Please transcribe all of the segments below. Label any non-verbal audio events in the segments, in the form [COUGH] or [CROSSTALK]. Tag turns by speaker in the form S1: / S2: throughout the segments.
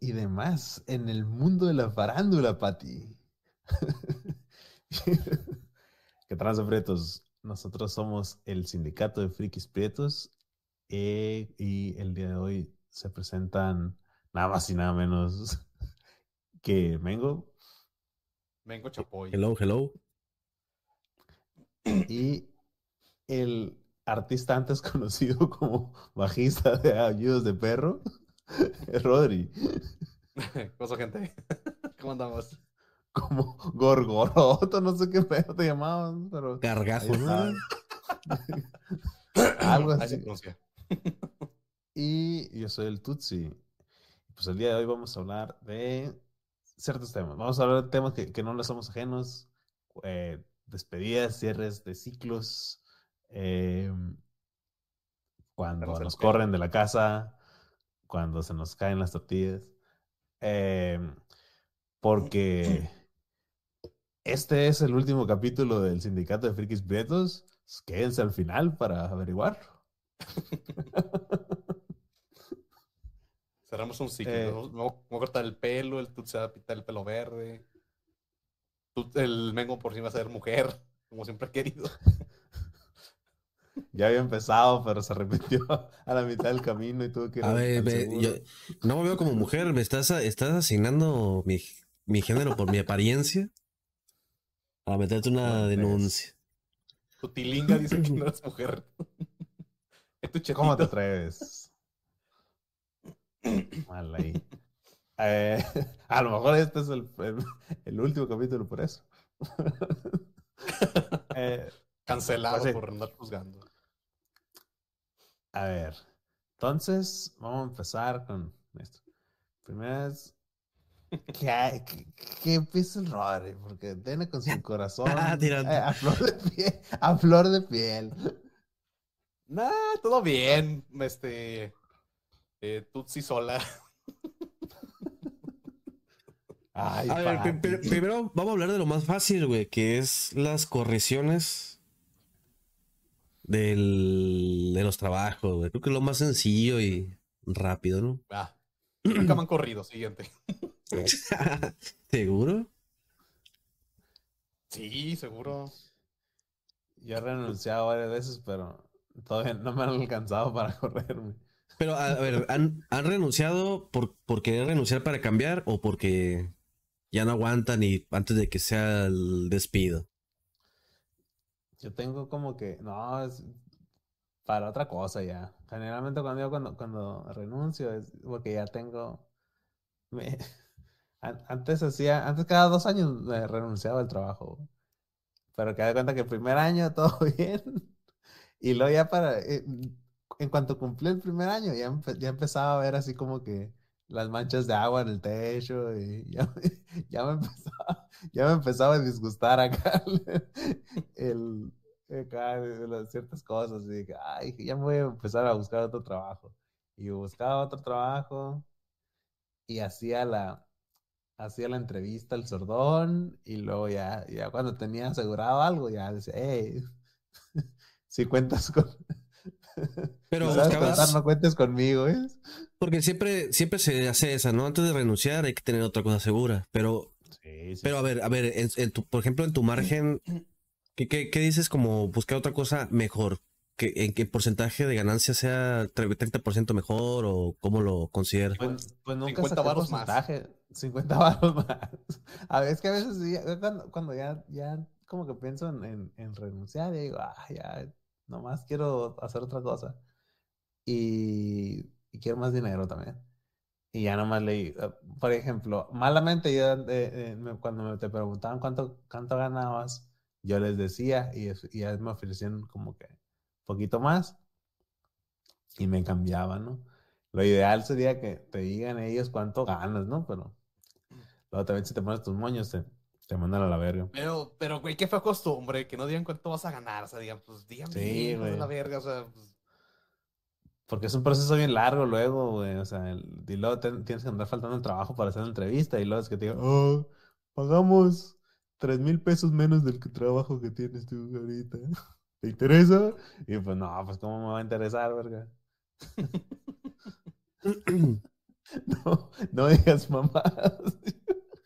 S1: Y demás en el mundo de la farándula, Pati. [LAUGHS] ¿Qué tranza, Prietos? Nosotros somos el Sindicato de Frikis Prietos eh, y el día de hoy se presentan nada más y nada menos [LAUGHS] que Mengo.
S2: Mengo Chapoy.
S3: Hello, hello.
S1: Y el artista antes [LAUGHS] conocido como bajista de Ayudos de Perro, [LAUGHS] Rodri. [LAUGHS]
S2: Cosa, gente. [LAUGHS] ¿Cómo andamos?
S1: Como Gorgoroto, no sé qué pedo te llamaban, pero.
S3: Gargajo, ¿no?
S1: Algo
S2: Así.
S1: Y yo soy el Tutsi. Pues el día de hoy vamos a hablar de ciertos temas. Vamos a hablar de temas que, que no les somos ajenos. eh, despedidas, cierres de ciclos. eh, cuando nos corren de la casa. Cuando se nos caen las tortillas. eh, porque este es el último capítulo del Sindicato de Frikis Prietos. Quédense al final para averiguar. [LAUGHS]
S2: Cerramos un ciclo.
S1: Eh.
S2: Me voy- a cortar el pelo, el Tut se va a pintar el pelo verde. Tut- el Mengo por fin va a ser mujer, como siempre ha querido. [LAUGHS]
S1: Ya había empezado, pero se arrepintió [LAUGHS] a la mitad del camino y tuvo que ir
S3: A ver, me- yo no me veo como mujer, me estás, estás asignando mi, mi género por mi apariencia. Para meterte una denuncia.
S2: Tu tilinga dice que no eres mujer. [LAUGHS] es.
S1: ¿Cómo te atreves? Mal ahí. Eh, [LAUGHS] a lo mejor este es el, el- el último capítulo por eso. Eh,
S2: Cancelado
S1: Pues
S2: por andar juzgando.
S1: A ver, entonces vamos a empezar con esto. Primero es que empiece el Rodri, porque viene con su [LAUGHS] corazón
S3: Ah,
S1: eh, a flor de piel. A flor de piel.
S2: Nah, todo bien. Este. Eh, Tutsi sola. [LAUGHS]
S1: Ay,
S3: A ver, primero vamos a hablar de lo más fácil, güey, que es las correcciones del, de los trabajos, güey. Creo que es lo más sencillo y rápido, ¿no?
S2: Ah, nunca me han corrido. Siguiente. [LAUGHS]
S3: ¿Seguro?
S2: Sí, seguro.
S1: Yo he renunciado varias veces, pero todavía no me han alcanzado para [LAUGHS] correrme.
S3: Pero, a, a ver, ¿han, han renunciado por, por querer renunciar para cambiar o porque ya no aguantan y antes de que sea el despido?
S1: Yo tengo como que, no, es para otra cosa ya. Generalmente cuando yo cuando, renuncio es porque ya tengo... me- [LAUGHS] an- antes hacía, antes cada dos años me renunciaba al trabajo. Pero que da cuenta que el primer año [LAUGHS] todo bien. Y luego ya para, eh, en cuanto cumplí el primer año, ya, ya empezaba a ver así como que las manchas de agua en el techo y [LAUGHS] ya, ya me empezaba, [LAUGHS] ya me empezaba a disgustar acá [LAUGHS] el, acá ciertas cosas y dije, ay, ya me voy a empezar a buscar otro trabajo. Y buscaba otro trabajo y hacía la, hacía la entrevista al sordón y luego ya, ya cuando tenía asegurado algo, ya decía, hey, si cuentas con...
S3: Pero buscabas-
S1: contar, no cuentes conmigo, ¿eh?
S3: Porque siempre, siempre se hace esa, ¿no? Antes de renunciar hay que tener otra cosa segura. Pero,
S1: Sí, sí.
S3: pero a ver, a ver, en, en tu, por ejemplo, en tu margen, ¿qué, qué, qué dices como buscar otra cosa mejor? ¿Que, ¿En qué porcentaje de ganancia sea 30% mejor o cómo lo consideras?
S1: Pues, pues nunca
S2: 50
S1: saqué
S2: varos más.
S1: porcentaje. 50 varos más. A ver, es que a veces cuando, cuando ya, ya como que pienso en, en- en renunciar y digo, ah, ya, nomás quiero hacer otra cosa. Y, y quiero más dinero también. Y ya nomás leí, eh, por ejemplo, malamente yo, eh, eh, me- cuando me te preguntaban cuánto, cuánto ganabas, yo les decía y, y ya me ofrecían como que poquito más y me cambiaban, ¿no? Lo ideal sería que te digan ellos cuánto ganas, ¿no? Pero luego también si te pones tus moños, te, te mandan a la verga.
S2: Pero, pero, güey, qué fue costumbre, que no digan cuánto vas a ganar, o sea, digan, pues díganme,
S1: Sí, güey.
S2: la verga, o sea, pues,
S1: Porque es un proceso bien largo luego, güey. O sea, el- y luego te- tienes que andar faltando el trabajo para hacer la entrevista. Y luego es que te digan, oh, pagamos tres mil pesos menos del trabajo que tienes tú ahorita. [LAUGHS] ¿Te interesa? Y pues no, pues cómo me va a interesar, verga. [LAUGHS] [LAUGHS] No, no digas mamadas.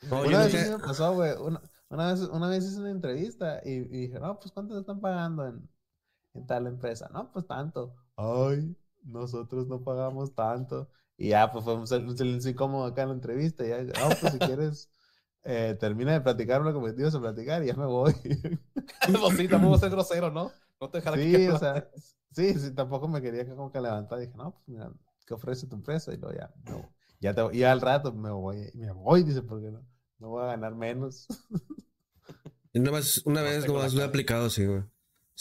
S3: No,
S1: una vez
S3: nunca-
S1: me pasó, güey. Una, una vez, una vez hice una entrevista y, y dije, no, pues ¿cuánto te están pagando en, en tal empresa? No, pues tanto. Ay, nosotros no pagamos tanto. Y ya, pues fue un sil- un silencio incómodo acá en la entrevista. Y ya, no, pues si quieres, eh, termina de platicar lo que me ibas a platicar y ya me voy. [LAUGHS]
S2: Pues sí, tampoco ser grosero, ¿no? No te dejar aquí
S1: sí,
S2: que
S1: o sea, sí, sí, tampoco me quería que como que levantar. Dije, no, pues mira, ¿qué ofrece tu empresa? Y luego ya, no, ya, te, y al rato me voy, me voy, dice, porque no, no voy a ganar menos.
S3: Una vez, [LAUGHS] una
S2: No
S3: vez nomás lo he aplicado, sí, güey. O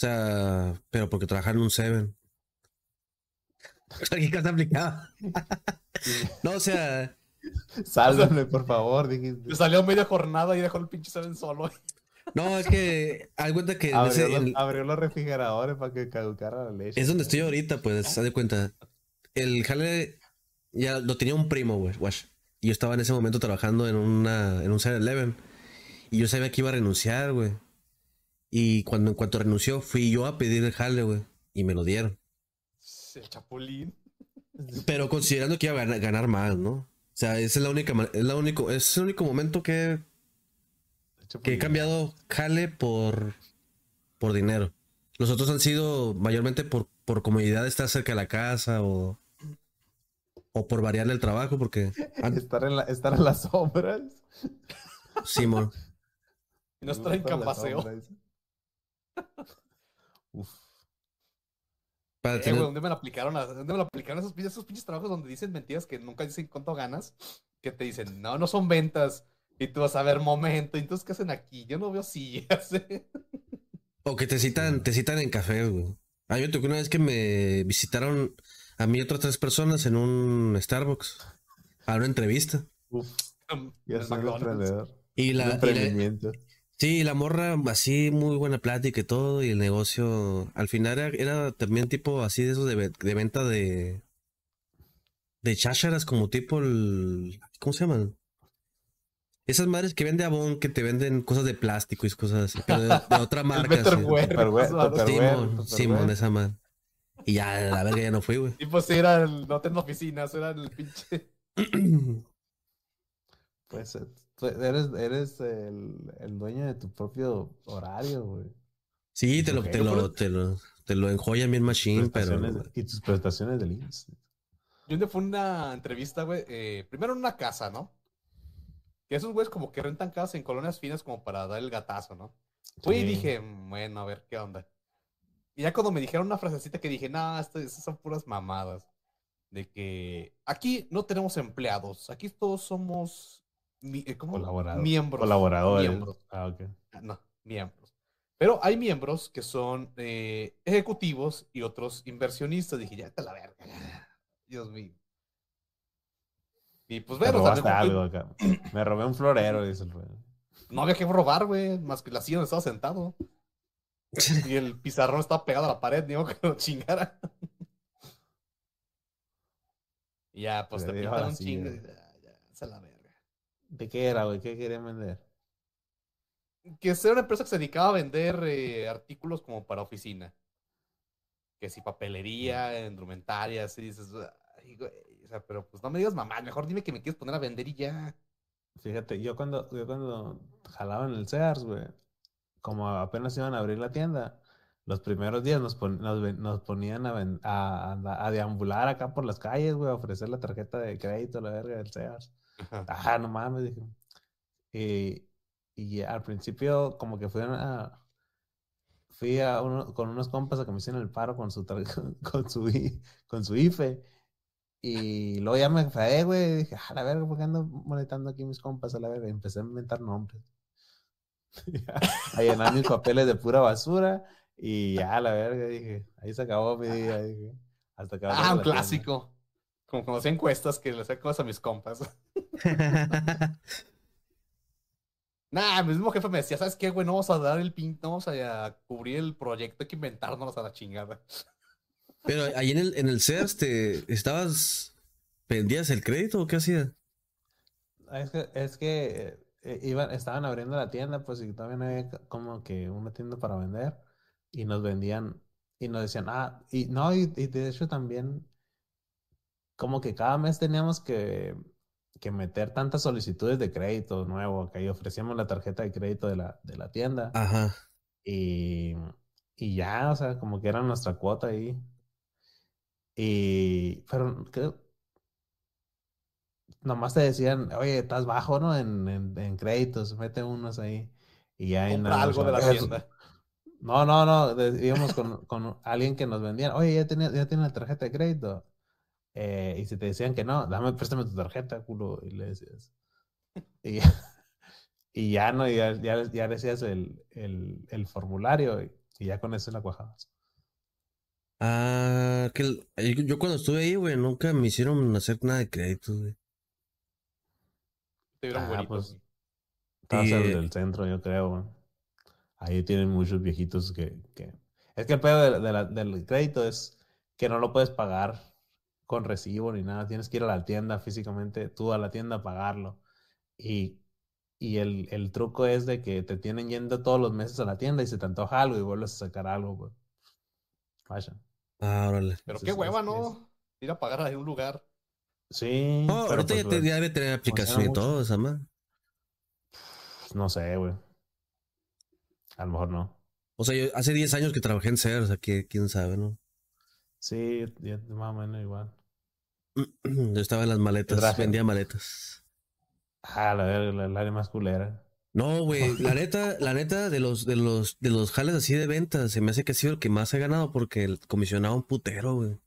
S3: sea, pero porque trabajar en un Seven. ¿Qué cosa aplicaba? no, [LAUGHS] o sea,
S1: Sálvame, por favor, dijiste.
S2: Salió media jornada y dejó el pinche Seven solo. [LAUGHS]
S3: no, es que hay cuenta que
S1: Abrió,
S3: ese-
S1: los, abrió los refrigeradores para que caducara la leche.
S3: es donde estoy ahorita, pues, haz de cuenta. El jale ya lo tenía un primo, güey. Y yo estaba en ese momento trabajando en una, en un 7-Eleven. Y yo sabía que iba a renunciar, güey. Y cuando en cuanto renunció, fui yo a pedir el jale, güey. Y me lo dieron.
S2: El chapulín.
S3: Pero considerando que iba a ganar, ganar más, ¿no? O sea, esa es la única, es la único, es el único momento que, que he cambiado jale por, por dinero. Los otros han sido mayormente por, por comodidad de estar cerca de la casa o, o por variarle el trabajo, porque [LAUGHS]
S1: Estar en, la, estar en las sombras.
S3: Simón.
S2: Y no estar en
S1: Estar las
S2: campaseo.
S1: sombras. [LAUGHS] Uf.
S3: Para
S2: Eh,
S3: tener-
S2: güey, ¿dónde me lo aplicaron? a- ¿Dónde me lo aplicaron esos, pinches- esos pinches trabajos donde dicen mentiras que nunca dicen cuánto ganas? Que te dicen, no, no son ventas. Y tú vas a ver momento. ¿y Entonces, ¿qué hacen aquí? Yo no veo sillas. [LAUGHS] ¿eh?
S3: o que te citan, te citan en café, güey. A mí me tocó una vez que me visitaron a mí y otras tres personas en un Starbucks a una entrevista.
S1: Uf. Emprendedor.
S3: Y la, y la-. Sí, la morra así, muy buena plática y todo, y el negocio, al final era, era también tipo así de esos de, ve- de venta de, de chácharas, como tipo el, ¿cómo se llaman? Esas madres que vende Avon, que te venden cosas de plástico y cosas así, pero de, de otra [LAUGHS] marca. Simón. Simón, esa madre. Y ya, a la verga ya no fui, güey.
S2: Y pues era el, no tengo oficinas, era el pinche. [CLEARS THROAT]
S1: Pues eh, eres, eres el, el dueño de tu propio horario, güey.
S3: Sí, te lo, te lo, te lo, te lo enjoyan bien machine, pero...
S1: Y tus prestaciones del IMSS.
S2: Yo un fue una entrevista, güey. eh, primero en una casa, ¿no? Que esos güeyes como que rentan casas en colonias finas como para dar el gatazo, ¿no? Fui y dije, "Mm, bueno, a ver qué onda. Y ya cuando me dijeron una frasecita que dije, no, esto, esas son puras mamadas. De que aquí no tenemos empleados, aquí todos somos eh, ¿cómo?
S1: Colaborador-
S2: miembros.
S1: Colaboradores.
S2: Miembros.
S1: Ah, ok.
S2: Ah, No, miembros. Pero hay miembros que son eh, ejecutivos y otros inversionistas. Dije, ya te la verga. Dios mío. Y pues bueno,
S1: robaste
S2: me-
S1: algo acá. Me robé un florero, dice el güey.
S2: no había que robar, güey, más que la silla donde estaba sentado. Y el pizarrón estaba pegado a la pared, digo que lo chingara. [LAUGHS] Y ya, pues
S1: Le
S2: te pintan
S1: la
S2: un chingo. y Ya, ya, se la verga.
S1: ¿De qué era, güey? ¿Qué querían vender?
S2: Que sea una empresa que se dedicaba a vender eh, artículos como para oficina. Que si papelería, indumentaria, así dices, "Ay, güey", o sea, pero pues no me digas mamá, mejor dime que me quieres poner a vender y ya.
S1: Fíjate, yo cuando, yo cuando jalaba en el Sears, güey, como apenas iban a abrir la tienda, los primeros días nos, pon- nos, nos ponían a, ven- a, anda- a deambular acá por las calles, güey, a ofrecer la tarjeta de crédito, la verga del Sears. Ah, no mames, dije. Y, y al principio, como que fui a, fui a uno, con unos compas a que me hicieron el paro con su, [LAUGHS] con su, con su IFE. Y luego ya me enfadé, güey. Dije, a la verga, ¿por qué ando molestando aquí mis compas a la verga? Y empecé a inventar nombres. [LAUGHS] a llenar mis papeles de pura basura. Y ya, la verga, dije, ahí se acabó mi día. Dije, hasta
S2: Ah, un
S1: la tienda.
S2: clásico. Como cuando hacía encuestas que le hacía cosas a mis compas. [LAUGHS] [LAUGHS] Nah, mi mismo jefe me decía, ¿sabes qué, güey? No vamos a dar el pin, no vamos a, a cubrir el proyecto, hay que inventárnoslos a la chingada.
S3: Pero ahí en el, en el Sears te estabas, ¿vendías el crédito o qué hacías?
S1: Es que, es que eh, iban, estaban abriendo la tienda, pues, y todavía no había como que una tienda para vender. Y nos vendían, y nos decían, ah, y no, y, y de hecho también como que cada mes teníamos que, que meter tantas solicitudes de crédito nuevo, que ahí ofrecíamos la tarjeta de crédito de la, de la tienda.
S3: Ajá.
S1: Y, y ya, o sea, como que era nuestra cuota ahí. Y, pero que nomás te decían, oye, estás bajo, ¿no? En, en, en créditos, mete unos ahí. Y ya en
S2: algo de la tienda. [LAUGHS]
S1: No, no, no, íbamos con, con alguien que nos vendía, oye, ya tiene, ya tiene la tarjeta de crédito. Eh, y si te decían que no, dame, préstame tu tarjeta, culo, y le decías. Y, [LAUGHS] y ya no, ya, ya, ya decías el, el, el formulario y, y ya con eso la cuajabas.
S3: Ah, que yo cuando estuve ahí, güey, nunca me hicieron hacer nada de crédito, güey.
S2: Te vieron
S1: Ah, pues, Estabas en
S3: Y-
S1: el centro, yo creo. Ahí tienen muchos viejitos que, que... Es que el pedo de- de la- del crédito es que no lo puedes pagar con recibo ni nada. Tienes que ir a la tienda físicamente, tú a la tienda a pagarlo. Y, y el, el truco es de que te tienen yendo todos los meses a la tienda y se te antoja algo y vuelves a sacar algo, güey. Vaya.
S3: Ah, órale.
S2: Pero
S1: Entonces,
S2: qué hueva,
S1: es-
S2: ¿no? Ir a pagar a un lugar.
S1: Sí. Pero
S3: ahorita ya,
S1: pues,
S3: te- ya debe tener aplicación y todo, esa madre.
S1: No sé, güey. A lo mejor no.
S3: O sea, yo hace 10 años que trabajé en Sears, o sea, que quién sabe, ¿no?
S1: Sí, ya- más o menos igual. [CLEARS THROAT]
S3: Yo estaba en las maletas, vendía maletas.
S1: Ah, la verga, la, la área más culera.
S3: No, güey, [LAUGHS] la neta, la neta, de los, de los, de los jales así de ventas, se me hace que ha sido el que más he ganado porque el comisionaba un putero, güey.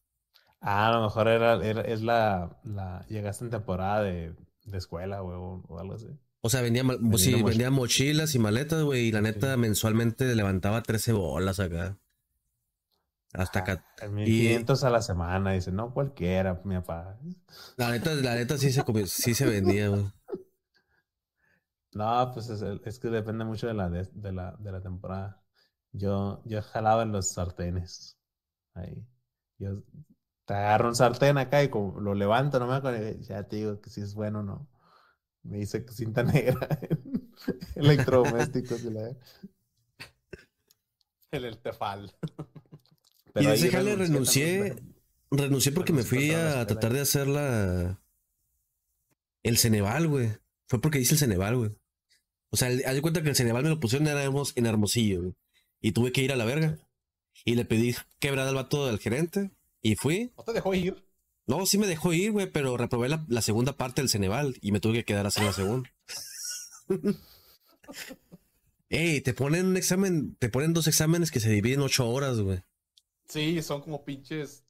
S1: Ah, a lo mejor era, era- es la, la, llegaste en temporada de, de escuela, güey, o, o algo así.
S3: O sea, vendía, pues sí,
S1: Vendiendo moch-
S3: vendía mochilas y maletas, güey, y la neta
S1: Sí.
S3: mensualmente levantaba 13 bolas acá. Hasta acá.
S1: Ah, 1500 a la semana, dice, no cualquiera, mi papá.
S3: La neta, la neta sí se, sí se vendía, güey.
S1: No, pues es, es que depende mucho de la, de, de la, de la temporada. Yo, yo jalaba en los sartenes. Ahí. Yo te agarro un sartén acá y como lo levanto, no me acuerdo, ya te digo que si es bueno o no. Me dice que cinta [LAUGHS] negra en electrodomésticos y la
S2: El, [LAUGHS] el tefal. [LAUGHS]
S3: y de ese jale
S1: renuncié
S3: renuncié,
S1: también.
S3: renuncié porque me fui a tratar de hacer la... El Ceneval, güey. Fue porque hice el Ceneval, güey. O sea, el- haz de cuenta que el Ceneval me lo pusieron en Hermosillo, güey. Y tuve que ir a la verga. Y le pedí quebrada al vato del gerente. Y fui.
S2: ¿No te dejó ir?
S3: No, sí me dejó ir, güey, pero reprobé la, la segunda parte del Ceneval y me tuve que quedar a hacer la segunda. [LAUGHS] Ey, te ponen un examen, te ponen dos exámenes que se dividen en ocho horas, güey.
S2: Sí, son como pinches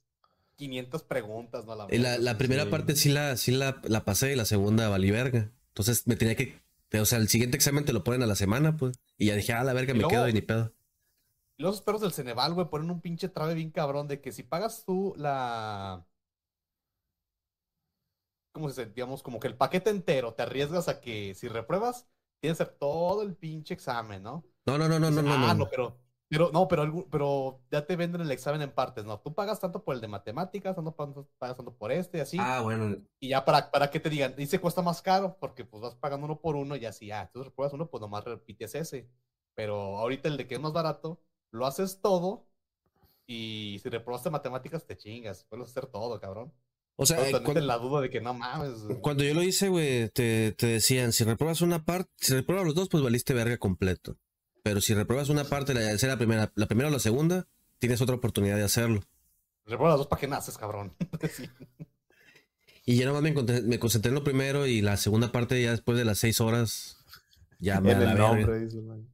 S2: 500 preguntas, ¿no? La,
S3: Y La, la primera
S1: sí.
S3: parte sí la, sí la, la pasé y la segunda valí verga. Entonces me tenía que, o sea, el siguiente examen te lo ponen a la semana, pues. Y ya dije, ah, la verga,
S2: Y
S3: me
S2: luego-
S3: quedo y ni pedo.
S2: Y Los perros del Ceneval, güey, ponen un pinche trabe bien cabrón de que si pagas tú la. ¿Cómo se dice? Digamos, como que el paquete entero, te arriesgas a que si repruebas, tienes que hacer todo el pinche examen, ¿no?
S3: No, no, no, no, no,
S2: Dicen,
S3: no.
S2: ah,
S3: no.
S2: no, pero, pero, no, pero, pero ya te venden el examen en partes, ¿no? Tú pagas tanto por el de matemáticas, tanto pa- pagas tanto por este, y así.
S3: Ah, bueno.
S2: Y ya para, para que te digan, dice cuesta más caro, porque pues vas pagando uno por uno y así, ah, tú repruebas uno, pues nomás repites ese. Pero ahorita el de que es más barato, lo haces todo y si reprobaste matemáticas te chingas, puedes hacer todo, cabrón.
S3: O sea, eh,
S2: también
S3: cuando,
S2: la duda de que no mames.
S3: cuando yo lo hice, güey, te, te decían, si repruebas una parte, si repruebas los dos, pues valiste verga completo. Pero si repruebas una parte, la, sea la primera, la primera o la segunda, tienes otra oportunidad de hacerlo.
S2: Repruebas las dos para que naces, cabrón. [LAUGHS] Sí.
S3: Y ya nomás me, encontré- me concentré en lo primero y la segunda parte ya después de las seis horas ya me
S1: En
S3: a la
S1: el
S3: verga.
S1: nombre, dice man.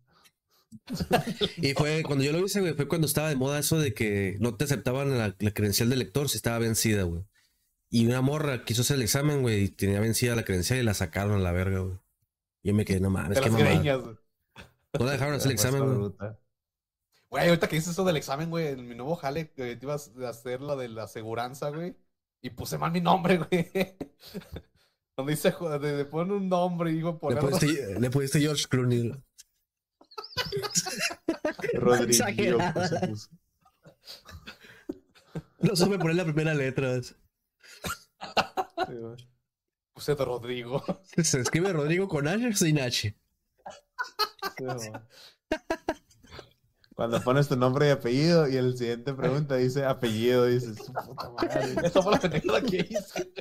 S1: [LAUGHS]
S3: Y fue cuando yo lo hice, güey, fue cuando estaba de moda eso de que no te aceptaban la, la credencial de lector si estaba vencida, güey. Y una morra quiso hacer el examen, güey, y tenía vencida la credencial y la sacaron a la verga, güey. Yo me quedé, no mames, qué mamada.
S2: greñas.
S3: No la dejaron hacer el examen, güey.
S2: Güey, ahorita que dices eso del examen, güey, en mi nuevo jale, te ibas a hacer la de la aseguranza, güey, y puse mal mi nombre, [LAUGHS] güey. Donde dice, de poner un nombre y digo, por
S3: Le pusiste, [LAUGHS] le pusiste George Clooney. [LAUGHS]
S1: Rodrigo.
S3: No supe poner la primera letra.
S2: De Rodrigo.
S3: Se escribe Rodrigo con H o sin H.
S1: Cuando pones tu nombre y apellido y el siguiente pregunta dice apellido, dices, su puta madre.
S2: Esa fue la pendejada que hice.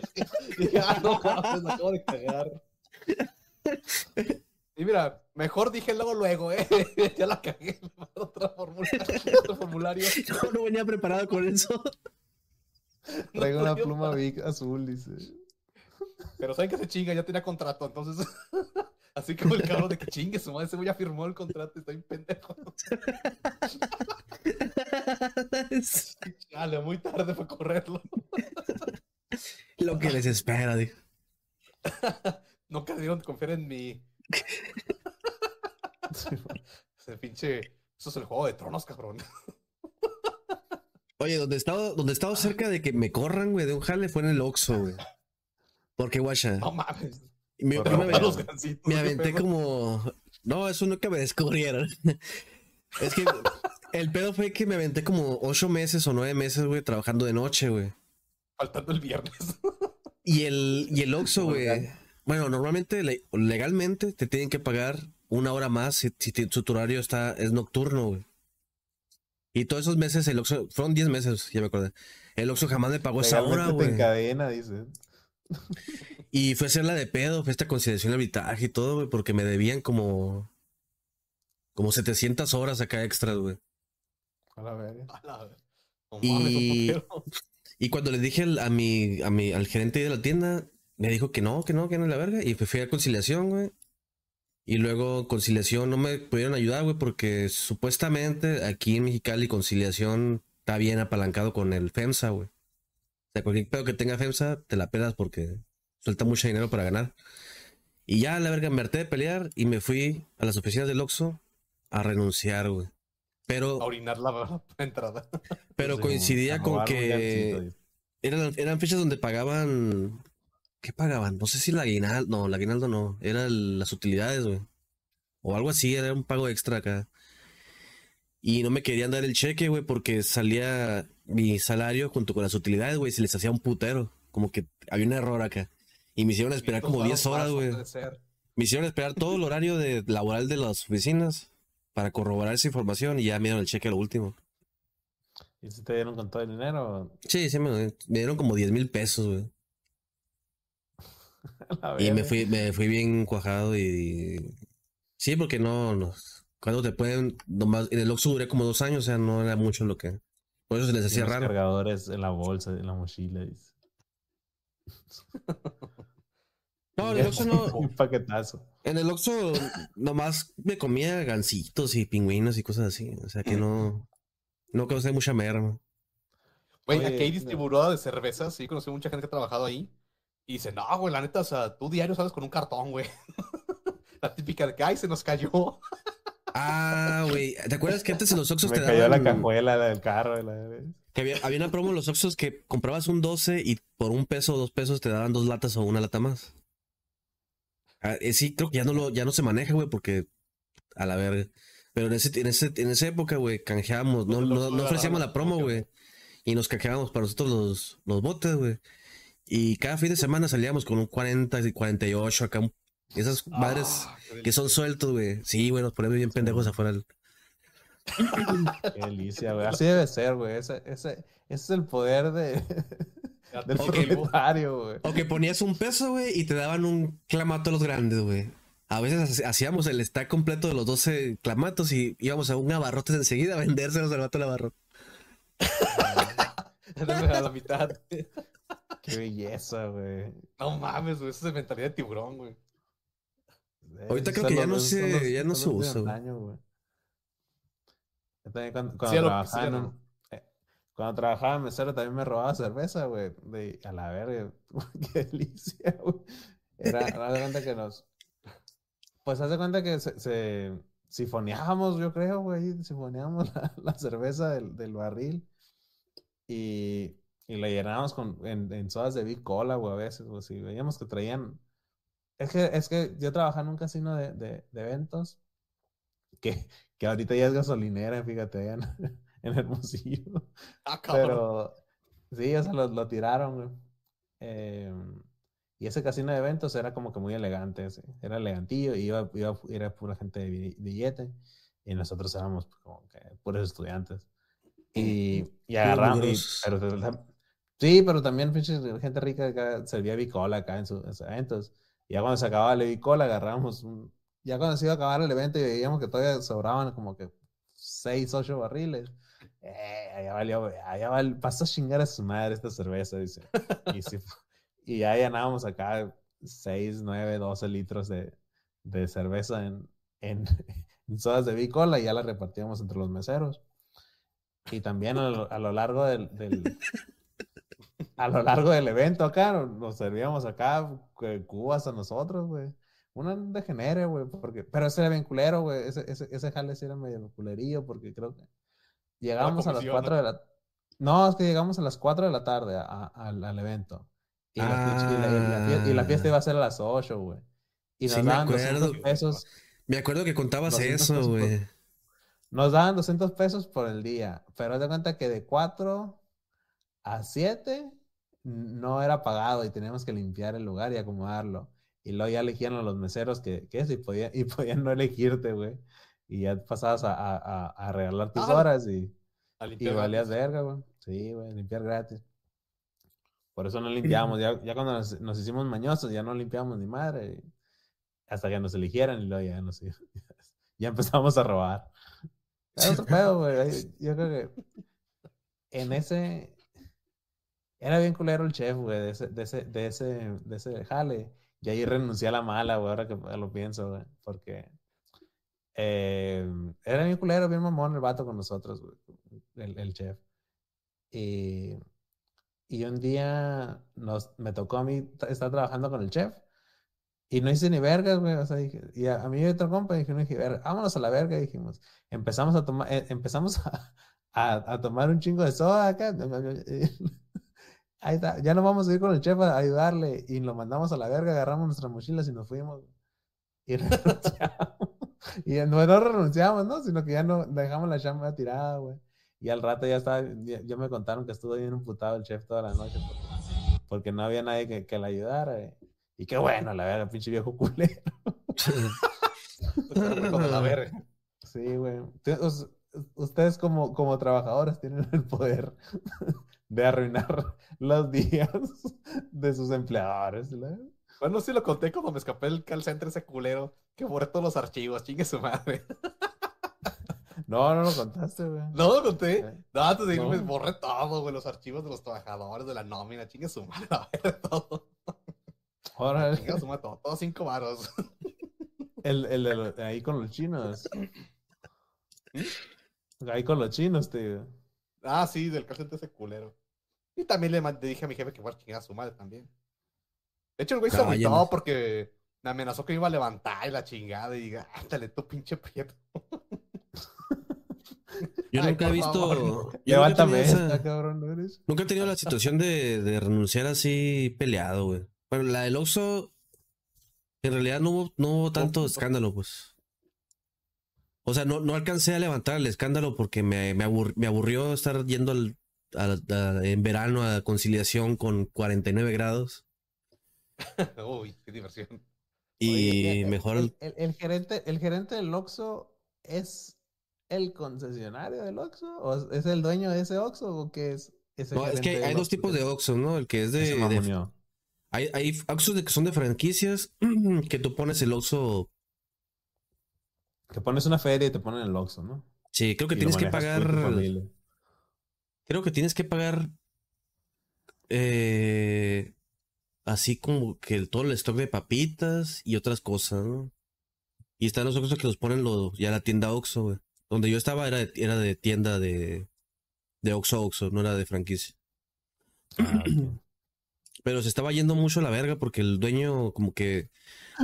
S2: Dije, ah, no, me acabo de cagar. Y mira, mejor dije luego, luego, ¿eh? [LAUGHS] Ya la cagué. [LAUGHS] Otra formulario. [LAUGHS] Otro formulario.
S3: No, no venía preparado con eso.
S1: Traigo
S2: No,
S1: una
S2: yo-
S1: pluma Vic azul, dice.
S2: Pero saben que se chinga, ya tenía contrato, entonces. Así como el cabrón de que chingue, su madre, ese ya firmó el contrato, está bien pendejo. Chale, muy tarde para correrlo.
S3: Lo que les espera, dijo.
S2: Nunca debieron confiar en mí. Ese pinche. Eso es el juego de tronos, cabrón.
S3: Oye, donde estaba, donde estaba cerca de que me corran, güey, de un jale fue en el Oxxo, güey. Porque, guacha,
S2: No mames.
S3: me, me, me
S2: qué
S3: aventé como... No, eso nunca me descubrieron. [LAUGHS] Es que el pedo fue que me aventé como ocho meses o nueve meses, güey, trabajando de noche, güey.
S2: Faltando el viernes.
S3: Y el, y el Oxxo, güey. Bueno, normalmente, le- legalmente, te tienen que pagar una hora más si, si su horario está, es nocturno, güey. Y todos esos meses el Oxxo, fueron 10 meses, ya me acordé. El Oxxo jamás me pagó esa hora, güey.
S1: encadena, dice. [LAUGHS]
S3: Y fue hacerla de pedo, fue esta conciliación de arbitraje y todo, güey, porque me debían como. Como 700 horas acá extras, güey.
S1: A la verga.
S2: A la ver- No
S3: Y-. [LAUGHS] Y cuando le dije a mi, a mi, al gerente de la tienda, me dijo que no, que no, que no es la verga. Y fui a conciliación, güey. Y luego conciliación no me pudieron ayudar, güey, porque supuestamente aquí en Mexicali conciliación está bien apalancado con el FEMSA, güey. O sea, cualquier pedo que tenga FEMSA, te la pedas porque suelta mucho dinero para ganar. Y ya, la verga, me harté de pelear y me fui a las oficinas del Oxxo a renunciar, güey. Pero,
S2: A orinar la, [LAUGHS] entrada.
S3: pero
S1: Sí,
S3: coincidía con que eran, eran fechas donde pagaban. ¿Qué pagaban? No sé si la aguinaldo. No, la aguinaldo no. Eran las utilidades, güey. O algo así, era un pago extra acá. Y no me querían dar el cheque, güey, porque salía mi salario junto con las utilidades, güey. Se les hacía un putero. Como que había un error acá. Y me hicieron esperar como 10 horas, güey.
S2: Puede ser.
S3: Me hicieron esperar todo el horario de, laboral de las oficinas para corroborar esa información y ya me dieron el cheque a lo último.
S1: ¿Y si te dieron con todo el dinero?
S3: Sí, sí, me, me dieron como 10 mil pesos, güey. [LAUGHS] Y me fui, me fui bien cuajado y... Sí, porque no, no... Cuando te pueden... Nomás, en el Oxxo duré como dos años, o sea, no era mucho lo que... Por eso se les hacía raro.
S1: cargadores en la bolsa, en la mochila. [LAUGHS]
S3: No, en el Oxxo no... [LAUGHS]
S1: Un paquetazo.
S3: En el Oxxo nomás me comía gancitos y pingüinos y cosas así. O sea que no... No causé mucha merma.
S2: Güey, aquí hay distribuidora de cervezas, sí, conocí mucha gente que ha trabajado ahí. Y dice, no, güey, la neta, o sea, tú diario sales con un cartón, güey. [LAUGHS] la típica de que, ay, se nos cayó.
S3: Ah, güey. ¿Te acuerdas que antes en los Oxxos te
S1: cayó la
S3: daban...
S1: cajuela del carro. La...
S3: Que había, había una promo en los Oxxos que comprabas un 12 y por un peso o dos pesos te daban dos latas o una lata más. Ah, eh, sí, creo que ya no lo, ya no se maneja, güey, porque a la verga. Pero en ese, en ese, en esa época, güey, canjeábamos, no, no, no ofrecíamos la promo, güey. Y nos canjeábamos para nosotros los, los botes, güey. Y cada fin de semana salíamos con un 40 y 48 acá. Esas madres
S2: Ah, qué
S3: que son sueltos, güey. Sí, güey, nos ponemos bien pendejos afuera. del- [LAUGHS]
S1: Qué delicia, güey. Así debe ser, güey. Ese, ese, ese es el poder de, del
S2: te-
S3: Ok.
S1: proletario, güey.
S3: O que ponías un peso, güey, y te daban un clamato a los grandes, güey. A veces ha- hacíamos el stack completo de los 12 clamatos y íbamos a un abarrotes enseguida a vendérselos al vato del abarrote. [LAUGHS]
S2: a la mitad.
S1: Qué belleza, güey.
S2: No mames, güey, eso es mentalidad de tiburón, güey.
S3: Ahorita
S1: Esos
S3: creo que ya no
S1: los-
S3: ya no se
S1: de
S3: usa,
S1: también cuando, trabajaba en un- eh, cuando trabajaba en mesero también me robaba cerveza, güey. De, a la verga. [LAUGHS] Qué delicia, güey. Era, [LAUGHS] haz de cuenta que nos. Pues haz de cuenta que se, se sifoneábamos, yo creo, güey. Sifoneábamos [LAUGHS] la, la cerveza del, del barril. Y, y la llenábamos con, en, en sodas de Big Cola, güey, a veces. O si veíamos que traían. Es que, es que yo trabajaba en un casino de, de, de eventos. Que, que ahorita ya es gasolinera, fíjate, allá en, [LAUGHS] en Hermosillo.
S2: Ah.
S1: Pero sí, o sea, lo, lo tiraron, güey. Eh, y ese casino de eventos era como que muy elegante, ese, era elegantillo y iba, iba, era pura gente de bi- billete. y nosotros éramos pues, como que puros estudiantes. Y, y agarramos. y- pero- sí, pero también gente rica acá servía bicola acá en, su- en sus eventos. Ya cuando se acababa la bicola, agarramos un. Ya cuando se iba a acabar el evento y veíamos que todavía sobraban como que seis, ocho barriles. Eh, allá valió, allá val- pasó a chingar a su madre esta cerveza, dice. Y, fu- y ya llenábamos acá 6, 9, 12 litros de, de cerveza en, en, [LAUGHS] en sodas de bicola y ya la repartíamos entre los meseros. Y también a lo, a lo largo del, del- a lo largo del evento acá nos, servíamos acá cu- cubas a nosotros, güey. Una degenere, güey, porque, pero ese era bien culero, güey. Ese, ese, ese jale sí era medio culerillo porque creo que llegamos a las
S2: comisión,
S1: 4 de la... No, es que llegamos a las 4 de la tarde a- a- al, al evento. Y la, pinche- y la- y la fie- y la fiesta iba a ser a las 8, güey. Y nos
S3: Sí, me
S1: daban 200
S3: acuerdo.
S1: pesos.
S3: Me acuerdo que contabas
S1: 200
S3: eso, güey.
S1: Nos daban 200 pesos por el día, pero haz de cuenta que de 4 a 7 no era pagado y teníamos que limpiar el lugar y acomodarlo. Y luego ya elegían a los meseros que, que eso y, podía- y podían no elegirte, güey. Y ya pasabas a, a, a- regalar tus
S2: Ah,
S1: horas y,
S2: A
S1: y valías verga, güey. Sí, güey, limpiar gratis. Por eso no [LAUGHS] limpiamos. Ya, ya cuando nos, nos hicimos mañosos, ya no limpiamos ni madre. hasta que nos eligieran y luego ya nos [LAUGHS] ya empezamos a robar. Era otro [LAUGHS] pedo, güey. Yo creo que en ese era bien culero el chef, güey, de ese, de ese, de ese, de ese jale. Y ahí renuncié a la mala, güey, ahora que lo pienso, güey. Porque eh, era bien culero, bien mamón el vato con nosotros, güey, el, el chef. Y, y un día nos, me tocó a mí estar trabajando con el chef. Y no hice ni vergas, güey. O sea, dije, y a, a mí y otro compa dije, no dije, "Ver, vámonos a la verga, dijimos. Empezamos a tomar, eh, empezamos [LAUGHS] a, a, a tomar un chingo de soda acá. [LAUGHS] Ahí está, ya nos vamos a ir con el chef a ayudarle. Y lo mandamos a la verga, agarramos nuestras mochilas y nos fuimos. Y [LAUGHS] renunciamos. y no, no renunciamos, ¿no? Sino que ya no dejamos la chamba tirada, güey. Y al rato ya estaba, ya, ya me contaron que estuvo bien emputado el chef toda la noche porque, porque no había nadie que, que le ayudara. Y qué bueno, la verga, pinche viejo culero. [LAUGHS]
S2: Como la verga.
S1: Sí, güey. Te- us- Ustedes como, como trabajadores tienen el poder de arruinar [LAUGHS] los días [LAUGHS] de sus empleadores.
S2: Bueno, sí lo conté cuando me escapé del call center ese culero que borré todos los archivos, chingue su madre. [LAUGHS]
S1: No, no lo contaste, güey.
S2: ¿No lo conté?
S1: Eh,
S2: No, antes de irme
S1: No.
S2: borré todo, güey, los archivos de los trabajadores, de la nómina, chingue su madre, a ver, todo.
S1: Órale.
S2: Chingue su madre, todo, todos cinco varos.
S1: El, el de lo- ahí con los chinos. Ahí con los chinos, tío.
S2: Ah, sí, del call ese culero. Y también le, dije a mi jefe que fuera a chingar a su madre también. De hecho, el güey se agüitó
S3: no.
S2: porque me amenazó que me iba a levantar y la chingada y diga, ándale tú pinche prieto. [LAUGHS]
S3: Yo
S2: Ay,
S3: nunca he visto.
S2: favor.
S3: nunca
S1: Levántame
S3: tenido esa-
S1: esta, cabrón, ¿no eres?
S3: Nunca he tenido la situación de, de renunciar así peleado, güey. Bueno, la del Oxxo, en realidad no hubo, no hubo tanto escándalo, pues. O sea, no, no alcancé a levantar el escándalo porque me, me, abur- me aburrió estar yendo al- a- en verano a conciliación con 49 grados. [LAUGHS]
S2: Uy, qué diversión.
S3: Y
S1: Oye,
S3: mejor...
S1: El, el- el gerente, el gerente del Oxxo es el concesionario del Oxxo o es- el dueño de ese Oxxo o qué es ese
S3: No, es que hay dos tipos de Oxxo, ¿no? El que es de... Hay, hay Oxxos de que son de franquicias [CLEARS THROAT] que tú pones el Oxxo...
S1: Que pones una feria y te ponen el Oxxo, ¿no?
S3: Sí, creo que
S1: Y
S3: tienes que pagar... Creo que tienes que pagar eh, así como que el- todo el stock de papitas y otras cosas, ¿no? Y están los Oxxos que los ponen lo, ya la tienda Oxxo, güey. Donde yo estaba era de, era de tienda de, de Oxxo Oxxo, no era de franquicia.
S1: Ah. [CLEARS THROAT]
S3: Pero se estaba yendo mucho a la verga porque el dueño como que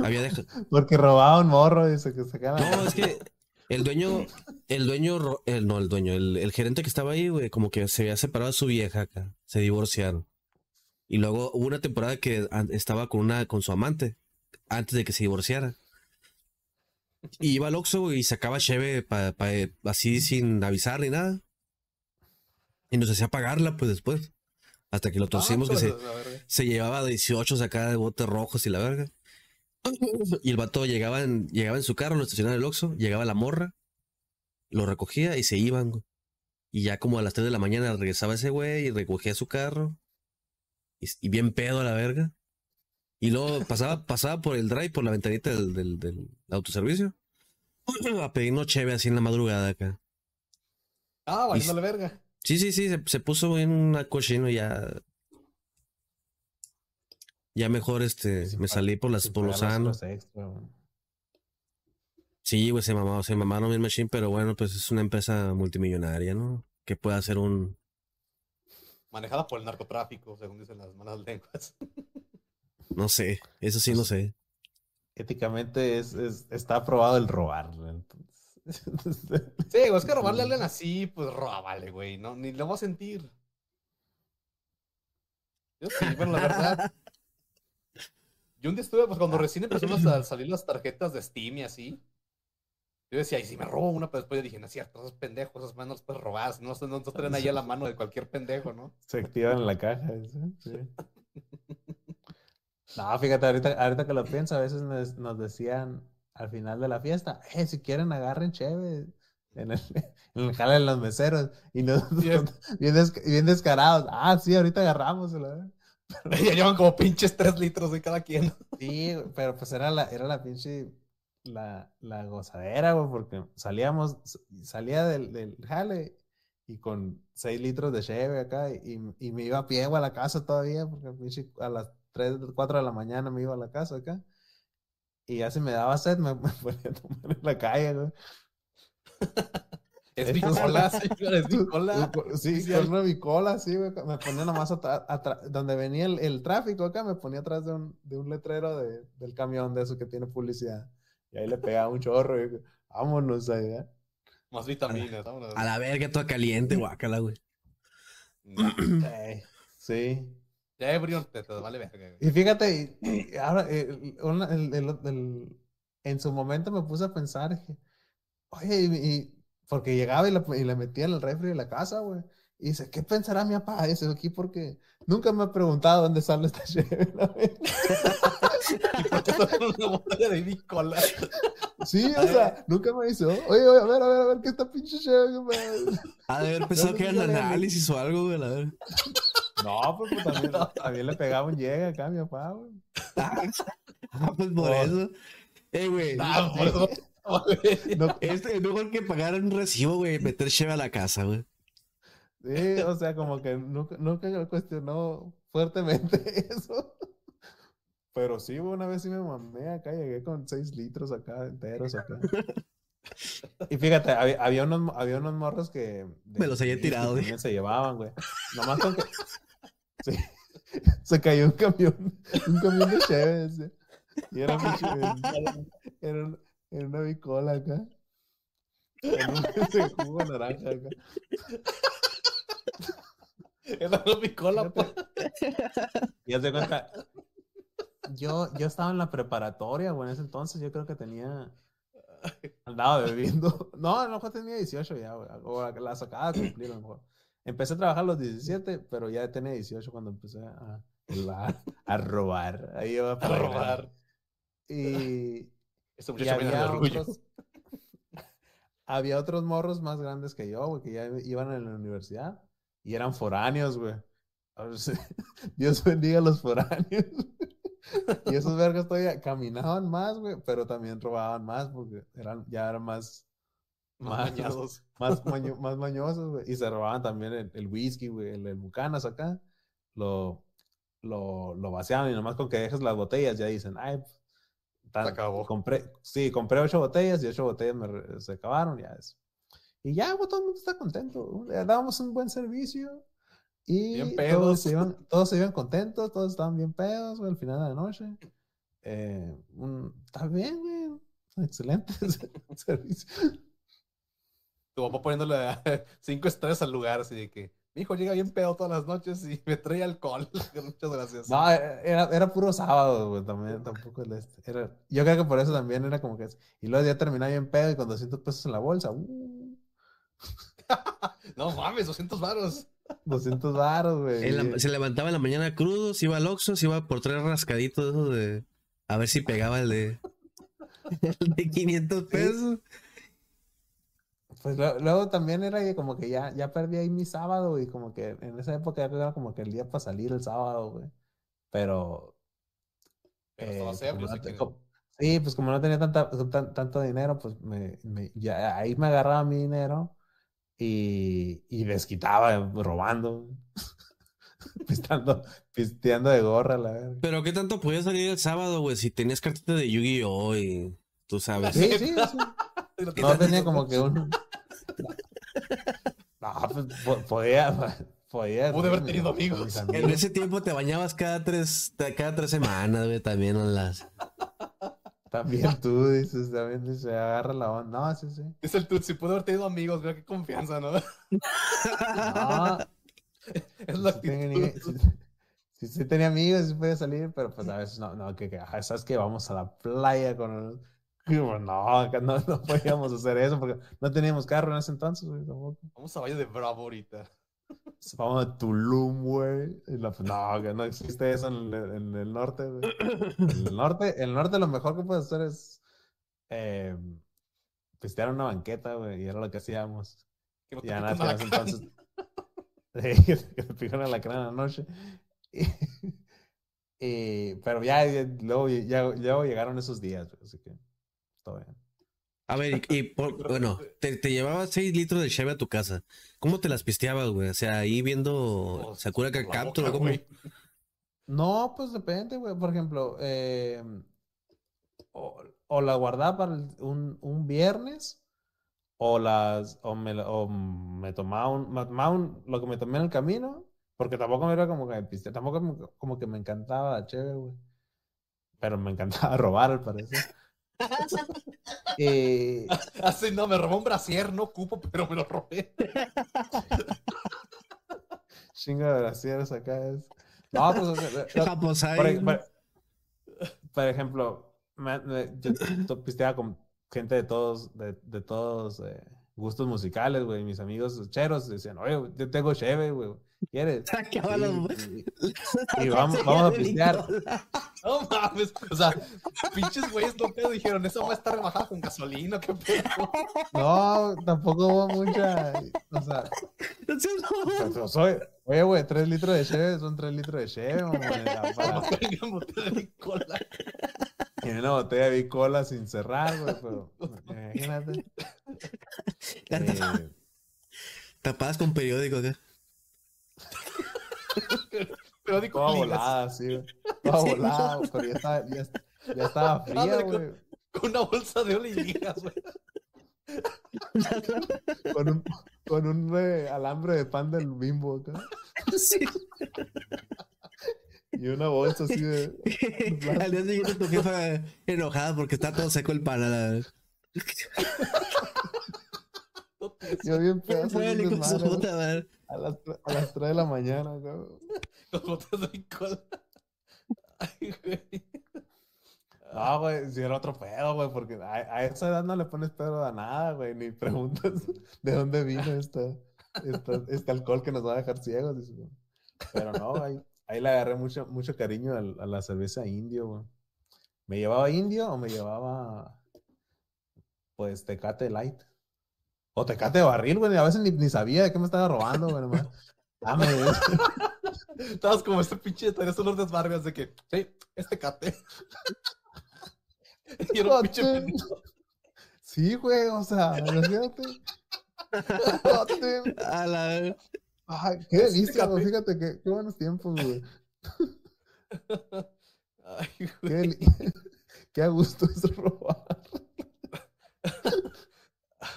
S3: había dejado... [LAUGHS]
S1: Porque robaba un morro y se que sacaba.
S3: No, es que el dueño, el dueño, el, no, el dueño, el, el gerente que estaba ahí, güey, como que se había separado de su vieja acá, se divorciaron. Y luego hubo una temporada que estaba con una, con su amante, antes de que se divorciara. Y iba al Oxxo güey, y sacaba cheve pa- pa- así sin avisar ni nada. Y nos hacía pagarla, pues después. Hasta que lo torcimos que se,
S2: Ah, verga.
S3: se llevaba 18 acá de botes rojos y la verga. [LAUGHS] Y el vato llegaba en, llegaba en su carro, lo estacionaba en el Oxxo, llegaba la morra lo recogía y se iban, güey. Y ya como a las 3 de la mañana regresaba ese güey y recogía su carro. Y, y bien pedo a la verga. Y luego pasaba, [LAUGHS] pasaba por el drive, por la ventanita del, del, del autoservicio. [CLEARS THROAT] A pedirnos cheve así en la madrugada acá.
S2: Ah, valiéndole verga.
S3: Sí, sí, sí, se, se puso en una cochino ya. Ya mejor este, me salí por las por lo
S1: pagar las
S3: sano.
S1: horas extra, güey.
S3: Sí, güey, se mamaron, se mamaron bien machine, pero bueno, pues es una empresa multimillonaria, ¿no? Que puede hacer un...
S2: Manejada por el narcotráfico, según dicen las malas [LAUGHS] lenguas.
S3: No sé, eso sí no sé.
S1: Éticamente es, es- está aprobado el robar. entonces.
S2: Sí, güey, es que robarle a alguien así, pues róbale, güey. No, ni lo voy a sentir. Yo sí, bueno, la verdad. [LAUGHS] Yo un día estuve, pues cuando recién empezaron [CLEARS THROAT] a salir las tarjetas de Steam y así. Yo decía, y si me robo una, pero después yo dije, no es cierto, esos pendejos, esas manos los puedes robar, no, no, no [LAUGHS] traen ahí a la mano de cualquier pendejo, ¿no?
S1: Se activan en la caja. ¿sí? Sí. [LAUGHS] No, fíjate, ahorita, ahorita que lo pienso, a veces nos, nos decían al final de la fiesta, eh, si quieren agarren chévere en el, [LAUGHS] en el jale de los meseros. Y nosotros bien, des- bien descarados, ah, sí, ahorita agarramos. la- [LAUGHS]
S2: ya llevan como pinches tres litros de cada quien.
S1: Sí, pero pues era la, era la pinche, la, la gozadera, güey, porque salíamos, salía del, del jale y con 6 litros de cheve acá y, y me iba a pie, a la casa todavía, porque pinche a las 3, 4 de la mañana me iba a la casa acá. Y ya si me daba sed, me, [LAUGHS] me ponía a tomar en la calle, güey. [LAUGHS]
S2: Es bicola, señor, es bicola.
S1: Sí,
S2: Sí, hay-
S1: una bicola, sí, güey. Me ponía nomás atrás, donde venía el, el tráfico acá, me ponía atrás de un, de un letrero de, del camión de eso que tiene publicidad. Y ahí le pegaba un chorro y vámonos allá.
S2: Más vitaminas, vámonos.
S3: A la verga, toda caliente, [LAUGHS] guácala, güey.
S2: No.
S1: Sí.
S2: Ya, Brion, te, te vale verga.
S1: Y fíjate, y, y ahora, eh, una- el- el- el- en su momento me puse a pensar, dije, oye, y, y- porque llegaba y le, y metía en el refri de la casa, güey. Y dice, ¿qué pensará mi papá ese aquí? Porque nunca me ha preguntado dónde sale esta [LAUGHS] la verga". [LAUGHS]
S2: ¿Y por qué está bicola?
S1: Sí, o sea, nunca me dice, oye, oye, a ver, a ver, a ver, ¿qué esta pinche chévere? güey?"
S3: Ha de haber pensado
S1: No,
S3: que era
S1: no.
S3: análisis o algo, güey, la verga.
S1: No, pues, pues, también, [LAUGHS] también le pegaba un llega acá a mi papá, güey.
S3: Ah, pues por eso. Eh, güey.
S2: Ah, por eso. [LAUGHS]
S1: No,
S3: es [LAUGHS] mejor que pagar un recibo, güey, meter cheve a la casa, güey.
S1: Sí, o sea, como que nunca, nunca me cuestionó fuertemente [LAUGHS] eso. Pero sí, una vez sí me mamé acá, llegué con seis litros acá, enteros acá. Y fíjate, había, había unos, había unos morros que... de-
S3: Me los había tirado,
S1: se llevaban, güey. Nomás con que... Sí, se cayó un camión, un camión de Cheves. Y era, chévere. era, era una bicola acá. [LAUGHS] En un [LAUGHS] ese jugo naranja acá. [LAUGHS]
S2: Era una bicola, pues.
S1: Y haz de cuenta, yo, yo estaba en la preparatoria, güey, en ese entonces yo creo que tenía, andaba bebiendo, no, a lo mejor tenía 18 ya, güey, o las acababa de cumplir a lo mejor. Empecé a trabajar a los 17, pero ya tenía 18 cuando empecé a, a, a robar, ahí iba
S2: A robar.
S1: Y,
S2: Este muchacho
S1: había
S2: orgullo.
S1: otros, [LAUGHS] había otros morros más grandes que yo, güey, que ya iban en la universidad y eran foráneos, güey. A [LAUGHS] Dios bendiga a los foráneos. [LAUGHS] Y esos vergas todavía caminaban más, güey, pero también robaban más porque eran, ya eran más,
S2: Más
S1: más,
S2: bañados.
S1: más, maño- más mañosos, güey. Y se robaban también el, el whisky, güey, el, el Bucanas acá. Lo, lo, lo vaciaban y nomás con que dejes las botellas ya dicen, ay, pues, tan-
S2: Se acabó.
S1: Compré, sí, compré ocho botellas y ocho botellas me se acabaron, ya es. Y ya, todo el mundo está contento. Le dábamos un buen servicio. Y
S2: Bien
S1: todos
S2: pedos.
S1: se, iban, todos se iban contentos, todos estaban bien pedos, güey, al final de la noche. Eh, un- está bien, güey. [LAUGHS] Excelente [LAUGHS] servicio.
S2: Tu papá poniéndole [LAUGHS] cinco estrellas al lugar, así de que mi hijo llega bien pedo todas las noches y me trae alcohol. [LAUGHS] Muchas gracias.
S1: No, era, era puro sábado, güey, también, tampoco el este. Era, yo creo que por eso también era como que... Y luego ya terminaba bien pedo y con 200 pesos en la bolsa, uh, [LAUGHS]
S2: No mames, 200 varos.
S1: 200 varos, güey.
S3: Se levantaba en la mañana crudo, se iba al Oxxo, se iba por tres rascaditos de... A ver si pegaba el de... [LAUGHS] El de 500 pesos.
S1: Pues lo- luego también era que como que ya, ya perdí ahí mi sábado y como que en esa época era como que el día para salir el sábado, güey. Pero...
S2: Pero
S1: eh, no
S2: sí que-
S1: pues como no tenía tanta, tan- tanto dinero, pues me, me- ya ahí me agarraba mi dinero y, y desquitaba robando, [LAUGHS] pisteando, pisteando de gorra, la verdad.
S3: Pero ¿qué tanto podías salir el sábado, güey? Si tenías cartita de Yu-Gi-Oh! y tú sabes.
S1: Sí, sí, sí. [LAUGHS] No tenía [LAUGHS] como que un. No, pues po- podía. [LAUGHS] Podía.
S2: Pude haber tenido amigos.
S1: mis
S3: En
S1: amigos.
S3: ese tiempo te bañabas cada tres, cada tres semanas, güey, también en las.
S1: También tú dices, también dices, agarra la onda. No, sí, sí.
S2: Dice el Tutsi, pude haber tenido amigos, mira qué confianza, ¿no?
S1: No, [LAUGHS]
S2: Es la
S1: sí, tenía,
S2: actitud.
S1: sí, sí, tenía amigos, sí podía salir, pero pues a veces no, no, que, que ajá, sabes que vamos a la playa con. [LAUGHS] y, No, acá no, no [LAUGHS] podíamos hacer eso porque no teníamos carro en ese entonces, güey, tampoco.
S2: Vamos a Valle de Bravo ahorita.
S1: Vamos a Tulum, güey. Y la- No, que no existe eso en el, en el norte, güey. En el norte, el norte lo mejor que puedes hacer es eh, pistear una banqueta, güey. Y era lo que hacíamos.
S2: Que no te pican
S1: nada, en ese entonces. Que te- a la cara en la noche. Y, [LAUGHS] y- pero ya, ya- luego, ya, luego llegaron esos días, güey, así que todo bien.
S3: A ver, y, y por- [LAUGHS] bueno, te, te llevabas 6 litros de cheve a tu casa. ¿Cómo te las pisteabas, güey? O sea, ahí viendo
S2: Pues,
S3: Sakura
S2: la
S3: Capture, ¿cómo?
S1: No, pues depende, güey. Por ejemplo, eh, o, o la guardaba para el- un, un viernes, o las, o me, la- o me tomaba un, me tomaba un- lo que me tomé en el camino, porque tampoco me era como que me piste- tampoco me- como que me encantaba chévere, güey. Pero me encantaba [LAUGHS] robar, al parecer. Eh, [LAUGHS]
S2: Así, no, me robó un brasier, no ocupo, pero me lo robé. [LAUGHS]
S1: chinga de brasieres acá es. No, pues, o sea, Por,
S3: ¿no?
S1: por- por ejemplo, me- yo pisteaba con gente de todos, de, de todos eh, gustos musicales, güey. Mis amigos cheros decían, oye, yo tengo cheve, güey. ¿Quieres? [LAUGHS] Sí, y, y [LAUGHS] vamos, vamos a pistear. [LAUGHS]
S2: No mames. O sea, pinches güeyes no pedo dijeron, esa va a estar rebajada con gasolina, qué pedo.
S1: No, tampoco hubo mucha. O sea, pues, soy, oye, güey, tres litros de cheve son tres litros de cheve, mamá, Y una botella de cola sin cerrar, güey, pero [LAUGHS] imagínate. [LAUGHS] Eh,
S3: Tapadas con periódico acá. [LAUGHS]
S2: Periódico
S1: Toda volada, sí, güey. Toda
S3: Sí,
S1: volada, pero ya estaba, ya, ya estaba fría, güey.
S2: Con una bolsa de ligas, güey.
S1: Con un, con un eh, alambre de pan del bimbo acá.
S3: Sí. [LAUGHS]
S1: Y una bolsa así de. [LAUGHS]
S3: Al día siguiente tu jefa enojada porque está todo seco el pan. a la- [LAUGHS]
S1: Yo bien pedazo
S3: de puta
S1: a las, a las 3 de la mañana, acá.
S2: Con botellas de cola. Ay, güey.
S1: No, güey, si era otro pedo, güey, porque a, a esa edad no le pones pedo a nada, güey, ni preguntas de dónde vino esta, esta- este alcohol que nos va a dejar ciegos. güey. Pero no, ahí, ahí le agarré mucho, mucho cariño a, la cerveza indio, güey. ¿Me llevaba indio o me llevaba, pues, Tecate Light? O Tecate de barril, güey, a veces ni, ni sabía de qué me estaba robando, güey, nomás. Dame de eso.
S2: Estabas como este pinche, tenías unos desbarrios de que, sí, este cate. [LAUGHS] y era un pinche.
S1: Sí, güey, o sea, imagínate. [LAUGHS]
S3: A la...
S1: Ay, [LAUGHS] qué delicia, güey. Fíjate que qué buenos tiempos, güey.
S2: Ay, [LAUGHS]
S1: Qué,
S2: güey. [LAUGHS]
S1: qué a gusto es robar.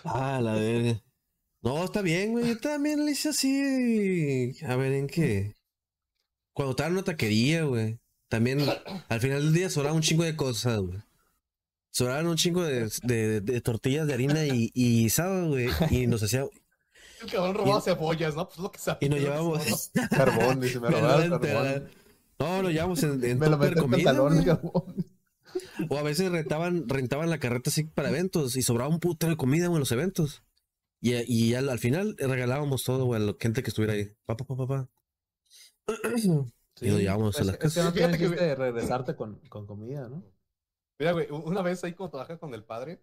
S3: Ah, la verga. No, está bien, güey. Yo también le hice así. A ver, ¿en qué? Cuando estaba en una taquería, güey. También, al final del día sobraban un chingo de cosas, güey. Sobraban un chingo de, de- de tortillas de harina y, y güey. Y nos hacía.
S2: El cabrón robaba cebollas, ¿no? Pues lo que sabía.
S3: Y nos
S2: que
S3: llevábamos.
S2: sonó. [LAUGHS]
S1: Carbón, dice, me robaron
S3: Verdaderamente,
S1: carbón.
S3: No, lo llevamos en, en [LAUGHS]
S1: Me lo metí en
S3: comida,
S1: pantalón, carbón.
S3: O a veces rentaban, rentaban la carreta así para eventos y sobraba un puto de comida, en los eventos. Y, y al, al final regalábamos todo, güey, a la gente que estuviera ahí. Pa, pa, pa, pa, pa. Y lo llevábamos a
S1: Es,
S3: la
S1: es que no
S2: Fíjate
S1: tiene
S2: que-
S1: regresarte con, con comida, ¿no?
S2: Mira, güey, una vez ahí como trabajaba con el padre,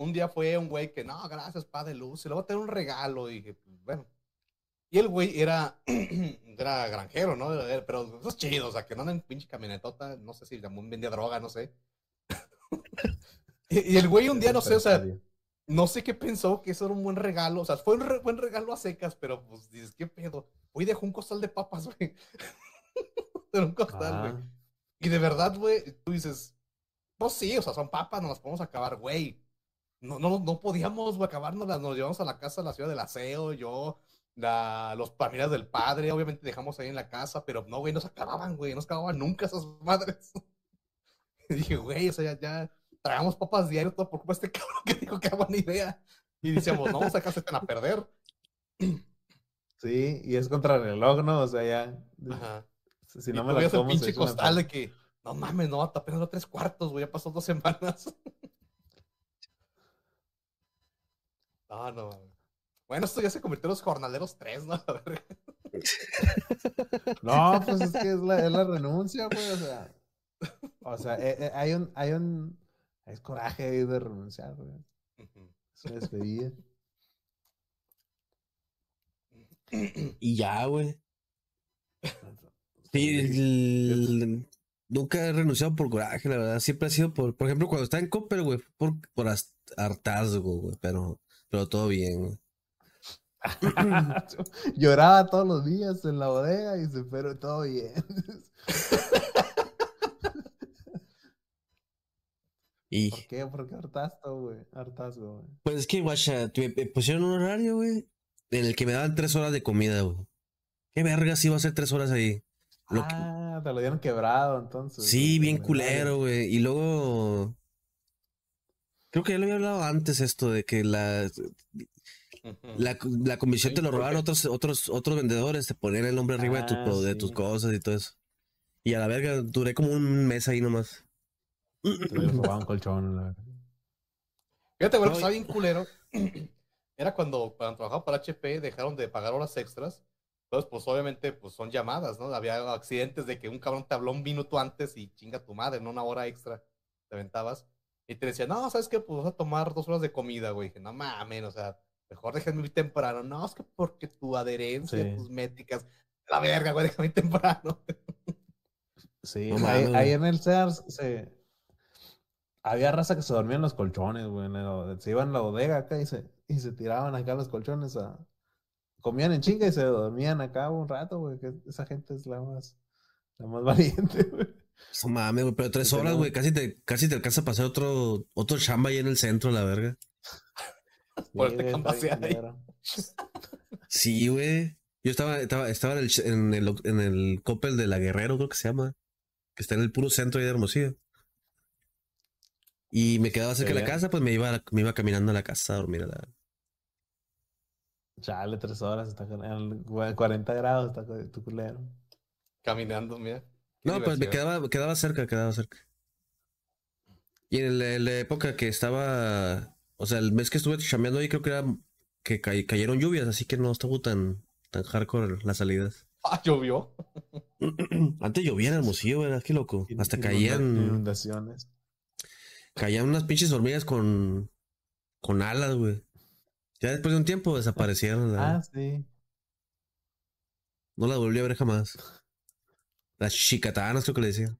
S2: un día fue un güey que, no, gracias, pa de luz, se le voy a tener un regalo. Y dije, pues, bueno. Y el güey era, [CLEARS THROAT] era granjero, ¿no? Pero eso es chido, o sea, que no anda en pinche camionetota, no sé si vendía droga, no sé. [LAUGHS] y, y el güey un día, no sé, o sea, no sé qué pensó que eso era un buen regalo. O sea, fue un re- buen regalo a secas, pero pues dices, ¿qué pedo? Hoy dejó un costal de papas, güey. [LAUGHS] Era un costal, güey.
S1: Ah,
S2: Y de verdad, güey, tú dices, pues sí, o sea, son papas, nos las podemos acabar, güey. No, no, no podíamos, güey, acabárnoslas. Nos llevamos a la casa, a la ciudad del aseo, yo, la, los familias del padre, obviamente dejamos ahí en la casa, pero no, güey, no se acababan, güey, no se acababan nunca esas [LAUGHS] madres. Y dije, güey, o sea, ya, ya tragamos papas diario todo por culpa de este [LAUGHS] cabrón que dijo que era buena idea. Y decíamos, no, acá se están a perder. [CLEARS THROAT]
S1: Sí, y es contra el reloj, ¿no? O sea, ya.
S2: Ajá.
S1: Si
S2: y
S1: no
S2: tú
S1: me la
S2: el
S1: como,
S2: pinche costal de que, no mames, no, apenas va tres cuartos, güey, ya pasó dos [LAUGHS] semanas. No, no. Bueno, esto ya se convirtió en los jornaleros 3, ¿no? [LAUGHS] A ver.
S1: No, pues es que es la, es la renuncia, güey. O sea, o sea eh, eh, hay un, hay un, es coraje ahí de renunciar, güey. Es una despedida.
S3: Y ya, güey. Sí, el- nunca he renunciado por coraje, la verdad. Siempre ha sido por, por ejemplo, cuando estaba en Copper, güey, por, por hartazgo, güey, pero, pero todo bien, güey. [LAUGHS]
S1: Lloraba todos los días en la bodega y se pero todo bien. [LAUGHS]
S3: Y
S1: ¿Por qué? ¿Por qué hartazgo, güey? Hartazgo, güey.
S3: pues es que, guacha, me pusieron un horario, güey, en el que me daban tres horas de comida, güey. ¿Qué vergas iba a ser tres horas ahí? Lo que-
S1: Ah, te lo dieron quebrado entonces.
S3: Sí, bien culero, güey. Y luego. Creo que ya lo había hablado antes esto de que la, la, la comisión te lo
S2: ¿por
S3: robaron
S2: qué?
S3: otros, otros, otros vendedores, te ponían el nombre arriba de, tu,
S1: Ah,
S3: de tus cosas y todo eso. Y a la verga, duré como un mes ahí nomás.
S1: Te [CLEARS THROAT] un colchón, la verdad.
S2: Fíjate, güey, lo que
S3: No,
S2: estaba bien culero. [CLEARS THROAT] Era cuando, cuando trabajaba para HP, dejaron de pagar horas extras. Entonces, pues obviamente, pues son llamadas, ¿no? Había accidentes de que un cabrón te habló un minuto antes y chinga tu madre, no una hora extra te aventabas. Y te decía, no, ¿sabes qué? Pues vas a tomar dos horas de comida, güey. Dije, no mames, o sea, mejor déjenme ir temprano. No, es que porque tu adherencia,
S1: Sí.
S2: tus métricas, la verga, güey, déjame ir temprano. [LAUGHS]
S1: Sí,
S3: No
S1: ahí, en el Sears se... había raza que se dormía en los colchones, güey. en el- Se iban a la bodega acá y se, y se tiraban acá los colchones a... Comían en chinga y se dormían acá un rato, güey. Que esa gente es la más, la más [LAUGHS] valiente, güey.
S3: No mames, güey, pero tres horas, güey, casi te, casi te alcanza a pasar otro, otro chamba ahí en el centro, la verga.
S2: Por
S1: Sí,
S2: este
S1: güey, culero.
S3: Sí, güey. Yo estaba, estaba, estaba en el, en el, en el Coppel de la Guerrero, creo que se llama. Que está en el puro centro ahí de Hermosillo. Y me quedaba cerca de la casa, pues me iba, me iba caminando a la casa a dormir a la.
S1: Chale, tres horas, está con- en el 40 grados, está con- tu culero.
S2: Caminando, mira.
S3: No, pues me quedaba, quedaba cerca, quedaba cerca. Y en, la época que estaba, o sea, el mes que estuve chambeando ahí, creo que era que ca- cayeron lluvias, así que no estuvo tan, tan hardcore las salidas. [LAUGHS]
S2: Ah, llovió. [CLEARS THROAT]
S3: Antes llovía en Hermosillo, ¿verdad? Qué loco. Hasta caían,
S1: Inundaciones.
S3: caían unas pinches hormigas con, con alas, güey. Ya después de un tiempo desaparecieron. la-
S1: Ah, sí.
S3: No la volví a ver jamás. Las chicatanas, creo que le decían.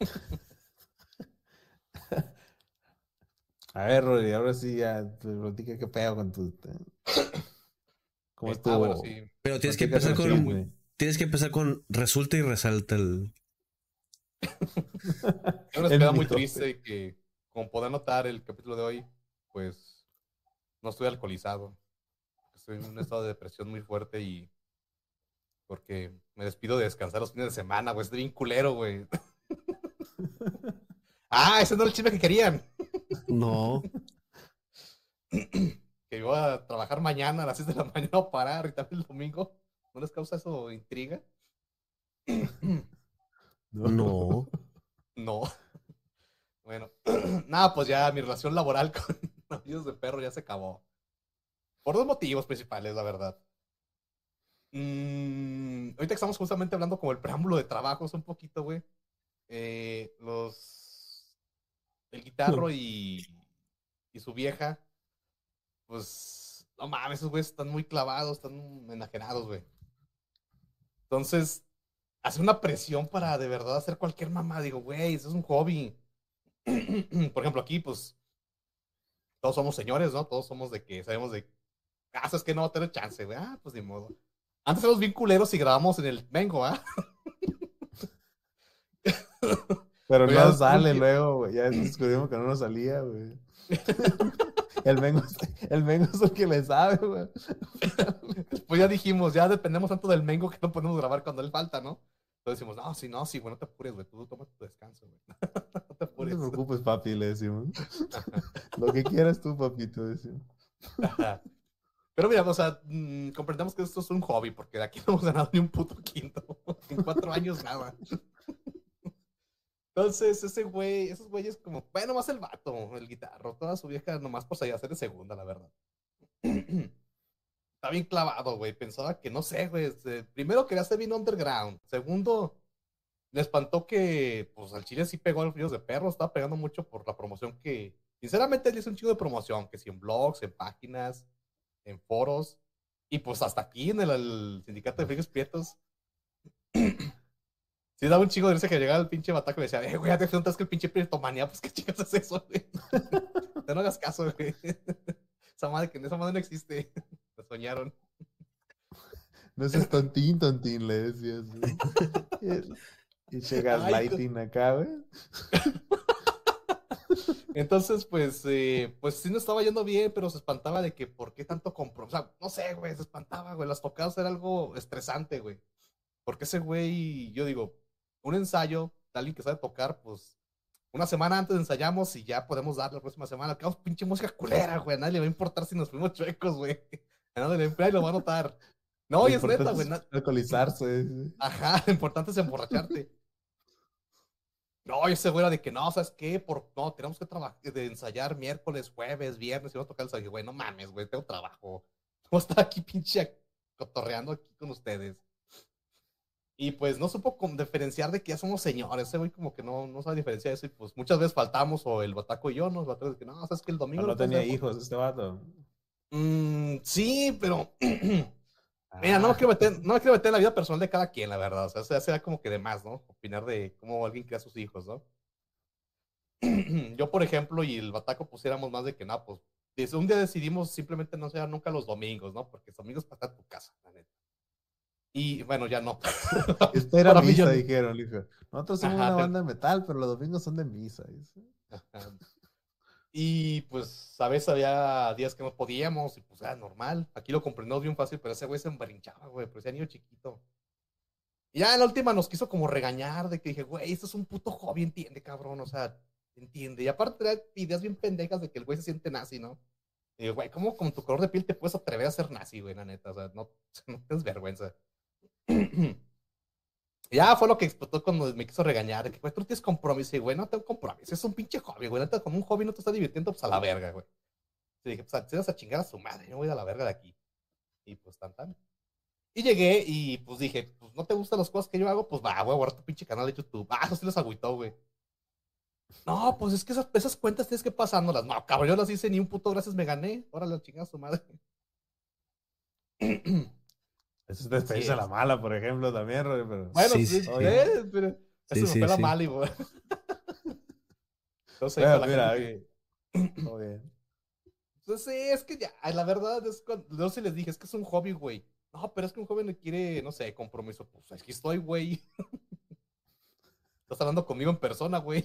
S3: [LAUGHS]
S1: A ver, Rodri, ahora sí ya te platica qué pedo con tu. [CLEARS THROAT] ¿Cómo
S2: Ah,
S1: estuvo?
S2: bueno, sí.
S3: Pero tienes que empezar con,
S1: chisme.
S3: tienes que empezar con resulta y resalta el.
S2: Es una [LAUGHS] espera muy triste que, como podrán notar el capítulo de hoy, pues no estoy alcoholizado. Estoy en un estado de depresión muy fuerte y porque me despido de descansar los fines de semana, güey. Estoy bien culero, güey. [LAUGHS] ah, ese no era el chisme que querían.
S3: No. [CLEARS THROAT]
S2: Que iba a trabajar mañana a las 6 de la [LAUGHS] mañana o parar y también el domingo. ¿No les causa eso intriga? [CLEARS THROAT]
S3: No.
S2: No. Bueno, [CLEARS THROAT] nada, pues ya mi relación laboral [LAUGHS] con Navillos de Perro ya se acabó. Por dos motivos principales, la verdad. Mm, ahorita estamos justamente hablando como el preámbulo de trabajos un poquito, güey. Eh, los... El guitarro y... y su vieja, pues, no mames, esos güeyes están muy clavados, están enajenados, güey. Entonces, hace una presión para de verdad hacer cualquier mamá. Digo, güey, eso es un hobby. [CLEARS THROAT] Por ejemplo, aquí, pues, todos somos señores, ¿no? Todos somos de que sabemos de, ah, es que no va a tener chance, güey. Ah, pues ni modo. Antes éramos bien culeros y grabamos en el Mengo, ¿ah?
S1: Pero no sale luego, güey. Ya descubrimos que no nos salía, güey. [LAUGHS] El Mengo, el Mengo es el que le sabe, güey.
S2: Pues ya dijimos, ya dependemos tanto del Mengo que no podemos grabar cuando él falta, ¿no? Entonces decimos, no, sí, no, sí, güey, no te apures, güey. Tú toma tu descanso, güey. [LAUGHS]
S1: No te apures. No te preocupes, papi, le decimos. Lo que quieras tú, papito, decimos.
S2: Pero mira, o sea, mmm, comprendemos que esto es un hobby, porque de aquí [LAUGHS] no hemos ganado ni un puto quinto. [LAUGHS] En cuatro años nada. Entonces, ese güey, esos güeyes como, bueno, más el vato, el guitarro, toda su vieja, nomás por salir a hacer de segunda, la verdad. [CLEARS THROAT] Está bien clavado, güey. Pensaba que, no sé, güey. Este, primero quería hacer bien underground. Segundo, me espantó que, pues, al chile sí pegó al fríos de perro. Estaba pegando mucho por la promoción que, sinceramente, le hice un chico de promoción, que si en blogs, en páginas, en foros. Y pues hasta aquí en el, sindicato de fríos prietos. [CLEARS THROAT] Sí, daba un chico de risa que llegaba el pinche bataco y le decía, eh, güey, ya te preguntas que el pinche manía, pues qué chicas es eso, güey. [LAUGHS] no hagas caso, güey. [LAUGHS] Esa madre, que esa madre no existe. [LAUGHS] Lo soñaron.
S1: No seas tontín, tontín, le decías. y llegas lighting acá, güey.
S2: Entonces, pues, eh, pues sí no estaba yendo bien, pero se espantaba de que por qué tanto compró. O sea, no sé, güey, se espantaba, güey. Las tocadas era algo estresante, güey. Porque ese güey, yo digo, un ensayo, alguien que sabe tocar, pues una semana antes ensayamos y ya podemos dar la próxima semana. Quedamos pinche música culera, güey. A nadie le va a importar si nos fuimos chuecos, güey. A nadie le y lo va a notar. No, y es neta, güey.
S1: Alcoholizarse.
S2: Ajá, lo importante es emborracharte. No, y ese güey era de que no, ¿sabes qué? Por, no, tenemos que trabajar, de ensayar miércoles, jueves, viernes, y vamos a tocar el ensayo. Güey, no mames, güey, tengo trabajo. [LAUGHS] Voy a estar aquí pinche cotorreando aquí con ustedes. Y pues no supo diferenciar de que ya somos señores. Ese güey como que no, no sabe diferenciar eso. Y pues muchas veces faltamos, o el Bataco y yo, nos batamos de que no, sabes que el domingo.
S1: No, tenía hijos este vato.
S2: Mm, sí, pero. [CLEARS THROAT] Mira, no me, quiero meter, no me quiero meter en la vida personal de cada quien, la verdad. O sea, se hace como que de más, ¿no? Opinar de cómo alguien crea a sus hijos, ¿no? [CLEARS THROAT] yo, por ejemplo, y el Bataco pusiéramos más de que nada, pues. Desde un día decidimos simplemente no ser nunca los domingos, ¿no? Porque los domingos para estar en tu casa, la neta. Y bueno, ya no. [LAUGHS]
S1: Espera [LAUGHS] misa, dijeron, hijo. Nosotros somos una banda de metal, pero los domingos son de misa.
S2: Y pues a veces había días que no podíamos y pues era normal. Aquí lo comprendimos bien fácil, pero ese güey se embarinchaba, güey, pero ese niño chiquito. Y ya en la última nos quiso como regañar de que dije, güey, esto es un puto hobby, entiende, cabrón, o sea, entiende. Y aparte era ideas bien pendejas de que el güey se siente nazi, ¿no? Y güey, ¿cómo con tu color de piel te puedes atrever a ser nazi, güey, la neta? O sea, no, [LAUGHS] no tienes vergüenza. [CLEARS THROAT] ya fue lo que explotó cuando me quiso regañar. Que, güey, tú tienes compromiso. Y, güey, no tengo compromiso. Es un pinche hobby, güey. Como un hobby no te está divirtiendo, pues a la verga, güey. Y dije, pues te vas a chingar a su madre. Yo voy a la verga de aquí. Y pues tan tan. Y llegué y pues dije, pues no te gustan las cosas que yo hago, pues va, voy a guardar tu pinche canal de YouTube. Ah, eso sí les agüitó, güey. No, pues es que esas, esas cuentas tienes que pasándolas. No, cabrón, yo las hice ni un puto gracias me gané. Órale, chingada su madre. [CLEARS THROAT]
S1: Eso es de a la mala, por ejemplo, también, pero...
S2: Bueno, sí, sí, eh, pero eso sí, fue la mala, güey. [LAUGHS] Entonces,
S1: mira, mira bien.
S2: Entonces, pues sí, es que ya, la verdad, es cuando, yo sí les dije, es que es un hobby, güey. No, pero es que un joven le quiere, no sé, compromiso. Pues aquí estoy, güey. [LAUGHS] Estás hablando conmigo en persona, güey.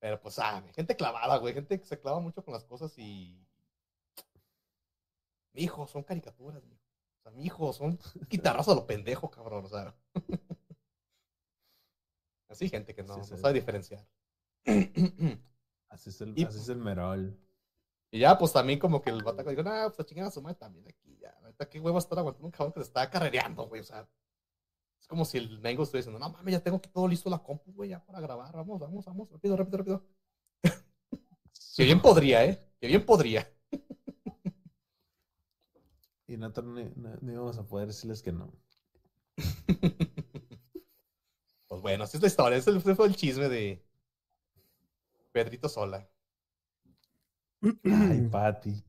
S2: Pero pues, ah, gente clavada, güey. Gente que se clava mucho con las cosas y. Mi hijo, son caricaturas, güey. O sea, mi hijo, son [LAUGHS] guitarras a lo pendejo, cabrón. O sea. [LAUGHS] Así, gente que no, sabe diferenciar. [CLEARS THROAT]
S1: así es el, así es el merol.
S2: Y ya, pues también como que el bataco dijo, nah, pues a chingar a su madre también aquí, ya. Ahorita qué huevo estar aguantando un cabrón que se está carrereando, güey. O sea, es como si el Mengo estuviera diciendo, no mames, ya tengo todo listo la compu, güey, ya para grabar. Vamos, vamos, vamos, rápido, rápido, rápido. [LAUGHS] que bien podría, ¿eh? Que bien podría.
S1: Y nosotros no, íbamos a poder decirles que no. [LAUGHS]
S2: pues bueno, así es la historia. Ese fue el chisme de Pedrito Sola.
S1: Ay, Pati.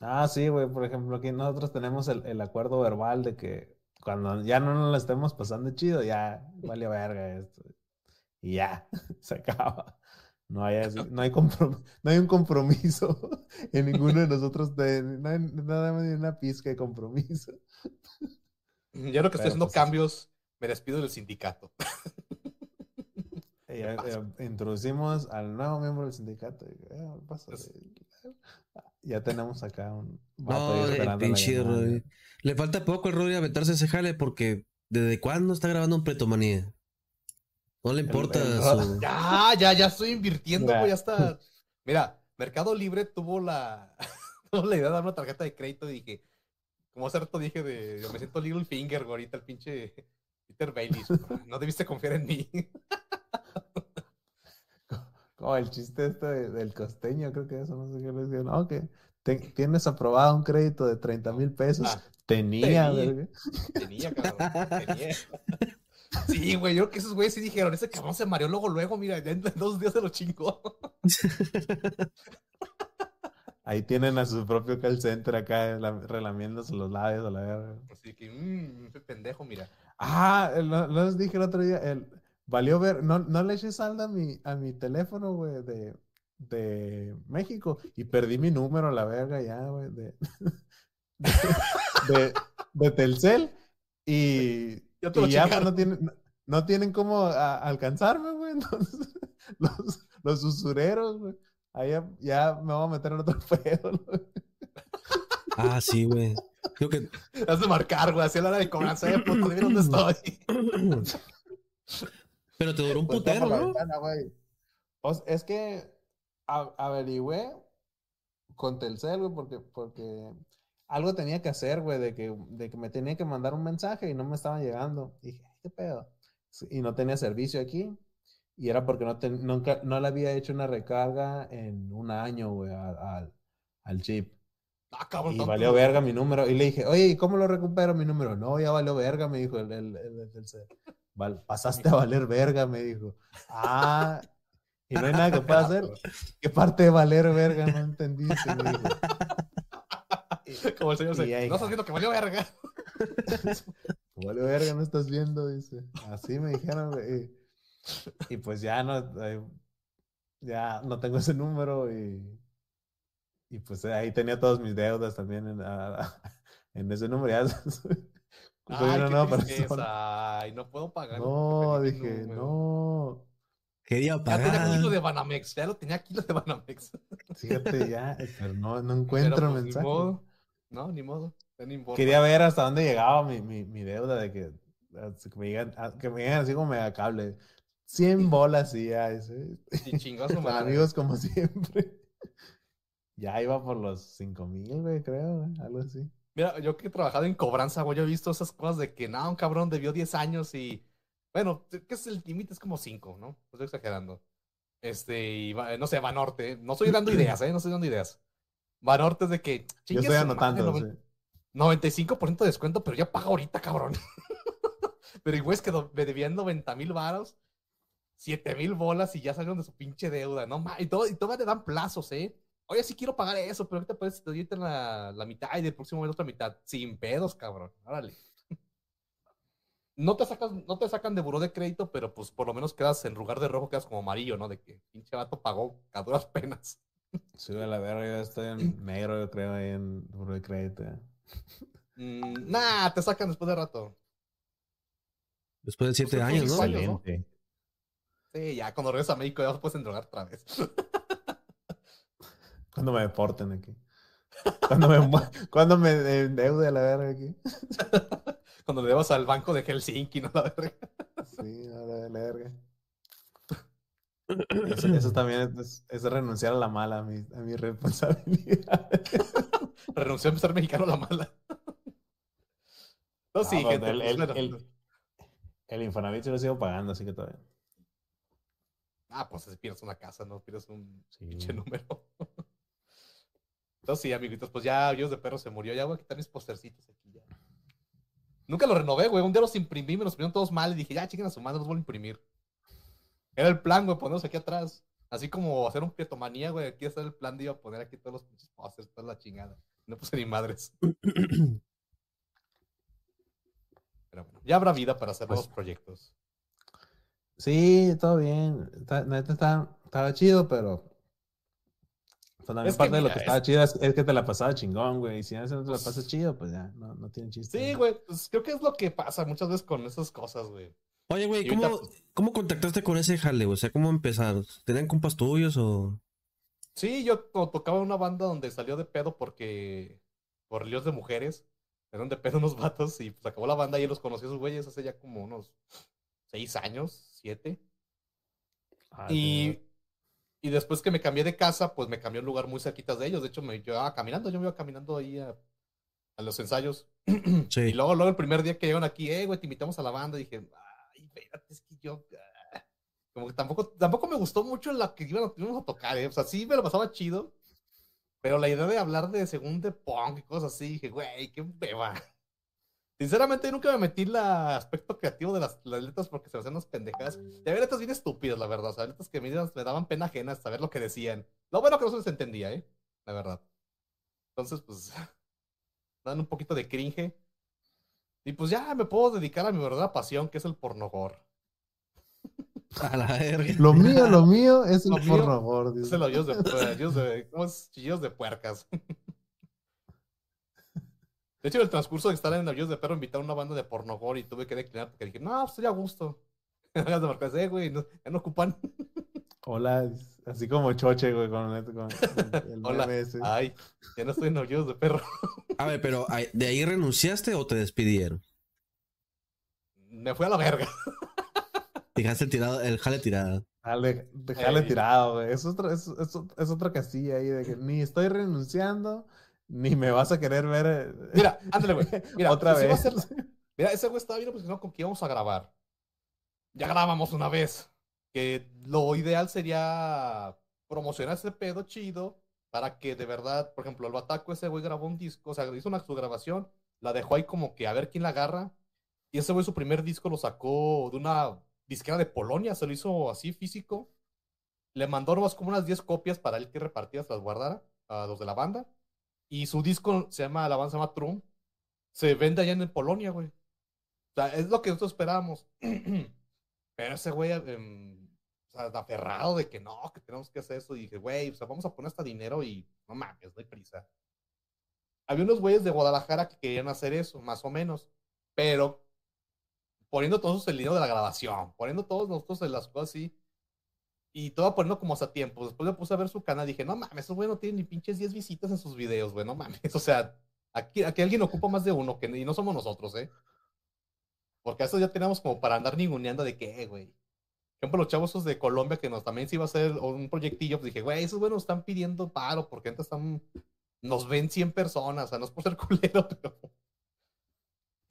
S1: Ah, sí, güey. Por ejemplo, aquí nosotros tenemos el, el acuerdo verbal de que cuando ya no nos la estemos pasando chido, ya vale verga esto. Y ya, [LAUGHS] se acaba. No hay, así- [LAUGHS] no hay, comprom- [LAUGHS] no hay un compromiso [LAUGHS] en ninguno de nosotros. de- no hay nada más ni una pizca de compromiso.
S2: Ya lo que estoy haciendo
S1: pues,
S2: cambios, me despido del sindicato.
S1: Y introducimos al nuevo miembro del sindicato. y, eh, pásale. Ya tenemos acá un vato
S3: No,
S1: esperando
S3: pinche. Le falta poco al Rory aventarse ese jale porque ¿desde cuándo está grabando un Pretomanía? No le importa
S1: el
S3: su... [LAUGHS]
S2: Ya, ya, ya estoy invirtiendo,
S1: Mira.
S2: güey, ya está. Mira, Mercado Libre tuvo la, [LAUGHS] tuvo la idea de dar una tarjeta de crédito y dije, como hace rato dije de, yo me siento Little Finger, güey, ahorita el pinche Peter Bailey. No debiste confiar en mí. [LAUGHS]
S1: Como el chiste este de- del costeño, creo que eso, no sé qué le decían. No, que te- tienes aprobado un crédito de 30 mil pesos.
S2: Ah,
S1: tenía,
S2: tenía.
S1: verga.
S2: Tenía, cabrón, tenía. Sí, güey, yo creo que esos güeyes sí dijeron, ese cabrón se mareó luego, luego, mira, ya en [LAUGHS] dos días se lo chingó.
S1: Ahí tienen a su propio call center acá la- relamiéndose los labios a la verga.
S2: Así que, mmm, ese pendejo, mira.
S1: Ah, no, no les dije el otro día, el, valió ver, no, no le eché saldo a mi, a mi teléfono, güey, de, de México y perdí mi número a la verga ya, güey, de, [LAUGHS] de, de, de Telcel y,
S2: Ya te lo
S1: y ya pues, no tienen, no, no tienen cómo a- alcanzarme, güey, [LAUGHS] entonces los, los usureros, güey, ahí ya, ya me voy a meter en otro [LAUGHS] pedo, güey.
S3: Ah, sí, güey. Creo que...
S2: Has de marcar, güey, así a la hora de cobranza, eh, puto, dime dónde estoy. [CLEARS THROAT]
S3: Pero te duró un
S1: Pues
S3: putero, ¿no?
S1: ventana, güey. Es que averigüé con Telcel, güey, porque, porque algo tenía que hacer, güey, de que, de que me tenía que mandar un mensaje y no me estaban llegando. Y dije, ¿qué pedo? Y no tenía servicio aquí. Y era porque no, ten- nunca, no le había hecho una recarga en un año, güey, a- al- al chip.
S2: Ah, cabrón.
S1: Y valió verga mi número. Y le dije, oye, ¿y cómo lo recupero mi número? No, ya valió verga, me dijo el, el, el- el Telcel. Val- pasaste a valer verga, me dijo. Ah, y no hay nada que pueda [LAUGHS] hacer. ¿Qué parte de valer verga no entendiste? Me dijo. [LAUGHS]
S2: Como el señor se,
S1: ahí-
S2: no estás viendo que valió verga. [LAUGHS]
S1: Valió verga, no estás viendo, dice. Así me dijeron, güey. Y, y pues ya no, ya no tengo ese número y, y pues ahí tenía todas mis deudas también en, [LAUGHS] en ese número. Ya
S2: Ay,
S1: persona.
S2: Ay, no puedo pagar.
S1: No, dije,
S2: número.
S1: no.
S3: Quería
S2: Ya tenía
S3: pagar.
S2: kilo de Banamex, ya lo tenía kilo de Banamex.
S1: Fíjate, ya, pero no, no
S2: Pero,
S1: encuentro
S2: pues,
S1: mensaje.
S2: No, ni modo. No.
S1: Quería ver hasta dónde llegaba mi, mi, mi deuda de que, me llegan, que me llegan así como mega cable. 100 [LAUGHS] bolas y ya, ese.
S2: Y
S1: Con [LAUGHS]
S2: madre.
S1: amigos como [LAUGHS] siempre. Ya iba por los 5 mil, güey, creo, güey, algo así.
S2: Mira, yo que he trabajado en cobranza, güey, yo he visto esas cosas de que, no, un cabrón debió 10 años y, bueno, ¿qué es el límite? Es como 5, ¿no? No estoy exagerando. Este, y va- no sé, Banorte, no estoy dando [CLEARS THROAT] ideas, ¿eh? No estoy dando ideas. Banorte es de que,
S1: Yo estoy
S2: madre,
S1: anotando. sí.
S2: 95% de descuento, pero ya paga ahorita, cabrón. [LAUGHS] pero el güey es que me debían 90 mil varos, 7 mil bolas y ya salieron de su pinche deuda, ¿no? ma- Y, todo, y todavía te dan plazos, ¿eh? Oye, sí quiero pagar eso, pero ahorita puedes te la, la mitad y del próximo mes otra mitad. Sin pedos, cabrón. Órale. No te, sacas, no te sacan de buró de crédito, pero pues por lo menos quedas en lugar de rojo, quedas como amarillo, ¿no? De que pinche vato pagó a duras penas.
S1: Sí, a la verga, yo estoy en negro, yo creo, ahí en Buró de Crédito.
S2: Mm, nah, te sacan después de rato.
S3: Después de siete
S2: Pues,
S3: años,
S2: pues,
S3: ¿no?
S1: Excelente.
S2: Sí, ya cuando regresas a México ya te puedes endrogar otra vez. [LAUGHS]
S1: Cuando me deporten aquí. Cuando me, cuando me endeude a la verga aquí. [LAUGHS]
S2: cuando le debas al banco de Helsinki, ¿no? La verga.
S1: Sí, a la verga. Eso, eso [CLEARS THROAT] también es, es renunciar a la mala, a mi, a mi responsabilidad. [LAUGHS]
S2: Renunció a ser mexicano a la mala. No, sí,
S1: Ah,
S2: gente.
S1: el,
S2: pues,
S1: el, el, el Infonavit sí lo sigo pagando, así que todavía.
S2: Ah, pues si pierdes una casa, no pierdes un
S1: Sí.
S2: pinche número. [LAUGHS] Entonces sí, amiguitos, pues ya Dios de perro se murió. Ya voy a quitar mis postercitos aquí ya. Nunca los renové, güey. Un día los imprimí, me los imprimieron todos mal y dije, ya, chiquen a su madre, los voy a imprimir. Era el plan, güey, ponerlos aquí atrás. Así como hacer un pietomanía, güey. Aquí está el plan de iba a poner aquí todos los pinches posters, toda la chingada. No puse ni madres. [CLEARS THROAT] Pero bueno, ya habrá vida para hacer
S1: Pues-
S2: nuevos proyectos.
S1: Sí, todo bien. Está- neta está- estaba chido, pero. También
S2: Es que
S1: parte de lo que
S2: es-
S1: estaba chido es, es que te la pasaba chingón, güey. Y si a veces no te la pasas chido, pues ya, no, no tiene chiste.
S2: Sí, güey, pues creo que es lo que pasa muchas veces con esas cosas, güey.
S3: Oye, güey,
S2: Y ahorita,
S3: ¿cómo, ¿cómo contactaste con ese jale? O sea, ¿cómo empezaron? ¿Tenían compas tuyos o...?
S2: Sí, yo to- tocaba en una banda donde salió de pedo porque. por líos de mujeres. Eran de pedo [LAUGHS] unos vatos y pues acabó la banda y los conocí a esos güeyes hace ya como unos seis años, siete.
S1: Ah,
S2: Y, y después que me cambié de casa, pues me cambié a un lugar muy cerquita de ellos. De hecho, me yo iba caminando, yo me iba caminando ahí a, a los ensayos. [CLEARS THROAT] Y
S3: Sí.
S2: luego, luego el primer día que llegaron aquí, eh, güey, te invitamos a la banda, dije, ay, espérate, es que yo. ah". Como que tampoco, tampoco me gustó mucho la que íbamos a tocar, eh. O sea, sí me lo pasaba chido. Pero la idea de hablar de según de punk y cosas así, dije, güey, qué beba. Sinceramente, nunca me metí el aspecto creativo de las, las letras porque se me hacían unas pendejadas. Y había letras bien estúpidas, la verdad. O sea, letras que me, me daban pena ajena saber lo que decían. Lo bueno que no se les entendía, ¿eh? La verdad. Entonces, pues, [LAUGHS] dan un poquito de cringe. Y pues ya me puedo dedicar a mi verdadera pasión, que es el pornogor.
S3: A la verga.
S1: Lo mío, lo mío es el
S2: Lo mío
S1: porno gordo.
S2: Es el hoyos de, hoyos de, chillidos de puercas. [LAUGHS] De hecho, en el transcurso de estar en Hoyos de Perro, invitaron a una banda de pornogor y tuve que declinar porque dije, no, pues estoy a gusto. [LAUGHS] Hagas de marcas, eh, güey, no- ya no ocupan.
S1: Hola, así como choche, güey, con, el- con el [LAUGHS]
S2: Hola.
S1: ese.
S2: Ay, ya no estoy Hoyos de Perro. [LAUGHS]
S3: A ver, pero ¿ay- ¿de ahí renunciaste o te despidieron?
S2: Me fui a la verga. [LAUGHS]
S3: Dejaste el, tirado, el jale tirado.
S1: Dale, dejarle
S2: Ey.
S1: tirado, güey. Es otra, es, es, es otra castilla ahí de que ni estoy renunciando, ni me vas a querer ver. eh,
S2: Mira, ándale, güey. Mira,
S1: otra vez.
S2: ser- Mira, ese güey estaba bien obsesionado con que íbamos a grabar. Ya grabamos una vez. Que lo ideal sería promocionar ese pedo chido para que de verdad, por ejemplo, el Bataco ese güey grabó un disco, o sea, hizo una su grabación, la dejó ahí como que a ver quién la agarra. Y ese güey su primer disco lo sacó de una disquera de Polonia, se lo hizo así físico. Le mandó nomás como unas 10 copias para él que repartía, se las guardara a los de la banda. Y su disco se llama, la banda se llama Trump. Se vende allá en Polonia, güey. O sea, es lo que nosotros esperábamos. [CLEARS THROAT] Pero ese güey, o sea, aferrado de que no, que tenemos que hacer eso. Y dije, güey, o sea, vamos a poner hasta dinero y no mames, no hay prisa. Había unos güeyes de Guadalajara que querían hacer eso, más o menos. Pero poniendo todos el dinero de la grabación, poniendo todos nosotros en las cosas así. Y todo poniendo como hasta tiempo. Después me puse a ver su canal y dije, no mames, esos güey no tienen ni pinches 10 visitas en sus videos, güey, no mames. O sea, aquí, aquí alguien ocupa más de uno, que, y no somos nosotros, ¿eh? Porque eso ya tenemos como para andar ninguneando de qué, güey. Por ejemplo, los chavos esos de Colombia que nos también se iba a hacer un proyectillo, pues dije, güey, esos güey nos están pidiendo paro porque antes están, nos ven 100 personas, o sea, no es por ser [LAUGHS] culero, pero...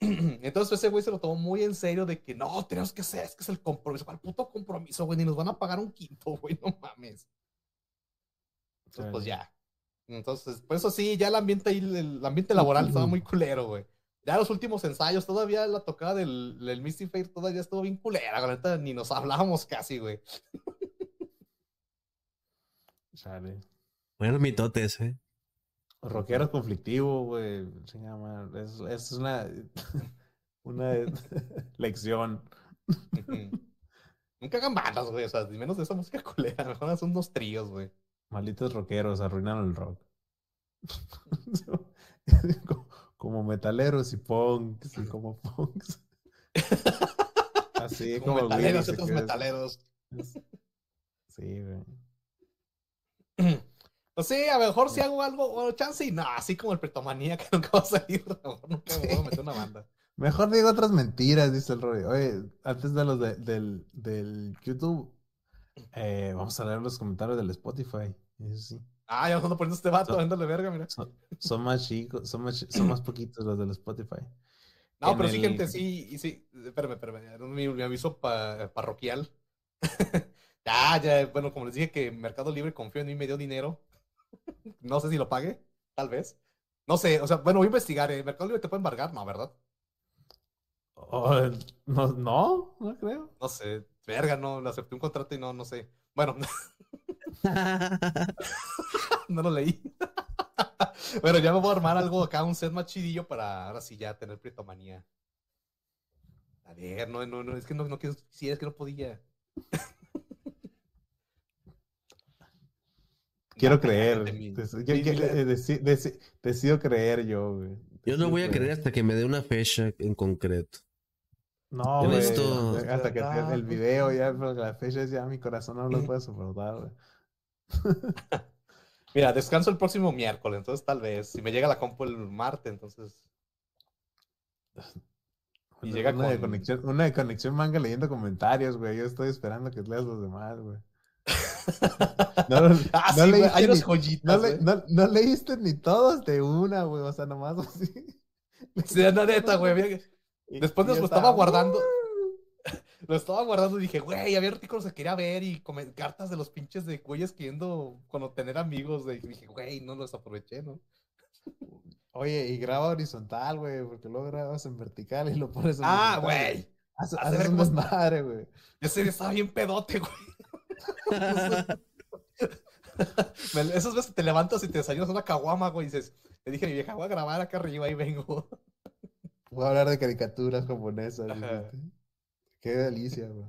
S2: [CLEARS THROAT] Entonces ese güey se lo tomó muy en serio de que no, tenemos que hacer, es que es el compromiso. ¿Cuál puto compromiso, güey? Ni nos van a pagar un quinto, [LAUGHS] güey, no mames. Entonces, pues ya. Entonces, pues eso sí, ya el ambiente ahí, el ambiente laboral estaba muy culero, güey. Ya los últimos ensayos, todavía la tocada del, del Misty Fair todavía estuvo bien culera, la neta, ni nos hablábamos casi, güey. [LAUGHS]
S1: Chale.
S3: Bueno, mitotes, ¿eh?
S1: Rockero conflictivo, güey. Chinga, man, Es, es una, [LAUGHS] una [LAUGHS] lección.
S2: Nunca hagan bandas, güey, o sea, ni menos de esa música culera, mejor hacen unos tríos, güey.
S1: Malditos rockeros arruinaron el rock. Como, metaleros y punks y como punks. [LAUGHS] Así
S2: Como
S1: como,
S2: metaleros otros metaleros.
S1: Sí, güey. [CLEARS THROAT]
S2: Pues sí, a lo mejor si hago algo, bueno, chance y no, así como el pretomanía [LAUGHS] que nunca va a salir, a lo mejor nunca me voy a meter una banda.
S1: Mejor digo otras mentiras, dice el Roy. Oye, antes de los de- del, del YouTube, eh, vamos a leer los comentarios del Spotify. Eso sí.
S2: Ah, ya ando poniendo este vato, dándole verga, mira.
S1: Son, son más chicos, son más, son más poquitos los del Spotify.
S2: No,
S1: en
S2: pero sí,
S1: el-
S2: gente, sí, y sí, espérame, espérame, mi, mi aviso pa- parroquial. [LAUGHS] ya, ya, bueno, como les dije que Mercado Libre confió en mí, me dio dinero. [LAUGHS] no sé si lo pague, tal vez. No sé, o sea, bueno, voy a investigar, ¿eh? ¿Mercado Libre te puede embargar? No, ¿verdad?
S1: Oh, no, no, no creo.
S2: No sé, verga, no, le acepté un contrato y no, no sé. Bueno, [LAUGHS] [LAUGHS] no lo leí. [LAUGHS] bueno, ya me voy a armar algo acá, un set más chidillo para ahora sí ya tener pritomanía. A ver, no, no, no, es que no, no quiero, sí, es que no podía. [LAUGHS]
S1: Quiero
S2: No,
S1: creer. eh, deci- deci- decido creer yo, güey.
S3: Yo no voy a creer hasta que me dé una fecha en concreto.
S1: No, güey. Hasta que el video ya, porque la fecha es ya mi corazón no lo puede soportar, güey. [LAUGHS]
S2: Mira, descanso el próximo miércoles, entonces tal vez. Si me llega la compu el martes, entonces. [LAUGHS] Y
S1: Una-
S2: llega
S1: una, de
S2: con-
S1: conexión, una de conexión manga leyendo comentarios, güey. Yo estoy esperando que leas los demás, güey. [LAUGHS] No,
S2: Ah,
S1: no
S2: sí, güey,
S1: leíste
S2: hay unos
S1: ni-
S2: joyitas.
S1: no, le- leíste ni todos de una, güey. O sea, nomás así.
S2: Sí, la neta, güey. Después nos lo estaba
S1: "Uh".
S2: Lo estaba guardando y dije, güey, había artículos que quería ver y cartas de los pinches de güeyes queriendo cuando tener amigos. De... y dije, güey, no los aproveché, ¿no?
S1: Oye, y graba horizontal, güey, porque luego grabas en vertical y lo pones en
S2: Ah, güey.
S1: Haces
S2: Hace
S1: un desmadre, güey.
S2: Ese día estaba bien pedote, güey. [LAUGHS] Esas veces te levantas y te desayunas una caguama, güey, y dices, le dije a mi vieja, voy a grabar acá arriba y vengo.
S1: Voy a hablar de caricaturas japonesas. Qué delicia, güey.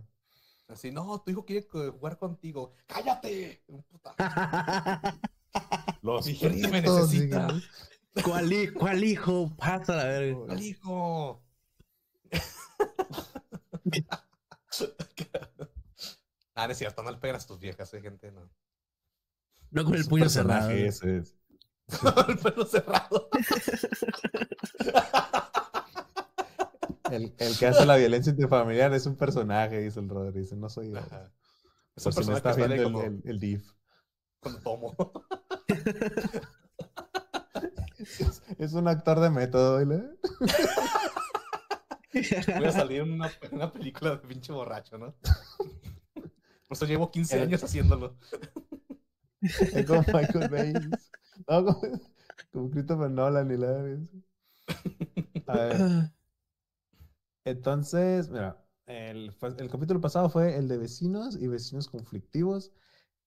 S2: Así, no, tu hijo quiere jugar contigo. ¡Cállate! Un puta.
S1: Los
S2: Mi gente me necesita.
S3: ¿Cuál, hi- cuál hijo? Pasa la verga.
S2: ¡Al hijo! [LAUGHS] ah, no es cierto, no le pegas a tus viejas, eh, gente, no.
S3: No con el
S1: un
S3: puño cerrado.
S1: ese es. [LAUGHS]
S2: el pelo cerrado. [LAUGHS]
S1: El, el que hace la violencia intrafamiliar es un personaje, dice el Rodri. Dice, no soy yo.
S2: Ajá. Es un
S1: si no está viendo
S2: como,
S1: el, el, el DIF.
S2: cuando tomo.
S1: Es, [LAUGHS] es un actor de método. ¿eh? [LAUGHS]
S2: Voy a salir en una, en una película de pinche borracho, ¿no? [LAUGHS] Por eso llevo 15
S1: El-
S2: años haciéndolo.
S1: Es como Michael Bay. No, como, como Christopher Nolan y la vez. A ver, entonces, mira, el, capítulo pasado fue el de vecinos y vecinos conflictivos.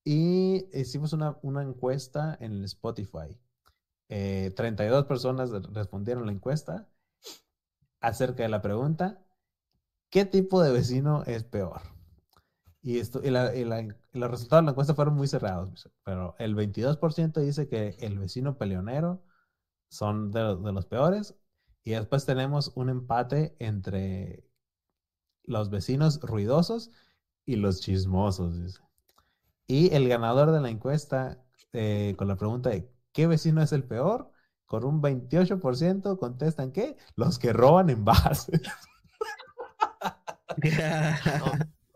S1: Y hicimos una, encuesta en el Spotify. Eh, 32 personas respondieron la encuesta acerca de la pregunta: ¿Qué tipo de vecino es peor? Y, esto, y, la- los resultados de la encuesta fueron muy cerrados, pero el 22% dice que el vecino peleonero son de los peores. Y después tenemos un empate entre los vecinos ruidosos y los chismosos. dice. Y el ganador de la encuesta eh, con la pregunta de ¿qué vecino es el peor? Con un 28% contestan que los que roban envases.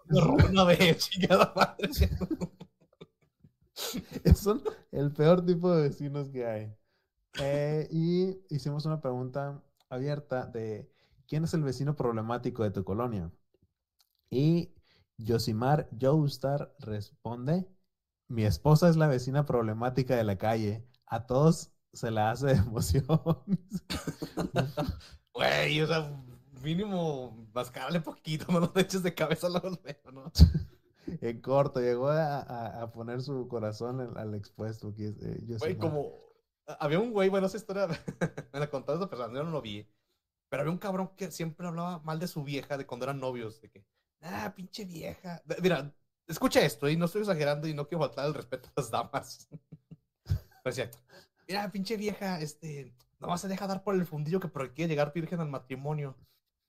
S2: Me robé una vez, chingada madre. [LAUGHS]
S1: Son el peor tipo de vecinos que hay. Eh, y hicimos una pregunta abierta de ¿quién es el vecino problemático de tu colonia? Y Yosimar Joestar responde, mi esposa es la vecina problemática de la calle. A todos se la hace de [LAUGHS] emoción. [LAUGHS]
S2: Güey, o sea, mínimo mascarle poquito, [LAUGHS] no lo eches de cabeza luego, luego, ¿no?
S1: en corto, llegó a, a- a poner su corazón al, al expuesto. Que eh,
S2: Güey, como. Había un güey, bueno, esa historia [LAUGHS] me la contó esa persona, yo no lo vi. Pero había un cabrón que siempre hablaba mal de su vieja de cuando eran novios. De que, ah, pinche vieja. Mira, escucha esto, y no estoy exagerando y no quiero faltar el respeto a las damas. [LAUGHS] Pero decía, mira, pinche vieja, este, nomás se deja dar por el fundillo que porque quiere llegar virgen al matrimonio.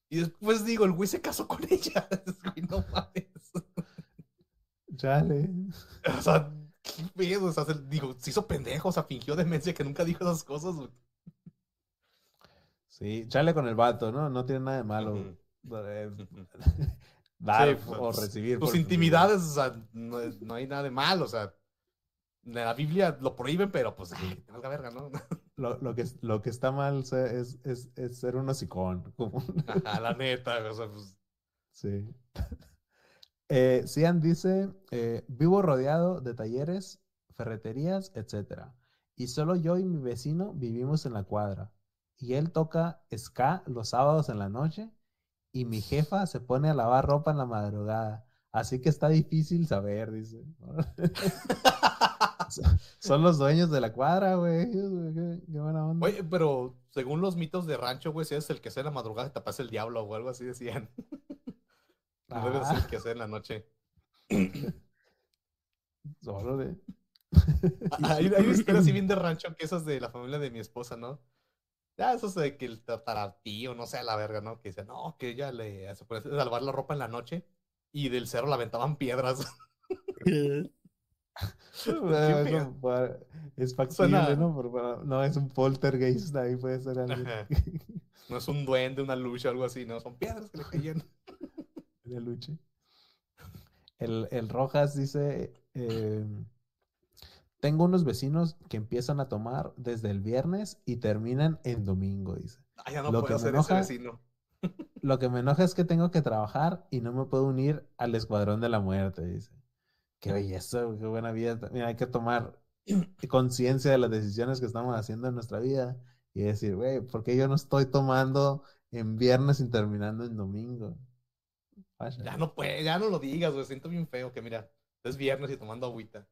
S2: Y después digo, el güey se casó con ella. [LAUGHS] Güey, no mames.
S1: Chale.
S2: O sea, qué pedo. O sea, se- digo, se hizo pendejo, o sea, fingió demencia que nunca dijo esas cosas. güey.
S1: Sí, chale con el vato, ¿no? No tiene nada de malo. Eh, dar
S2: Sí,
S1: o
S2: pues,
S1: recibir.
S2: Tus
S1: por-
S2: intimidades, o sea, no, hay nada de mal, o sea, en la Biblia lo prohíben, pero pues, ay, valga verga, ¿no? [LAUGHS]
S1: Lo, lo que, lo que está mal es, es, es ser un hocicón. como-
S2: la neta, o sea, pues,
S1: sí. Eh, Cian dice, eh, vivo rodeado de talleres, ferreterías, etc. Y solo yo y mi vecino vivimos en la cuadra. Y él toca ska los sábados en la noche y mi jefa se pone a lavar ropa en la madrugada. Así que está difícil saber, dice. [LAUGHS] Son los dueños de la cuadra, güey. Qué, buena onda.
S2: Oye, pero según los mitos de rancho, güey, si eres el que hace en la madrugada te pasa el diablo o algo así decían. No debes
S1: Ah,
S2: que hacer en la noche. [COUGHS]
S1: solo [LAUGHS] de.
S2: Ah, Hay, hay una historia así bien de rancho que esas de la familia de mi esposa, ¿no? Ya, eso de que el tataratío, no sé, a la verga, ¿no? Que dice, no, que ella le se puede salvar la ropa en la noche y del cerro la aventaban piedras. [LAUGHS] [LAUGHS]
S1: Eso pa- es factible, ¿no? Pero, no, es un poltergeist, ahí puede ser algo.
S2: No es un duende, una lucha, algo así, ¿no? Son piedras que le caían.
S1: De luche. El, el Rojas dice, eh, tengo unos vecinos que empiezan a tomar desde el viernes y terminan en domingo, dice.
S2: Ah, ya no
S1: Lo
S2: puedo
S1: que me
S2: ser ese
S1: enoja-
S2: vecino. [LAUGHS]
S1: Lo que me enoja es que tengo que trabajar y no me puedo unir al escuadrón de la muerte, dice. Qué belleza, qué buena vida. Mira, hay que tomar conciencia de las decisiones que estamos haciendo en nuestra vida y decir, güey, ¿por qué yo no estoy tomando en viernes y terminando en domingo?
S2: Ya no puede, ya no lo digas, güey. Siento bien feo que mira, es viernes y tomando agüita.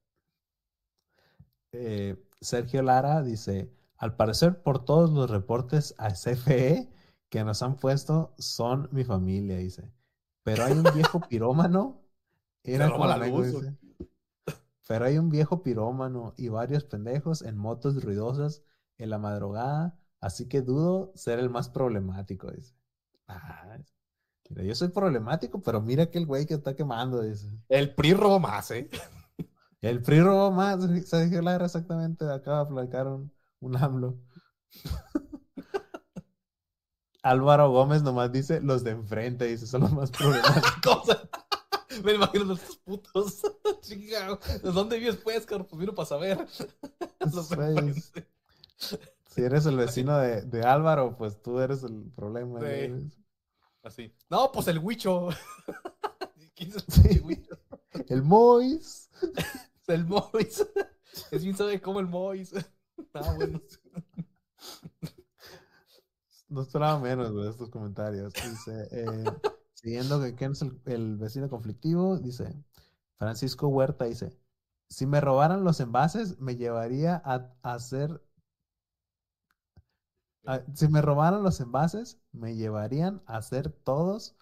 S1: Eh, Sergio Lara dice, al parecer por todos los reportes a CFE que nos han puesto son mi familia, dice. Pero hay un viejo [LAUGHS] pirómano. Era como
S2: la luz,
S1: dice. [LAUGHS] Pero hay un viejo pirómano y varios pendejos en motos ruidosas en la madrugada, así que dudo ser el más problemático, dice. Ah, yo soy problemático, pero mira aquel güey que está quemando, dice.
S2: El PRI robó más, ¿eh?
S1: El PRI robó más, Sergio Lara exactamente, acaba de aplacar un, un AMLO. [LAUGHS] Álvaro Gómez nomás dice los de enfrente, dice, son los más [LAUGHS] problemáticos. [LAUGHS]
S2: Me imagino los putos. Chingado. ¿De dónde vives, pues, cabrón? Pues vino para saber. Los.
S1: Si eres el vecino de, de Álvaro, pues tú eres el problema.
S2: Sí.
S1: ¿no?
S2: Así. No, pues el huicho. [LAUGHS] ¿Quién es el huicho? [LAUGHS]
S1: El Mois.
S2: Es [LAUGHS] el Mois. Es bien sabe cómo el Mois. Ah, bueno.
S1: No esperaba menos de estos comentarios. Dice, eh, siguiendo que quién es el, el vecino conflictivo, dice, Francisco Huerta dice, si me robaran los envases, me llevaría a, a hacer... a- si me robaran los envases, me llevarían a hacer todos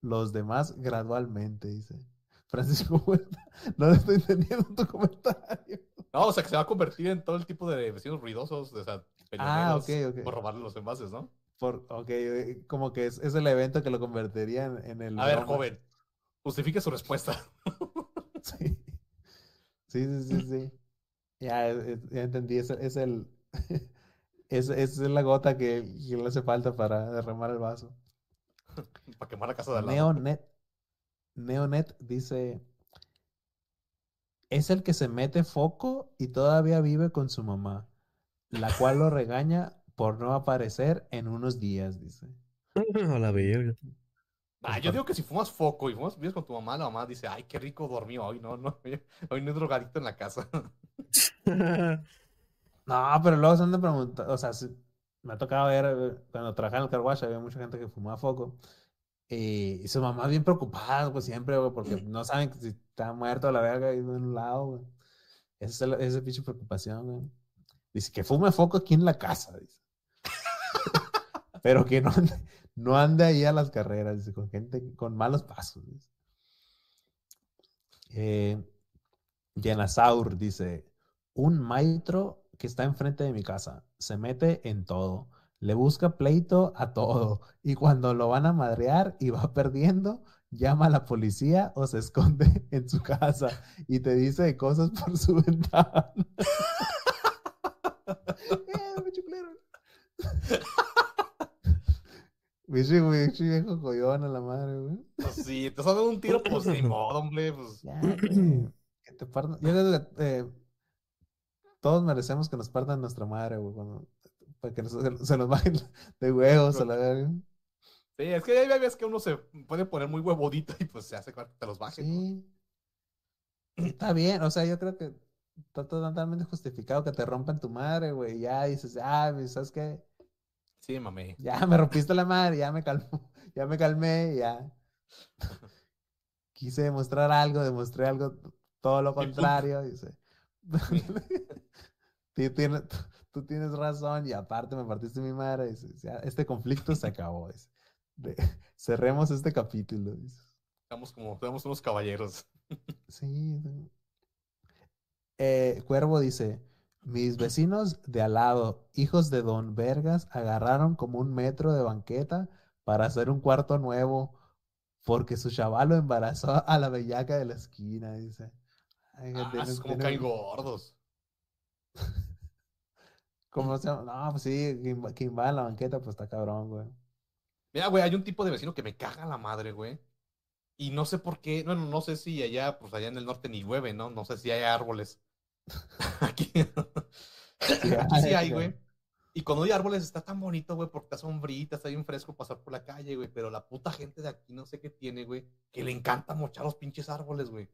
S1: los demás gradualmente, dice. Francisco [LAUGHS] Huerta, no estoy entendiendo tu comentario.
S2: No, o sea que se va a convertir en todo el tipo de vecinos ruidosos, o sea,
S1: Ah,
S2: peleoneros
S1: ok, ok.
S2: por robarle los envases, ¿no?
S1: Por, ok, eh, como que es, es el evento que lo convertiría en, en el...
S2: A ver, joven, justifique su respuesta. [LAUGHS]
S1: Sí. Sí, sí, sí, sí. Ya, eh, ya entendí, es, es el [LAUGHS] es, es la gota que, que le hace falta para derramar el vaso. [LAUGHS]
S2: Para quemar la casa de al lado.
S1: Neonet, Neonet dice, es el que se mete foco y todavía vive con su mamá, la cual lo regaña por no aparecer en unos días, dice. [LAUGHS]
S3: A la verga.
S2: Ah, yo digo que si fumas foco y fumas vives con tu mamá, la mamá dice, ay, qué rico dormí hoy, no, [LAUGHS] no, hoy no hay drogadicto en la casa.
S1: No, pero luego se han de preguntar, o sea, me ha tocado ver eh, cuando trabajaba en el car wash, había mucha gente que fumaba foco. Y, y sus mamás bien preocupadas, pues siempre, porque no saben si está muerto la verga ahí en un lado. Esa es, esa es pinche preocupación, güey. Dice que fume foco aquí en la casa, dice. [LAUGHS] Pero que no ande, no ande ahí a las carreras, dice, con gente con malos pasos, dice. Eh, Yenasaur dice, un maestro que está enfrente de mi casa se mete en todo, le busca pleito a todo [LAUGHS] y cuando lo van a madrear y va perdiendo, llama a la policía o se esconde [LAUGHS] en su casa y te dice cosas por su [LAUGHS] ventana. Eh, me chiflaron. Bicho, bicho, viejo collón a la madre, güey.
S2: Pues sí, te has dado un tiro, pues ni modo, hombre, pues.
S1: Ya, güey, que te partan- Yo eh, todos merecemos que nos partan nuestra madre, güey, cuando- para que nos- se, se nos bajen [LAUGHS] de huevos a la verga.
S2: Sí, es que hay veces que uno se puede poner muy huevudito y pues se hace que te los bajen. ¿no?
S1: Sí. Está bien, o sea, yo creo que está totalmente justificado que te rompan tu madre, güey. Ya dices, ah, pues, ¿sabes qué?
S2: Sí, mami.
S1: Ya me rompiste la madre, ya me calmo, [LAUGHS] ya me calmé, ya. [LAUGHS] quise demostrar algo, demostré algo, todo lo contrario. Dice, [LAUGHS] tú, tienes, tú tienes razón y aparte me partiste mi madre. Dice, este conflicto se acabó. Dice, [LAUGHS] cerremos este capítulo.
S2: Estamos como, somos unos caballeros. [LAUGHS]
S1: Sí. Eh, Cuervo dice, mis vecinos de al lado, hijos de Don Vergas, agarraron como un metro de banqueta para hacer un cuarto nuevo porque su chaval lo embarazó a la bellaca de la esquina, dice.
S2: Ah, es como que hay [LAUGHS] gordos.
S1: ¿Cómo se llama? No, pues sí, quien va en la banqueta, pues está cabrón, güey.
S2: Mira, güey, hay un tipo de vecino que me caga la madre, güey. Y no sé por qué, bueno, no sé si allá, pues allá en el norte ni llueve, ¿no? No sé si hay árboles. [LAUGHS] Aquí. [LAUGHS] sí, hay, güey. Y cuando hay árboles está tan bonito, güey, porque está sombrita, está bien fresco pasar por la calle, güey. Pero la puta gente de aquí no sé qué tiene, güey, que le encanta mochar los pinches árboles, güey.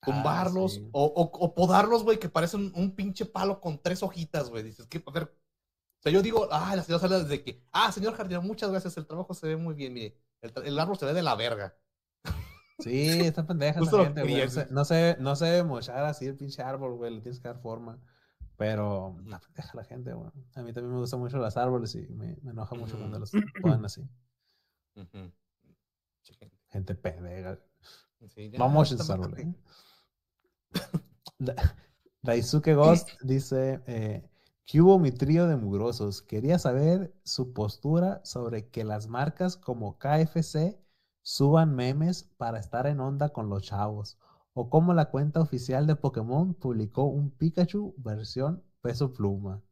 S2: Ah, Tumbarlos o, o, podarlos, güey, que parecen un pinche palo con tres hojitas, güey. Dices, que, a ver. O sea, yo digo, ah, la señora sale desde que, ah, señor jardinero, muchas gracias, el trabajo se ve muy bien, mire. El, el árbol se ve de la verga.
S1: Sí, está pendeja esa gente, güey. No se, no se debe mochar así el pinche árbol, güey. Le tienes que dar forma. Pero la pendeja la gente, güey. A mí también me gustan mucho los árboles y me, me enoja mucho cuando los [CLEARS THROAT] ponen así. Gente pendeja. Vamos a esos árboles. Daisuke Ghost dice: eh, ¿Qué hubo mi trío de mugrosos? Quería saber su postura sobre que las marcas como KFC suban memes para estar en onda con los chavos, o como la cuenta oficial de Pokémon publicó un Pikachu versión peso pluma.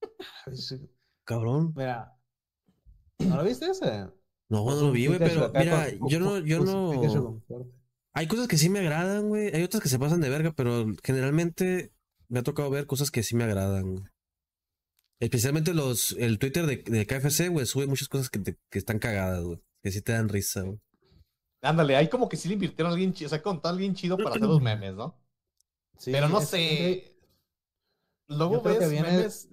S1: [LAUGHS]
S3: Cabrón.
S1: Mira, ¿no lo viste ese?
S3: No, no lo vi, güey, pero mira, yo no, yo no. Hay cosas que sí me agradan, güey. Hay otras que se pasan de verga, pero generalmente me ha tocado ver cosas que sí me agradan. Especialmente los, el Twitter de, de KFC, güey, sube muchas cosas que, que están cagadas, güey. Que sí te dan risa, güey.
S2: Ándale, hay como que sí le invirtieron a alguien chido, o sea, con alguien chido para hacer los memes, ¿no? Sí, Pero no sé. Luego ves que viene, memes.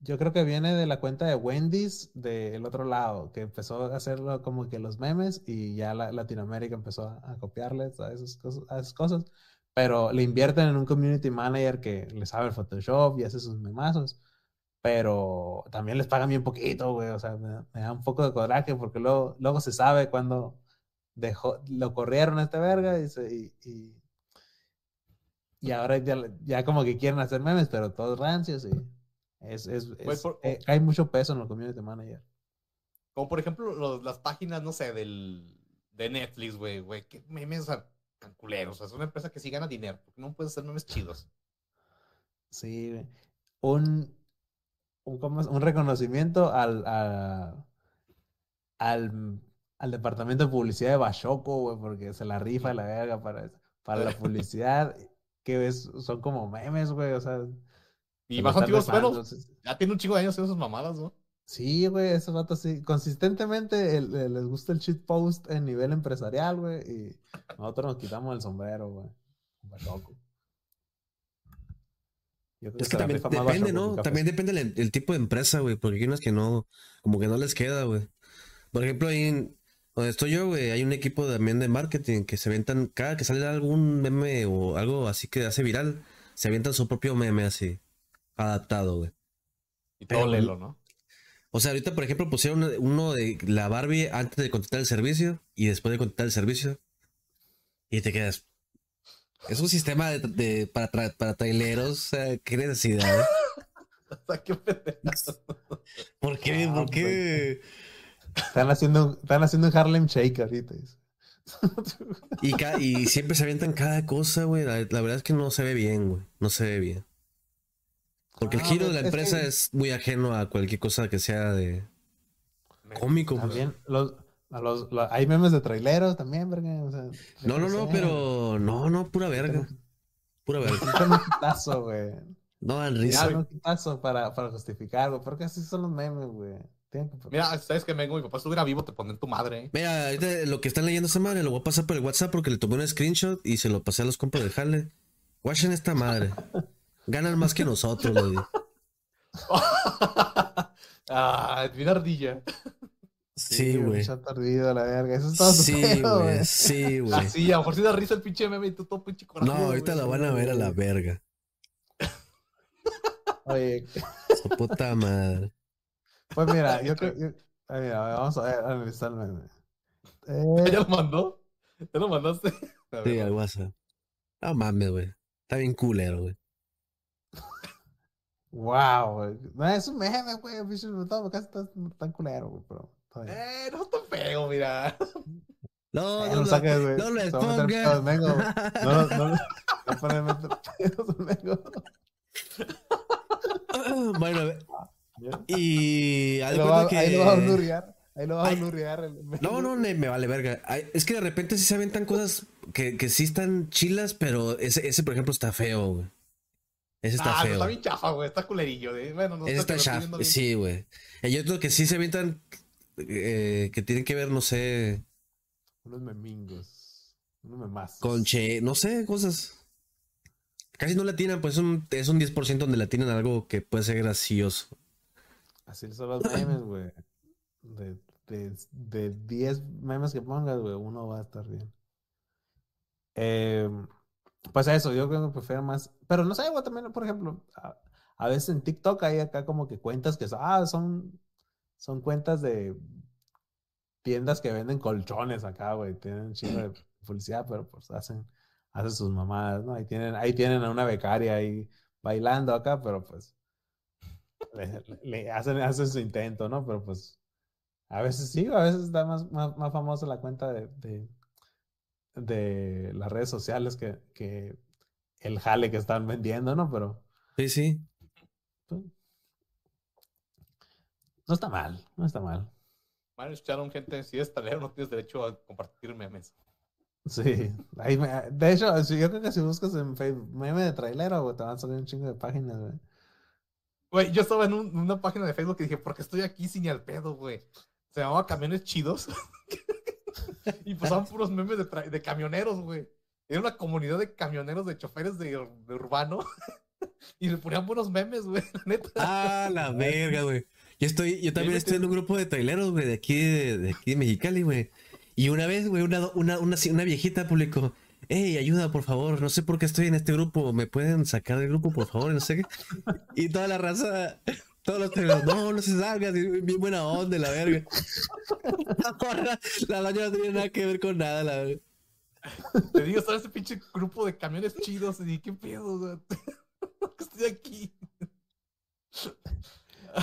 S1: Yo creo que viene de la cuenta de Wendy's del otro lado, que empezó a hacerlo como que los memes y ya la, Latinoamérica empezó a, copiarles a esas, cosas, a esas cosas. Pero le invierten en un community manager que le sabe el Photoshop y hace sus memazos pero también les pagan bien poquito, güey, o sea, me, da un poco de coraje porque luego, luego se sabe cuando dejó, lo corrieron a este verga y, y, y, ahora ya, ya, como que quieren hacer memes, pero todos rancios y es, es, eh, hay mucho peso en los community manager.
S2: Como por ejemplo las páginas, no sé, del, de Netflix, güey, güey, qué memes, o sea, culeros, o sea, es una empresa que sí gana dinero, porque no puede hacer memes chidos.
S1: Sí, un, un, reconocimiento al, al, al, departamento de publicidad de Bashoco, güey, porque se la rifa la verga para, para la [LAUGHS] publicidad, que es, son como memes, güey, o sea.
S2: Y más antiguos, bueno, ya tiene un chico de años haciendo sus mamadas, ¿no?
S1: Sí, güey, esos vatos sí. Consistentemente les gusta el shit post en nivel empresarial, güey, y nosotros nos quitamos el sombrero, güey. Bashoco
S3: es que también depende, ¿no? También depende el, tipo de empresa, güey, porque hay unas que no, como que no les queda, güey. Por ejemplo, ahí donde estoy yo, güey, hay un equipo también de marketing que se avientan, cada que sale algún meme o algo así que hace viral, se avientan su propio meme así, adaptado, güey.
S2: Y todo lelo, ¿no?
S3: O sea, ahorita, por ejemplo, pusieron uno de la Barbie antes de contratar el servicio y después de contratar el servicio. Y te quedas, es un sistema de, para, para traileros. ¿Qué necesidad? [LAUGHS]
S2: ¿Qué
S3: ¿Por qué? ¿Por qué?
S1: Están haciendo, están haciendo un Harlem Shake ahorita.
S3: y, y siempre se avientan cada cosa, güey. La, verdad es que no se ve bien, güey. No se ve bien. Porque el giro de la empresa es muy ajeno a cualquier cosa que sea de cómico.
S1: Pues. También los, hay memes de traileros también, verga.
S3: no, no, no, pero no, no, pura verga. Pura verga.
S1: un quitazo, güey.
S3: No, al risa.
S1: un quitazo para, para justificarlo. Porque así son los memes, güey.
S2: Mira, sabes que vengo, mi papá estuviera vivo, te ponen tu madre.
S3: Mira, ahorita lo que están leyendo esa madre lo voy a pasar por el WhatsApp porque le tomé un screenshot y se lo pasé a los compas de Jale. Watchen esta madre. Ganan más que nosotros, güey. [LAUGHS]
S2: ah, mira ardilla.
S3: Sí, güey.
S1: Se ha perdido la verga. Eso es todo su
S3: Sí, güey. Sí, güey.
S2: Así, a lo mejor sí da risa el pinche meme y tú todo pinche coraje.
S3: No, ahorita lo van a ver a la verga.
S1: Oye,
S3: Su puta madre.
S1: pues mira, yo creo. yo- ay, mira, vamos a ver, analizar el meme. Eh, [LAUGHS]
S2: ¿Ya lo mandó? ¿Ya lo mandaste? [LAUGHS] A
S3: Sí,
S2: ver,
S3: al WhatsApp. No mames, güey. Está bien culero, güey.
S1: Wow. No, es un meme, güey. Todo casi está tan culero, güey. Pero.
S2: Eh, no está feo, mira.
S3: No,
S1: Eh,
S3: no,
S1: lo
S3: no,
S1: saques, güey.
S3: no lo
S1: güey. No, no, [LAUGHS] no. No pueden meter pedos, Mengo. [LAUGHS]
S3: bueno,
S1: ¿Ya?
S3: y
S1: Ahí lo va,
S3: cuenta
S1: ahí lo va a
S3: que...
S1: blurrear. Ahí lo va a blurrear. el.
S3: No, no, ne- me vale verga. Ay, Es que de repente sí se aventan cosas que, que sí están chilas, pero ese, ese, por ejemplo, está feo, güey. Ese está
S2: ah, no,
S3: feo.
S2: está bien chafa, güey. Está culerillo. Bueno, no
S3: ese
S2: sé
S3: está chafa. Sí, güey. Hay otros que sí se avientan eh, que tienen que ver, no sé,
S1: Unos memingos. Unos memazos.
S3: con che, no sé, cosas. Casi no latinan, pues es un, es un 10% donde latinan algo que puede ser gracioso.
S1: Así son los memes, güey. De, de, de 10 memes que pongas, güey, uno va a estar bien. Eh, pues eso, yo creo que prefiero más. Pero no sé, güey, también, por ejemplo, a, a veces en TikTok hay acá como que cuentas que ah, son, son cuentas de tiendas que venden colchones acá, güey. Tienen chingo de [CLEARS THROAT] publicidad, pero pues hacen, hacen sus mamadas, ¿no? Ahí tienen, ahí tienen a una becaria ahí bailando acá, pero pues le, le- le hacen, hacen su intento, ¿no? Pero pues a veces sí, a veces está más, más, más famosa la cuenta de, de, de las redes sociales que, que el jale que están vendiendo, ¿no? Pero
S3: Sí, sí.
S1: pues, no está mal, no está mal.
S2: A escucharon gente, si eres talero no tienes derecho a compartir memes.
S1: Sí, ahí me- de hecho, si- yo creo que si buscas en Facebook meme de trailero, güey, te van a salir un chingo de páginas, güey.
S2: Güey, yo estaba en un- una página de Facebook que dije, ¿por qué estoy aquí sin ni al pedo, güey? Se llamaba Camiones Chidos. [LAUGHS] y pasaban puros memes de, camioneros, güey. Era una comunidad de camioneros, de choferes de, ur- de urbano. [LAUGHS] y le ponían buenos memes, güey, la neta.
S3: Ah, la [LAUGHS] verga, güey. Yo estoy, yo también estoy en un grupo de traileros, güey, de aquí, de, de aquí de Mexicali, güey. Y una vez, güey, una, una, una, una viejita publicó, hey, ayuda, por favor, no sé por qué estoy en este grupo, ¿me pueden sacar del grupo, por favor? No sé qué. Y toda la raza, todos los traileros, no, no se salgas, y bien buena onda, la verga. [LAUGHS] La morra, la doña no tenía nada que ver con nada, la verga.
S2: Te digo, estaba ese pinche grupo de camiones chidos. Y ¿qué pedo, güey? ¿Por qué estoy aquí?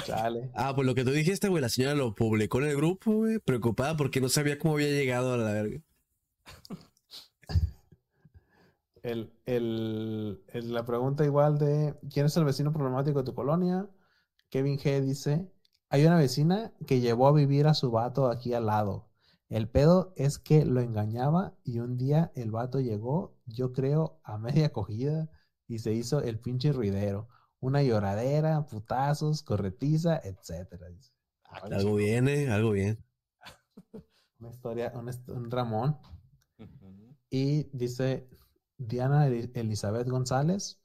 S1: Chale.
S3: Ah, pues lo que tú dijiste, güey, la señora lo publicó en el grupo, güey, preocupada porque no sabía cómo había llegado a la verga.
S1: El, el, el- la pregunta igual de ¿quién es el vecino problemático de tu colonia? Kevin G dice, hay una vecina que llevó a vivir a su vato aquí al lado. El pedo es que lo engañaba y un día el vato llegó, yo creo, a media cogida y se hizo el pinche ruidero. Una lloradera, putazos, corretiza, etcétera. dice.
S3: Algo viene, algo bien. [LAUGHS]
S1: Una historia, un, Ramón.
S2: Ujú.
S1: Y dice Diana Eli- Elizabeth González,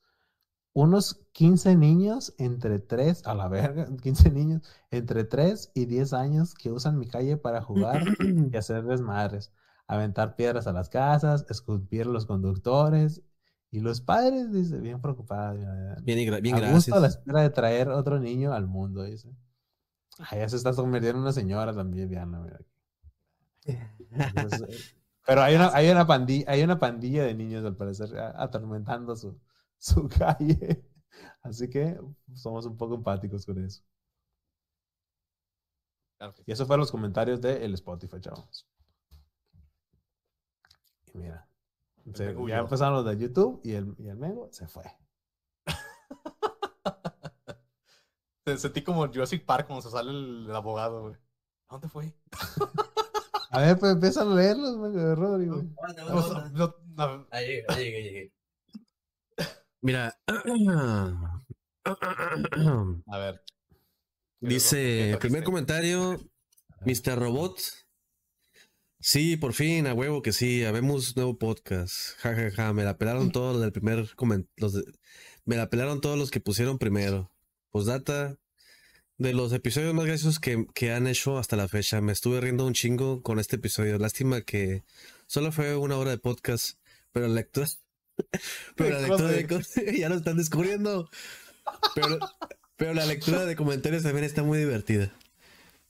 S1: unos 15 niños entre 3, a la verga, [LAUGHS] 15 niños entre 3 y 10 años que usan mi calle para jugar y [CLEARS THROAT] hacer desmadres, aventar piedras a las casas, esculpir los conductores y los padres, dice, bien preocupada.
S3: Bien, bien,
S1: a gusto a la
S3: gracias.
S1: espera de traer otro niño al mundo, dice. Ay, ya se está convirtiendo en una señora también, Diana, mira. Entonces, [LAUGHS] pero hay una, hay una pandilla, hay una pandilla de niños al parecer atormentando su, su calle. Así que somos un poco empáticos con eso.
S2: Claro sí.
S1: Y eso fueron los comentarios de el Spotify, chavos. Y mira, se- ya empezaron los de YouTube y el, y el Mengo se fue. [LAUGHS]
S2: Se- Sentí como Jurassic Park cuando se sale el, el abogado, güey. ¿A dónde fue? [LAUGHS]
S1: A ver, pues empiezan a leerlos, Mengo, Rodri, güey.
S2: No, no, no,
S3: Ahí llegué, ahí llegué. Mira. [CLEARS THROAT]
S2: a ver.
S3: Dice,
S2: ¿Qué
S3: primer comentario, Mr. Robot. Sí, por fin, a huevo que sí, habemos nuevo podcast. Ja, ja, ja, me la pelaron todos los del primer comentario. Me la pelaron todos los que pusieron primero. Postdata, de los episodios más graciosos que, que han hecho hasta la fecha. Me estuve riendo un chingo con este episodio. Lástima que solo fue una hora de podcast, pero la lectura. [LAUGHS] Pero la lectura de. [LAUGHS] ya lo están descubriendo. Pero, pero la lectura de comentarios también está muy divertida.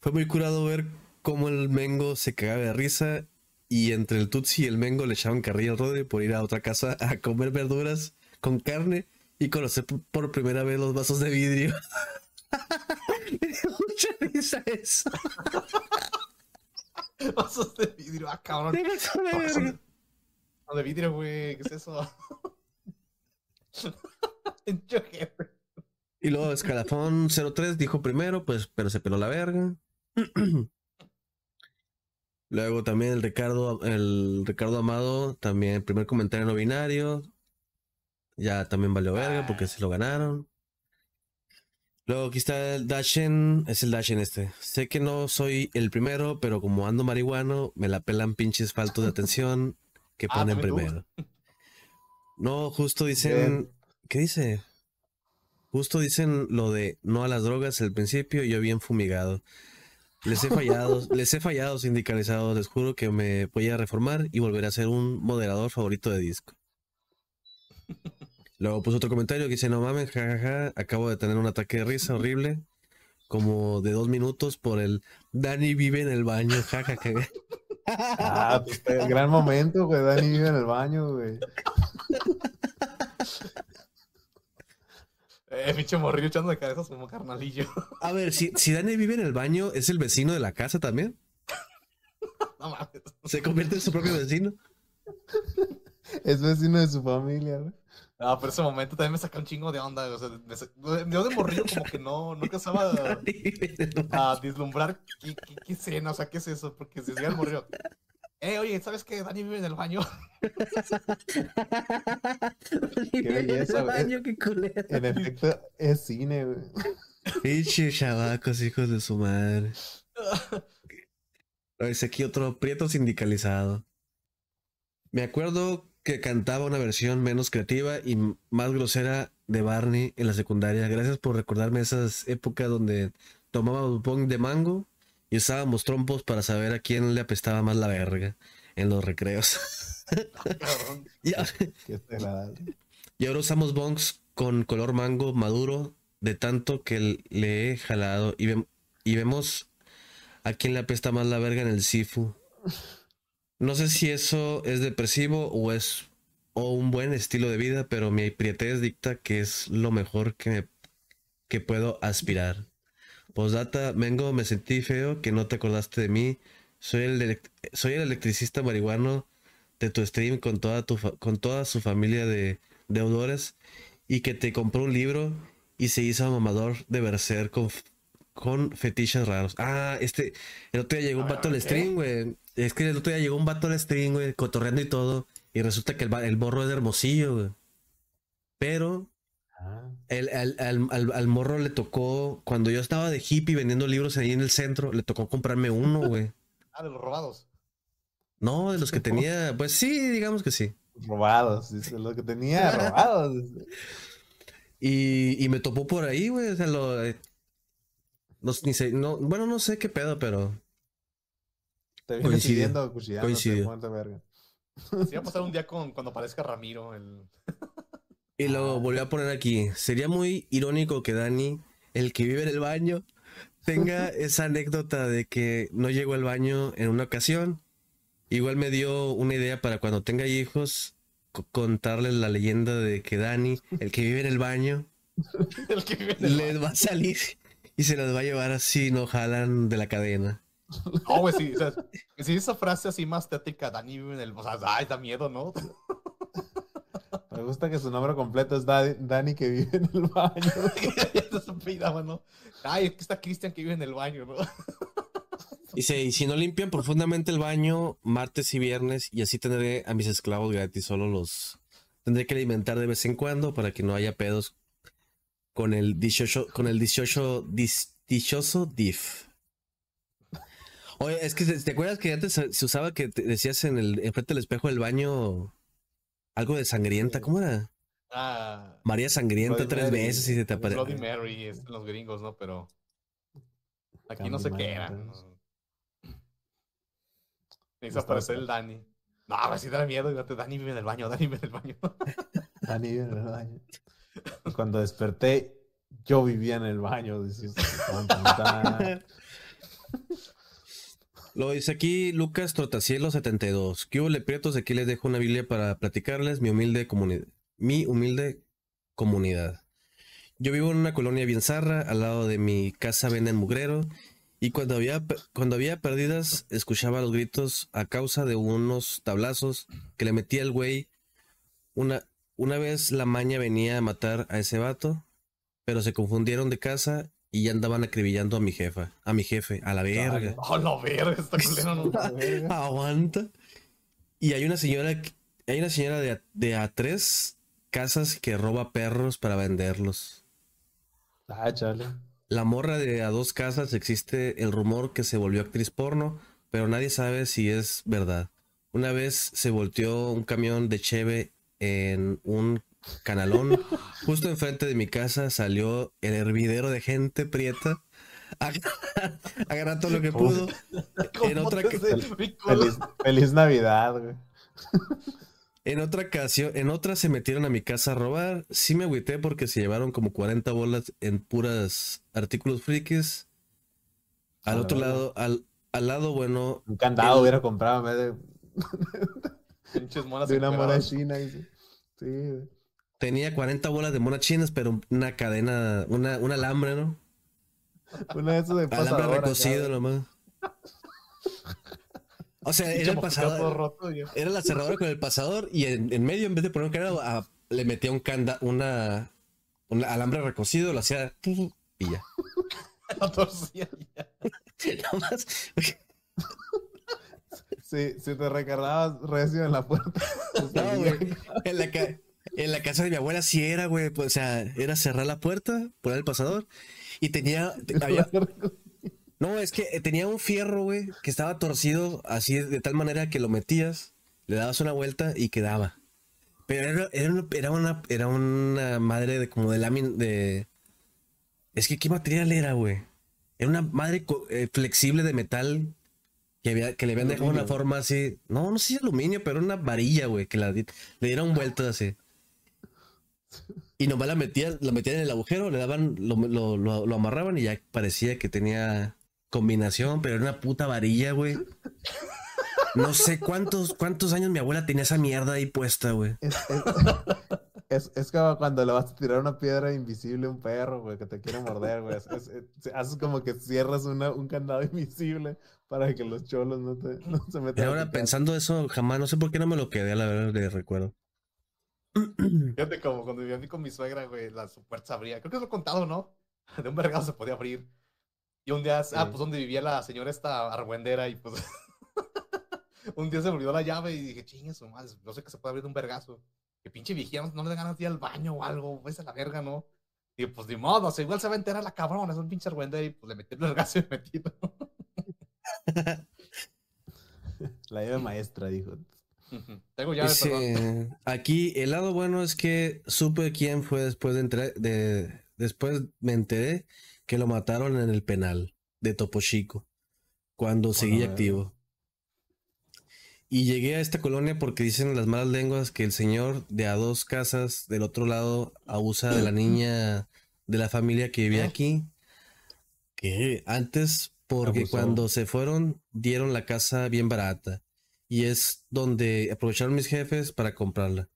S3: Fue muy curado ver cómo el Mengo se cagaba de risa y entre el Tutsi y el Mengo le echaban carrilla al Rodri por ir a otra casa a comer verduras con carne y conocer por primera vez los vasos de vidrio. [LAUGHS] Me dio mucha risa eso.
S2: Vasos de vidrio, ah, cabrón.
S3: De
S2: vidrio, güey. ¿Qué es eso? [LAUGHS]
S3: Y luego Escalafón 03 dijo primero, pues, pero se peló la verga. [CLEARS THROAT] Luego también el Ricardo, el Ricardo Amado, también primer comentario no binario. Ya también valió verga porque se lo ganaron. Luego aquí está el Dashen, es el Dashen este. Sé que no soy el primero, pero como ando marihuano, me la pelan pinches faltos de atención que
S2: Ah,
S3: ponen primero. No, justo dicen, ¿qué dice? Justo dicen lo de no a las drogas al principio, yo bien fumigado. Les he fallado, [LAUGHS] les he fallado sindicalizados, les juro que me voy a reformar y volveré a ser un moderador favorito de disco. Luego puso otro comentario que dice, no mames, jajaja, acabo de tener un ataque de risa horrible, como de dos minutos por el Dani vive en el baño, jajaja.
S1: Ah, pues, gran momento, güey. Dani vive en el baño, güey.
S2: Eh, pinche morrillo echando de cabezas como carnalillo.
S3: A ver, si, si Dani vive en el baño, ¿es el vecino de la casa también?
S2: No mames.
S3: ¿Se convierte en su propio vecino?
S1: Es vecino de su familia, güey.
S2: No, pero ese momento también me sacó un chingo de onda. O sea, me sa- yo de morrillo como que no, no alcanzaba [LAUGHS] a,
S3: el
S2: a vislumbrar qué, qué, qué escena, o sea, qué es eso. Porque si decía el morrillo, eh, oye, ¿sabes qué? Dani vive en el baño.
S3: Dani vive en el
S1: belleza, güey.
S3: baño, qué culero.
S1: En efecto, es cine, güey.
S3: Pinche chavacos, hijos de su madre. [LAUGHS] Dice aquí otro prieto sindicalizado. Me acuerdo que cantaba una versión menos creativa y más grosera de Barney en la secundaria. Gracias por recordarme esas épocas donde tomábamos bong de mango y usábamos trompos para saber a quién le apestaba más la verga en los recreos. [LAUGHS] Y, ahora, [LAUGHS] y ahora usamos bongs con color mango maduro de tanto que le he jalado y, y vemos a quién le apesta más la verga en el Sifu. No sé si eso es depresivo o es o un buen estilo de vida, pero mi prietez dicta que es lo mejor que, me- que puedo aspirar. Postdata, Mengo, me sentí feo que no te acordaste de mí. Soy el, soy el electricista marihuano de tu stream con toda, tu fa- con toda su familia de deudores y que te compró un libro y se hizo mamador de Berser con, con fetiches raros. Ah, este, el otro día llegó un
S2: A ver,
S3: vato al stream, güey. Es que el otro día llegó un vato al stream, güey, cotorreando y todo. Y resulta que el, el morro es hermosillo, güey. Pero
S1: Ah,
S3: el, al, al- al- al morro le tocó, cuando yo estaba de hippie vendiendo libros ahí en el centro, le tocó comprarme uno, güey. [LAUGHS]
S2: Ah, de los robados.
S3: No, de los que tenía, pues sí, digamos que sí.
S1: robados, dice, lo que tenía [LAUGHS] robados.
S3: Y, y me topó por ahí, güey. O sea, lo. eh, no, ni sé, no, bueno, no sé qué pedo, pero.
S1: Te viene siguiendo, verga.
S2: Sí, va a pasar un día con, cuando aparezca Ramiro. El... [LAUGHS]
S3: Y luego volvió a poner aquí. Sería muy irónico que Dani, el que vive en el baño, tenga [LAUGHS] esa anécdota de que no llegó al baño en una ocasión. Igual me dio una idea para cuando tenga hijos, co- contarles la leyenda de que Dani, el que vive en el baño, [LAUGHS]
S2: el que vive en el
S3: les va a salir y se los va a llevar así, no jalan de la cadena. [LAUGHS]
S2: No, güey, sí. O sea, si esa frase así más tétrica, Dani vive en el. O sea, ay, da miedo, ¿no? [LAUGHS]
S1: Me gusta que su nombre completo es Da- Dani que vive en el baño. [LAUGHS]
S2: ya ¿no? Ay, aquí está Cristian que vive en el baño, ¿no?
S3: Dice, y si no limpian profundamente el baño martes y viernes, y así tendré a mis esclavos gratis, solo los tendré que alimentar de vez en cuando para que no haya pedos con el dichoso, con el dichoso, dis- dichoso diff. Oye, es que te acuerdas que antes se usaba que te decías en el enfrente del espejo del baño algo de sangrienta, ¿cómo era?
S2: Ah,
S3: María sangrienta
S1: Bloody
S3: tres
S1: Mary.
S3: veces y se te
S2: Bloody
S3: aparece.
S2: Mary es en los gringos, ¿no? Pero. Aquí no sé qué era. Hizo aparecer el Dani. No, me sí da miedo. Dani vive en el baño, Dani vive en el baño. [LAUGHS]
S1: Dani vive en el baño. [LAUGHS] Cuando desperté, yo vivía en el baño. dices, tan, tan, tan. [LAUGHS]
S3: Lo dice aquí Lucas Trotacielo 72. ¿Qué hubo, prietos? Aquí les dejo una Biblia para platicarles mi humilde comunidad. Mi humilde comunidad. Yo vivo en una colonia bien zarra, al lado de mi casa venden mugrero, y cuando había, cuando había perdidas, escuchaba los gritos a causa de unos tablazos que le metía el güey. Una, una vez la maña venía a matar a ese vato, pero se confundieron de casa y ya andaban acribillando a mi jefa, a mi jefe, a la verga.
S2: Oh, la verga, esta [LAUGHS] culera no.
S1: La verga.
S3: Aguanta. Y hay una señora, hay una señora de a, de a tres casas que roba perros para venderlos.
S1: Ah, chale.
S3: La morra de a dos casas existe el rumor que se volvió actriz porno, pero nadie sabe si es verdad. Una vez se volteó un camión de cheve en un canalón. Justo enfrente de mi casa salió el hervidero de gente prieta. [LAUGHS] agarrar todo lo que pudo. En
S2: ¿Cómo
S3: otra?
S1: Feliz, feliz Navidad, güey.
S3: En otra ocasión, en otra se metieron a mi casa a robar. Sí me agüité porque se llevaron como 40 bolas en puras artículos frikis. Al otro lado, al, al lado bueno,
S1: Un candado
S3: El-
S1: hubiera comprado en vez de,
S2: Pinches monas
S1: de una mona
S2: encueradas.
S1: china. Sí, güey.
S3: Tenía 40 bolas de monas chinas, pero una cadena, una, un alambre, ¿no?
S1: Una de esas de
S3: Alambre recocido nomás. O sea, [LAUGHS] era el pasador.
S2: roto.
S3: Era la cerradura con el pasador y en, en medio, en vez de poner un candado, a- le metía un canda, una, un alambre recocido, lo hacía y ya. [LAUGHS]
S2: Lo torcía ya. [LAUGHS]
S3: Nomás,
S1: si te recargabas recio en la puerta.
S3: No, güey. En la, en la casa de mi abuela sí era, güey. Pues, o sea, era cerrar la puerta, poner el pasador. Y tenía. [LAUGHS] había- no, es que eh, tenía un fierro, güey, que estaba torcido así de tal manera que lo metías, le dabas una vuelta y quedaba. Pero era, era, una, era una era una madre de como de lámina de. Es que qué material era, güey. Era una madre eh, flexible de metal que, había, que le habían dejado una forma así. No, no sé si aluminio, pero una varilla, güey, que la, le dieron vueltas así. Y nomás la metían, la metían en el agujero, le daban, lo, lo, lo- lo amarraban y ya parecía que tenía combinación, pero era una puta varilla, güey. No sé cuántos, cuántos años mi abuela tenía esa mierda ahí puesta, güey.
S1: Es, es, es, es como cuando le vas a tirar una piedra invisible a un perro, güey, que te quiere morder, güey. Es- es- es- haces como que cierras una, un candado invisible para que los cholos no, te, no se metan.
S3: Y ahora pensando eso, jamás, no sé por qué no me lo quedé, a la verdad, de recuerdo. [CLEARS THROAT]
S2: Fíjate como cuando vivía con mi suegra, güey, la su puerta se abría. Creo que es lo he contado, ¿no? [LAUGHS] De un vergado se podía abrir. Y un día, ah, pues donde vivía la señora esta argüendera y pues... [LAUGHS] un día se me olvidó la llave y dije, chingue su madre, no sé que se puede abrir de un vergazo. Que pinche vigía, no, le ganas de ir al baño o algo, pues a la verga, ¿no? Y pues ni modo, o sea, igual se va a enterar la cabrona, es un pinche argüendera y pues le metí el vergazo y [LAUGHS] me metí.
S1: La llave maestra, dijo.
S2: Tengo llave, perdón.
S3: Aquí el lado bueno es que supe quién fue después de, entrar- de después me enteré que lo mataron en el penal de Topo Chico cuando seguía activo. Y llegué a esta colonia porque dicen las malas lenguas que el señor de a dos casas del otro lado abusa de la niña de la familia que vivía
S2: ¿Eh?
S3: aquí. Que antes, porque
S1: Abusó.
S3: cuando se fueron, dieron la casa bien barata. Y es donde aprovecharon mis jefes para comprarla.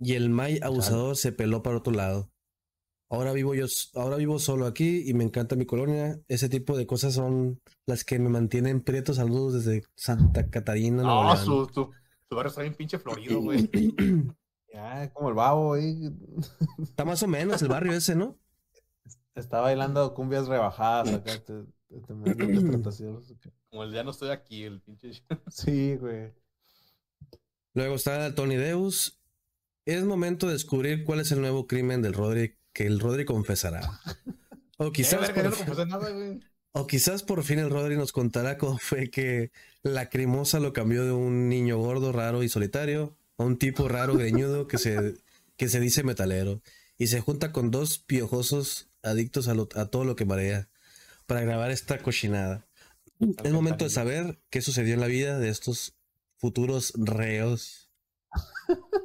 S3: Y el May abusador se peló para otro lado. Ahora vivo yo, ahora vivo solo aquí y me encanta mi colonia. Ese tipo de cosas son las que me mantienen prieto. Saludos desde Santa Catarina.
S2: No,
S3: León.
S2: su, su, su barrio está bien pinche florido, güey. [CLEARS THROAT]
S1: Ya, como el babo ahí.
S3: Está más o menos el barrio ese, ¿no?
S1: Está bailando cumbias rebajadas acá. [CLEARS THROAT] Te, te, te
S2: Como el ya no estoy aquí, el pinche... [LAUGHS]
S1: Sí, güey.
S3: Luego está Tony Deus. Es momento de descubrir cuál es el nuevo crimen del Rodri que el Rodri confesará. [LAUGHS] O
S2: ¿Qué
S3: quizás, por,
S2: no confesé nada, güey.
S3: o quizás por fin el Rodri nos contará cómo fue que la crimosa lo cambió de un niño gordo, raro y solitario a un tipo raro, greñudo que se, que se dice metalero y se junta con dos piojosos adictos a, lo- a todo lo que marea. para grabar esta cochinada. Es momento de saber qué sucedió en la vida de estos futuros reos. [LAUGHS]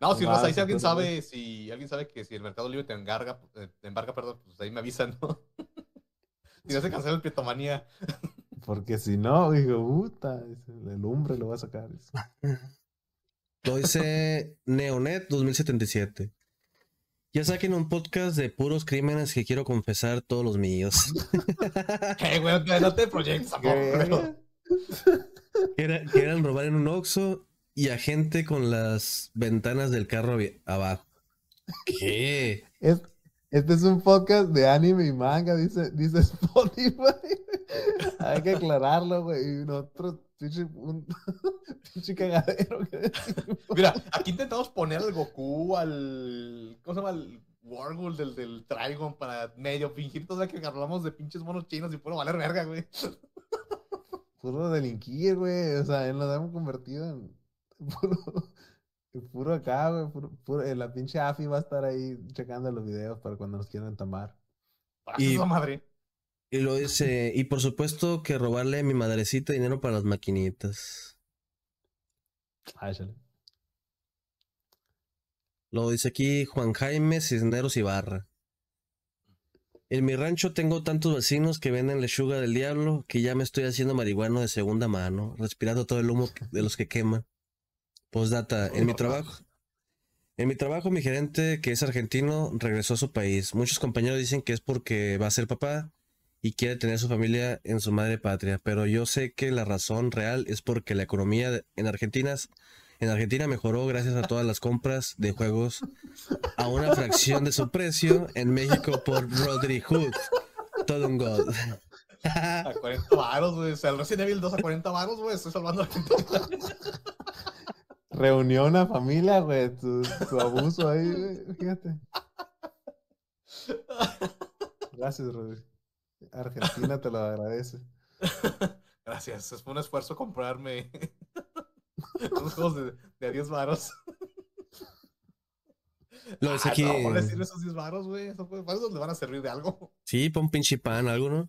S2: No, si, ahí si alguien sabe, si alguien sabe que si el Mercado Libre te encarga, eh, te embarca, perdón, pues ahí me avisan, ¿no? [LAUGHS] si no se cancela el Pietomanía. [LAUGHS]
S1: Porque si no, digo, puta, el lumbre lo va a sacar. dice.
S3: Lo dice Neonet 2077. Ya saquen un podcast de puros crímenes que quiero confesar todos los míos. [LAUGHS]
S2: Güey, no- no te proyectes, amor, pero-
S3: Que, era- que eran robar en un Oxxo y a gente con las ventanas del carro abajo. ¿Qué?
S1: Es- este es un podcast de anime y manga, dice, dice Spotify. [LAUGHS] Hay que aclararlo, güey. Y nosotros, pinche, un [LAUGHS] pinche cagadero. que.
S2: Mira, aquí intentamos poner al Goku, al. ¿Cómo se llama? Al Wargul del, del Trigon para medio fingir todo que hablamos de pinches monos chinos y puro valer verga, güey. [LAUGHS]
S1: Puro delinquir, güey. O sea, nos hemos convertido en puro, puro acá, güey. Puro, puro- eh, la pinche AFI va a estar ahí checando los videos para cuando nos quieran tomar.
S2: Y... Madre.
S3: Y lo dice, y por supuesto que robarle a mi madrecita dinero para las maquinitas.
S1: Ah.
S3: Lo dice aquí Juan Jaime Cisneros Ibarra. En mi rancho tengo tantos vecinos que venden lechuga del diablo que ya me estoy haciendo marihuano de segunda mano, respirando todo el humo de los que queman. Postdata, en mi trabajo. En mi trabajo, mi gerente, que es argentino, regresó a su país. Muchos compañeros dicen que es porque va a ser papá y quiere tener su familia en su madre patria, pero yo sé que la razón real es porque la economía en Argentina, en Argentina mejoró gracias a todas las compras de juegos a una fracción de su precio en México por Rodri Hood. Todo un god.
S2: A 40 varos, güey. O sea, el Resident Evil 2 a 40 varos, güey. Estoy salvando a la gente.
S1: Reunión a familia, güey. Tu, tu abuso ahí, güey. Fíjate. Gracias, Rodri. Argentina te lo agradece. [LAUGHS]
S2: Gracias. Es un esfuerzo comprarme [LAUGHS] unos juegos de, de a 10 varos. [LAUGHS]
S3: Lo dice
S2: Ah,
S3: aquí.
S2: no, ¿cómo decir esos 10 varos, güey? Esos varos le van a servir de algo.
S3: Sí, pon pinche pan, algo, ¿no?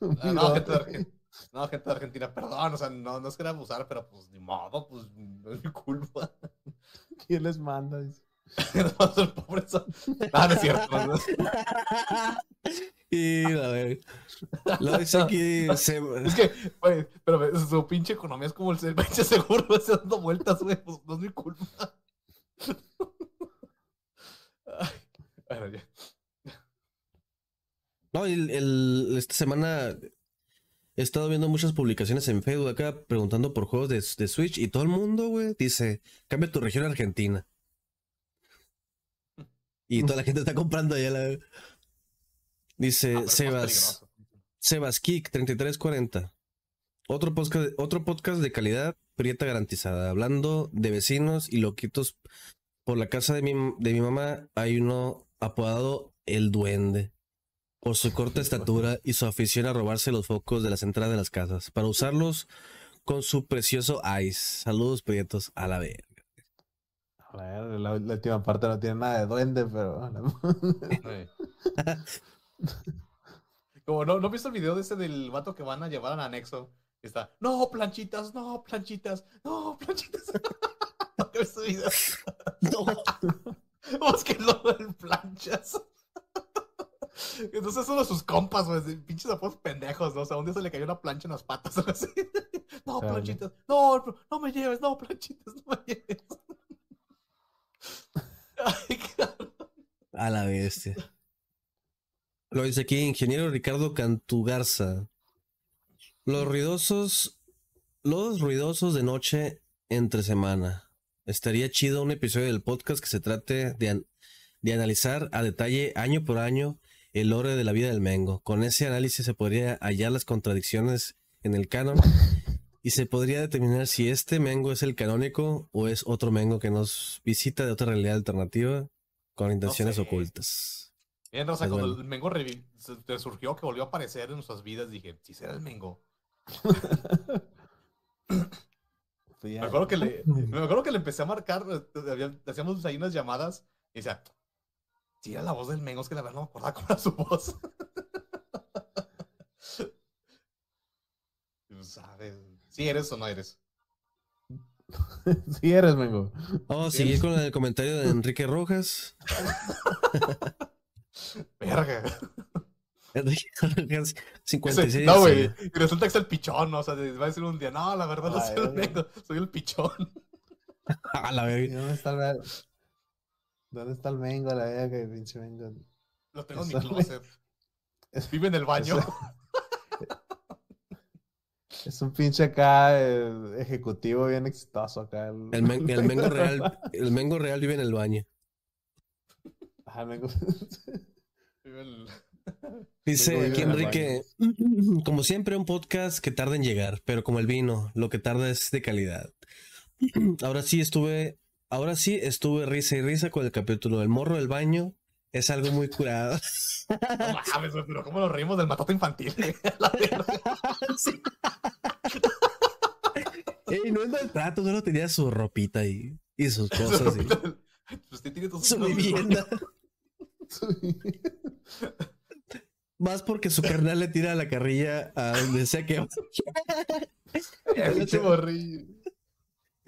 S2: No, gente de,
S1: Virote.
S2: Argen- no, gente de Argentina, perdón, o sea, no, no es querer abusar, pero pues ni modo, pues no es mi culpa.
S1: ¿Quién les manda? Dice. [LAUGHS]
S2: no pobre. No, no es cierto. ¿no? [LAUGHS]
S3: Y a ver. Lo [LAUGHS] dice aquí. se-
S2: Es que, güey, pero su pinche economía es como el el pinche seguro, güey, se dando vueltas, güey, pues no es mi culpa. Ay, bueno, ya.
S3: No, el, el- esta semana he estado viendo muchas publicaciones en Facebook acá preguntando por juegos de, de Switch y todo el mundo, güey, dice, cambia tu región a Argentina. Y toda la gente está comprando allá la... Dice
S2: Ah,
S3: Sebas. Sebas Kick 3340. Otro podcast, otro podcast de calidad, prieta garantizada. Hablando de vecinos y loquitos por la casa de mi, de mi mamá, hay uno apodado El Duende. Por su corta estatura y su afición a robarse los focos de las entradas de las casas. Para usarlos con su precioso ice. Saludos, prietos, a la verga.
S1: A ver, la, la última parte no tiene nada de duende, pero. [LAUGHS]
S2: Como no, ¿no has visto el video de ese del vato que van a llevar al anexo? Y está, no, planchitas, no, planchitas, no, planchitas. [LAUGHS] ¿No ese video? [LAUGHS] Búsquenlo en planchas. Entonces uno de sus compas, güey, pinches apodos pendejos, ¿no? O sea, un día se le cayó una plancha en las patas, así. No,
S1: Chale.
S2: planchitas, no, no me lleves, no, planchitas, no me lleves.
S3: A la bestia. Lo dice aquí, ingeniero Ricardo Cantugarza. Los ruidosos, los ruidosos de noche entre semana. Estaría chido un episodio del podcast que se trate de, de analizar a detalle año por año el lore de la vida del Mengo. Con ese análisis se podría hallar las contradicciones en el canon y se podría determinar si este Mengo es el canónico o es otro Mengo que nos visita de otra realidad alternativa con intenciones
S2: sé.
S3: ocultas.
S2: Bien, Rosa,
S3: Es
S2: cuando
S3: bueno.
S2: el Mengo te surgió que volvió a aparecer en nuestras vidas, dije, si será el Mengo.
S1: Pues [LAUGHS]
S2: Me acuerdo que le, [LAUGHS] me acuerdo que le empecé a marcar, había- hacíamos ahí unas llamadas y decía, sí, era la voz del Mengos, que la verdad no me acordaba cómo era su voz. [LAUGHS] Pues, ¿Sabes? ¿Sí eres o no eres? [LAUGHS]
S1: Sí eres, Mengo.
S3: Vamos a seguir con el comentario de Enrique Rojas.
S2: Verga.
S3: Enrique Rojas, 56.
S2: no, güey. Y resulta que es el pichón, ¿no? O sea, va a decir un día, no, la verdad no
S1: Ay,
S2: soy el
S1: güey.
S2: Mengos, soy el pichón. [LAUGHS]
S3: A la
S1: ¿Y
S3: verga.
S1: dónde está el ver- ¿Dónde está el Mengo? La verga que pinche Mengo.
S2: Lo tengo en mi closet. Vive en el baño. [LAUGHS]
S1: Es un pinche acá eh, ejecutivo bien exitoso acá. El,
S3: El, men- el [LAUGHS] Mengo real, [LAUGHS] el Mengo real vive en el baño.
S1: Ajá, [LAUGHS] Mengo.
S2: Vive
S3: Dice aquí Enrique, [CLEARS THROAT] como siempre un podcast que tarda en llegar, pero como el vino, lo que tarda es de calidad. [CLEARS THROAT] Ahora sí estuve, ahora sí estuve risa y risa con el capítulo del morro del baño. Es algo muy curado.
S2: No [LAUGHS] mames, pero ¿cómo nos reímos del matoto infantil? [LAUGHS] [LAUGHS]
S3: Sí. Ey, no es maltrato, solo tenía su ropita y, y sus cosas. y
S2: Pues sí tiene tus
S3: su vivienda. Más porque su carnal le tira la carrilla a donde sea que. Es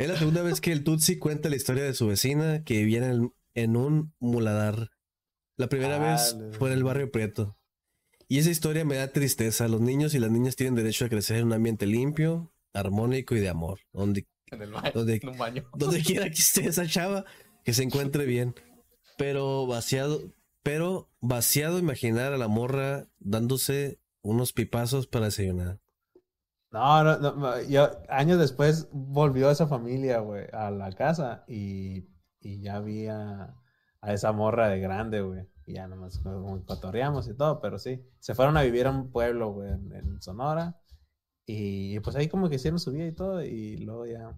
S3: la segunda vez que el Tutsi cuenta la historia de su vecina que vivía en, el- en un muladar. La primera vez
S1: Dale,
S3: fue en el barrio Prieto. Y esa historia me da tristeza. Los niños y las niñas tienen derecho a crecer en un ambiente limpio, armónico y de amor. Donde,
S2: En el baño.
S3: donde,
S2: En un baño. [LAUGHS]
S3: donde quiera que esté esa chava, que se encuentre bien. Pero vaciado, pero vaciado imaginar a la morra dándose unos pipazos para desayunar.
S1: No, no, no, yo años después volvió esa familia, güey, a la casa y, y ya vi a, esa morra de grande, güey. Y ya nomás que cotorreamos y todo, pero sí. Se fueron a vivir a un pueblo, güey, en, Sonora. Y pues ahí como que hicieron su vida y todo. Y luego ya,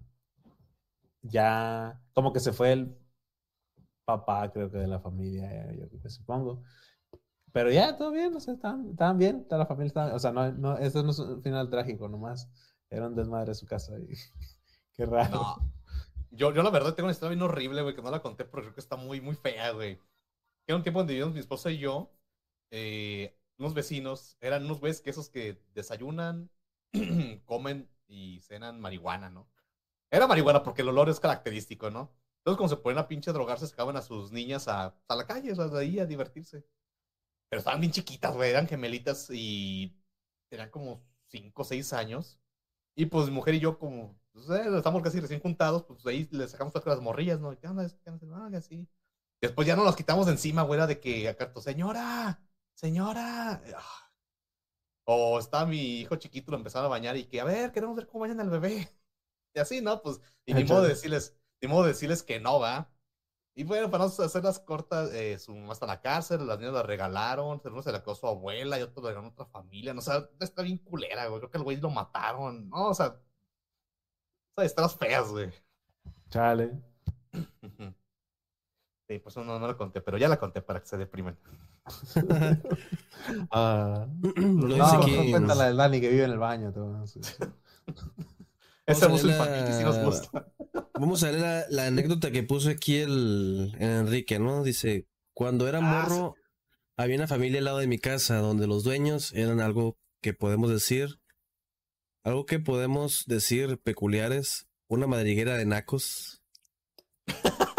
S1: ya, como que se fue el papá, creo que de la familia, yo creo que supongo. Pero ya, todo bien, o sea, estaban, bien, toda la familia estaba, o sea, no, no, eso no es un final trágico, nomás era un desmadre de su casa y [LAUGHS] qué raro.
S2: Yo, yo la verdad tengo una historia bien horrible, güey, que no la conté porque creo que está muy, muy fea, güey. Era un tiempo donde vivíamos mi esposa y yo, eh, unos vecinos, eran unos güeyes que esos que desayunan, [CLEARS THROAT] comen y cenan marihuana, ¿no? Era marihuana porque el olor es característico, ¿no? Entonces, como se ponen a pinche drogarse, sacaban a sus niñas a, a la calle, o ahí a divertirse. Pero estaban bien chiquitas, güey, eran gemelitas y eran como 5 o 6 años. Y pues mi mujer y yo, como eh, estamos casi recién juntados, pues ahí le sacamos todas las morrillas, ¿no? ¿Qué onda? ¿Qué onda? Ah, así. Después ya no nos quitamos de encima, güey, de que acá, señora, señora. Ah. O estaba mi hijo chiquito, lo empezaron a bañar y que, a ver, queremos ver cómo bañan al bebé. [LAUGHS] Y así, ¿no? Pues, y ni modo de decirles, ni modo de decirles que no, va. Y bueno, para no hacerlas cortas, eh, su mamá está en la cárcel, las niñas la regalaron, uno se la quedó su abuela y otro le ganó otra familia, no, o sea, está bien culera, güey, creo que el güey lo mataron, no, o sea, sea, historias feas, güey.
S1: Chale.
S2: Sí, pues no, no la conté, pero ya la conté para que se deprimen. [LAUGHS]
S1: Ah,
S3: dice
S1: no, mejor cuenta la del Dani que vive en el baño. todo, sí.
S2: Ese
S3: Vamos a
S2: abuso
S3: ver
S2: infantil sí nos
S3: la-
S2: gusta.
S3: Vamos a ver la, la anécdota que puso aquí el, el Enrique, ¿no? Dice, cuando era
S2: Ah,
S3: morro, había una familia al lado de mi casa donde los dueños eran algo que podemos decir, algo que podemos decir peculiares, una madriguera de nacos. [LAUGHS]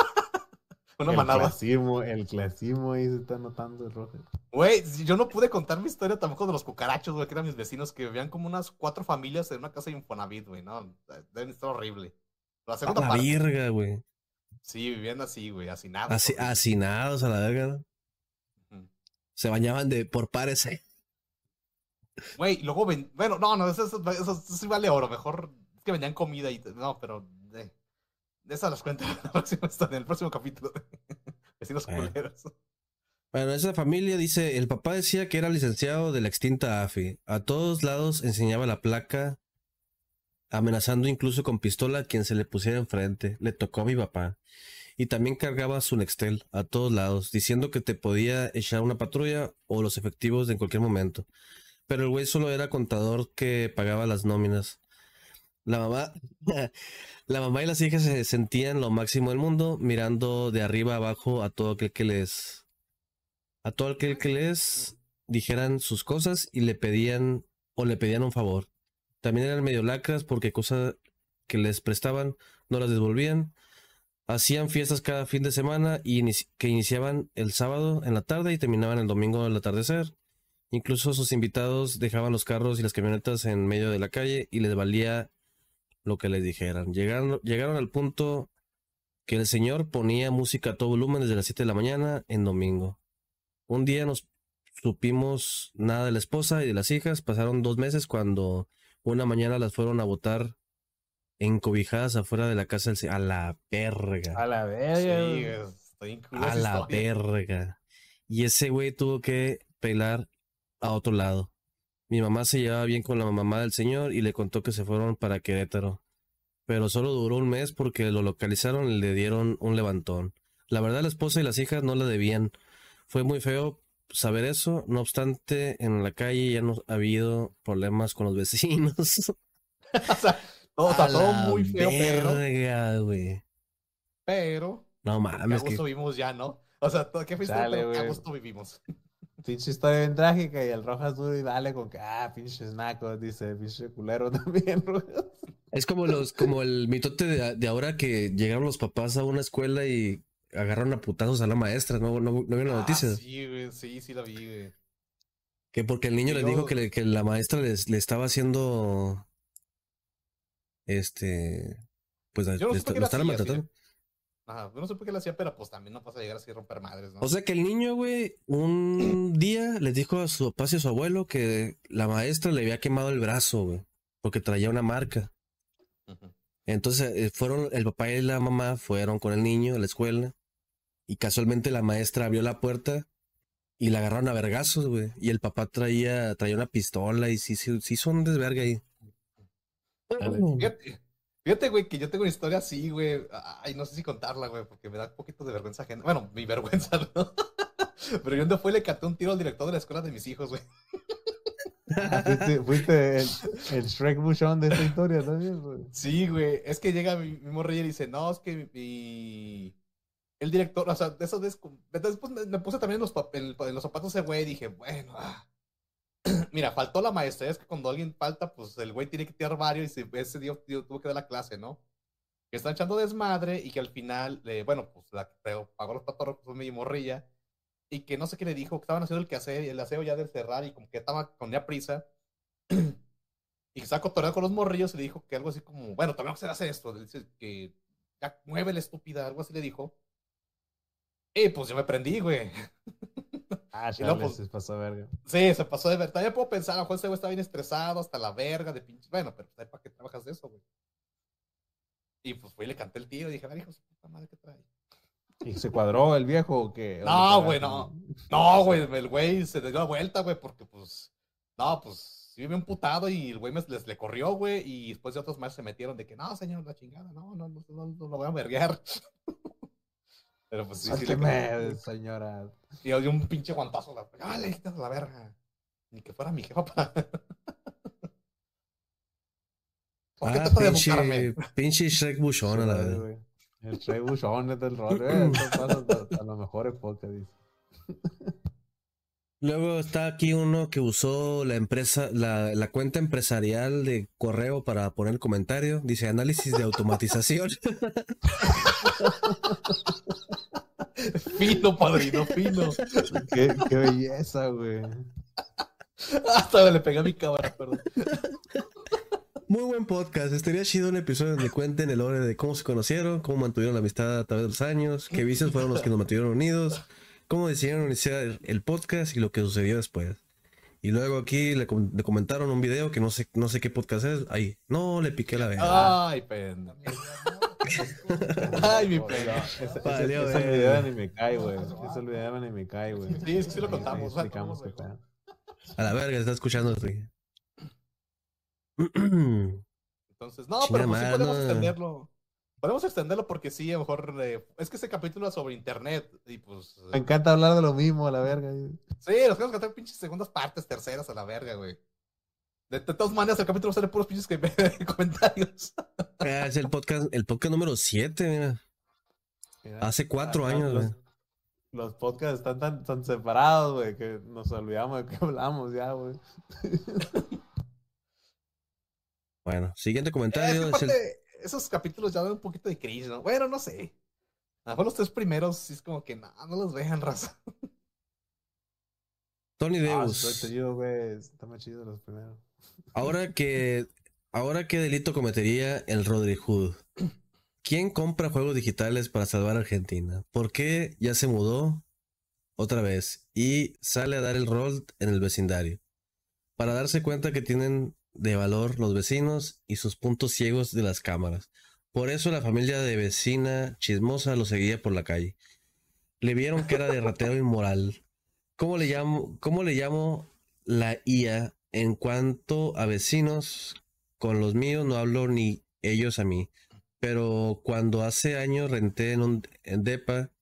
S2: Una
S1: el
S2: manada.
S1: clasismo, el clasismo ahí se está notando el rojo.
S2: Güey, yo no pude contar mi historia tampoco de los cucarachos, güey, que eran mis vecinos que vivían como unas cuatro familias en una casa de Infonavit, güey, ¿no? Deben estar horrible. La
S3: A
S2: segunda
S3: la
S2: parte.
S3: virga, güey.
S2: Sí, vivían así, güey, hacinados.
S3: Así,
S2: horrible.
S3: hacinados a la verga. Se bañaban de por pares. ¿eh?
S2: Güey, luego ven... Bueno, no, no, eso, eso, eso- eso sí vale oro. Mejor es que vendían comida y... No, pero... eh, de esas las cuento en, [LAUGHS] la próxima- en el próximo capítulo. [LAUGHS] Vecinos
S3: Bueno.
S2: culeros.
S3: Bueno, esa familia dice, el papá decía que era licenciado de la extinta AFI. A todos lados enseñaba la placa, amenazando incluso con pistola a quien se le pusiera enfrente. Le tocó a mi papá. Y también cargaba su Nextel a todos lados, diciendo que te podía echar una patrulla o los efectivos en cualquier momento. Pero el güey solo era contador que pagaba las nóminas. La mamá, [LAUGHS] la mamá y las hijas se sentían lo máximo del mundo, mirando de arriba abajo a todo aquel que les, a todo aquel que les dijeran sus cosas y le pedían o le pedían un favor. También eran medio lacras porque cosas que les prestaban no las devolvían. Hacían fiestas cada fin de semana y que iniciaban el sábado en la tarde y terminaban el domingo al atardecer. Incluso sus invitados dejaban los carros y las camionetas en medio de la calle y les valía lo que les dijeran. Llegaron, llegaron al punto que el señor ponía música a todo volumen desde las 7 de la mañana en domingo. Un día nos supimos nada de la esposa y de las hijas. Pasaron dos meses cuando una mañana las fueron a botar encobijadas afuera de la casa del A la verga.
S1: A la
S2: Sí,
S1: verga.
S2: está incluida
S3: A la
S2: historia.
S3: verga. Y ese güey tuvo que pelar a otro lado. Mi mamá se llevaba bien con la mamá del señor y le contó que se fueron para Querétaro. Pero solo duró un mes porque lo localizaron y le dieron un levantón. La verdad, la esposa y las hijas no la debían. Fue muy feo saber eso. No obstante, en la calle ya no ha habido problemas con los vecinos. [LAUGHS] [LAUGHS]
S2: o sea, todo, está muy feo, pero, pero,
S3: No
S2: a
S3: mames, que
S2: vivimos ya, ¿no? O sea, qué fuiste, pero a gusto vivimos. [LAUGHS]
S1: Pinche historia bien trágica y el Rojas duro y dale con que, ah, pinches nacos, dice, pinche culero [LAUGHS] también, Rojas.
S3: Es como los, como el mitote de, de ahora que llegaron los papás a una escuela y agarraron a putazos a la maestra, ¿no? ¿No, no vieron la
S2: Ah,
S3: noticia?
S2: sí, güey, sí, sí la vi, güey.
S3: Que porque el niño
S2: Y
S3: les dijo que, le- que la maestra les, le estaba haciendo este pues
S2: Yo no
S3: le
S2: qué
S3: lo estaban maltratando.
S2: Ajá, no sé por qué lo hacía, pero pues también no pasa a llegar así a romper madres, ¿no?
S3: O sea que el niño, güey, un día les dijo a su papá y a su abuelo que la maestra le había quemado el brazo, güey, porque traía una marca. Entonces eh, fueron, el papá y la mamá fueron con el niño a la escuela y casualmente la maestra abrió la puerta y la agarraron a vergazos, güey. Y el papá traía, traía una pistola y sí, sí, sí son desverga ahí.
S2: Fíjate, fíjate, güey, que yo tengo una historia así, güey. Ay, no sé si contarla, güey, porque me da un poquito de vergüenza ajena. Bueno, mi vergüenza, [LAUGHS] ¿no? Pero yo donde fue le canté un tiro al director de la escuela de mis hijos, güey.
S1: Ah, fuiste, fuiste el, el Shrek Bushon de esta historia también, güey.
S2: Sí, güey. Es que llega mi, mi morrilla y dice, no, es que mi... El director, o sea, de veces... Después me, me puse también en los, en, en los zapatos de güey y dije, bueno, ah. [CLEARS THROAT] Mira, faltó la maestra. Es que cuando alguien falta, pues el güey tiene que tirar varios y se- ese día tuvo que dar la clase, ¿no? Que están echando desmadre y que al final, eh, bueno, pues la que pagó- los patos fue mi morrilla y que no sé qué le dijo, que estaban haciendo el quehacer y el aseo ya del cerrar y como que estaba con ya prisa [CLEARS THROAT] y que estaba cotorreando con los morrillos y le dijo que algo así como, bueno, tenemos que hacer esto, le dice que ya mueve la estúpida, algo así le dijo. Y pues yo me prendí, güey. [LAUGHS]
S1: Ah,
S2: pues,
S1: se pasó verga.
S2: Sí, se pasó de verdad. También puedo pensar, a lo mejor ese güey está bien estresado, hasta la verga de pinche. Bueno, pero pues, ¿para qué trabajas de eso, güey? Y pues fui y le canté el tiro y dije, a ver, hijo de puta madre, ¿qué trae?
S1: ¿Y se cuadró el viejo o qué?
S2: No,
S1: ¿O le
S2: güey,
S1: pegaste?
S2: No, güey, el güey se dio la vuelta, güey, porque pues. No, pues sí, bien putado y el güey me- les le corrió, güey, y después de otros más se metieron de que, no, señor, la chingada, no, no, no, no, no lo voy a verguear. [LAUGHS] Pero pues sí, sí le
S1: Suélteme, señora.
S2: Y yo di un pinche guantazo, la, ¡Dale, quítate la verga! Ni que fuera mi jefa. [LAUGHS] ¿Por qué
S3: Ah,
S2: trata de
S3: pinche,
S2: buscarme?
S3: pinche Shrek Bushon a la
S1: güey. El Shrek Bushon es del rol, [CLEARS THROAT] hasta- a lo mejor época, dice. [LAUGHS]
S3: Luego está aquí uno que usó la empresa, la, la cuenta empresarial de correo para poner el comentario. Dice análisis de automatización. [LAUGHS]
S2: Fino, padrino, fino.
S1: Qué, qué belleza, güey.
S2: Hasta le pegué a mi cámara, perdón.
S3: Muy buen podcast. Estaría chido un episodio donde cuenten el lore de cómo se conocieron, cómo mantuvieron la amistad a través de los años, qué vicios fueron los que nos mantuvieron unidos, cómo decidieron iniciar el podcast y lo que sucedió después. Y luego aquí le, com- le comentaron un video que no sé, no sé qué podcast es. Ahí, no le piqué la verga.
S2: Ay, pendejo. [LAUGHS] Ay, mi pena.
S1: Ese, ese,
S3: Valió,
S1: ese video de Anime Kai, güey. Ese video de Anime Kai, güey.
S2: Sí, es que sí lo contamos,
S1: explicamos qué.
S3: A la verga, está escuchando.
S2: Entonces, no, pero pues sí podemos
S3: no.
S2: Podemos extenderlo porque sí, a lo mejor. eh, es que ese capítulo es sobre internet y pues. eh,
S1: Me encanta hablar de lo mismo, a la verga.
S2: Sí, nos queremos cantar pinches segundas partes, terceras a la verga, güey. De, de todas maneras, el capítulo sale puros pinches que [LAUGHS] comentarios.
S3: Ah, es el podcast, el podcast número 7, mira.
S1: Mira,
S3: Hace cuatro
S1: acá
S3: años,
S1: Los,
S3: güey.
S1: los podcasts están tan, tan separados, güey, que nos olvidamos de qué hablamos ya, güey. [LAUGHS]
S3: Bueno, siguiente
S2: Eh,
S3: comentario. es el-
S2: Esos capítulos ya dan un poquito de cringe, ¿no? Bueno, no sé. A lo mejor los tres primeros sí es como que no, no los vean, [LAUGHS] raza.
S3: Tony
S1: Ah,
S3: Deus.
S1: sí, está chido, güey. Está más chido los primeros.
S3: Ahora que. Ahora qué delito cometería el Rodri Hood. ¿Quién compra juegos digitales para salvar a Argentina? ¿Por qué ya se mudó otra vez y sale a dar el rol en el vecindario? Para darse cuenta que tienen de valor los vecinos y sus puntos ciegos de las cámaras. Por eso la familia de vecina chismosa lo seguía por la calle. Le vieron que era de ratero inmoral. ¿Cómo le llamo, cómo le llamo la IA en cuanto a vecinos? Con los míos no hablo ni ellos a mí. Pero cuando hace años renté en un en depa,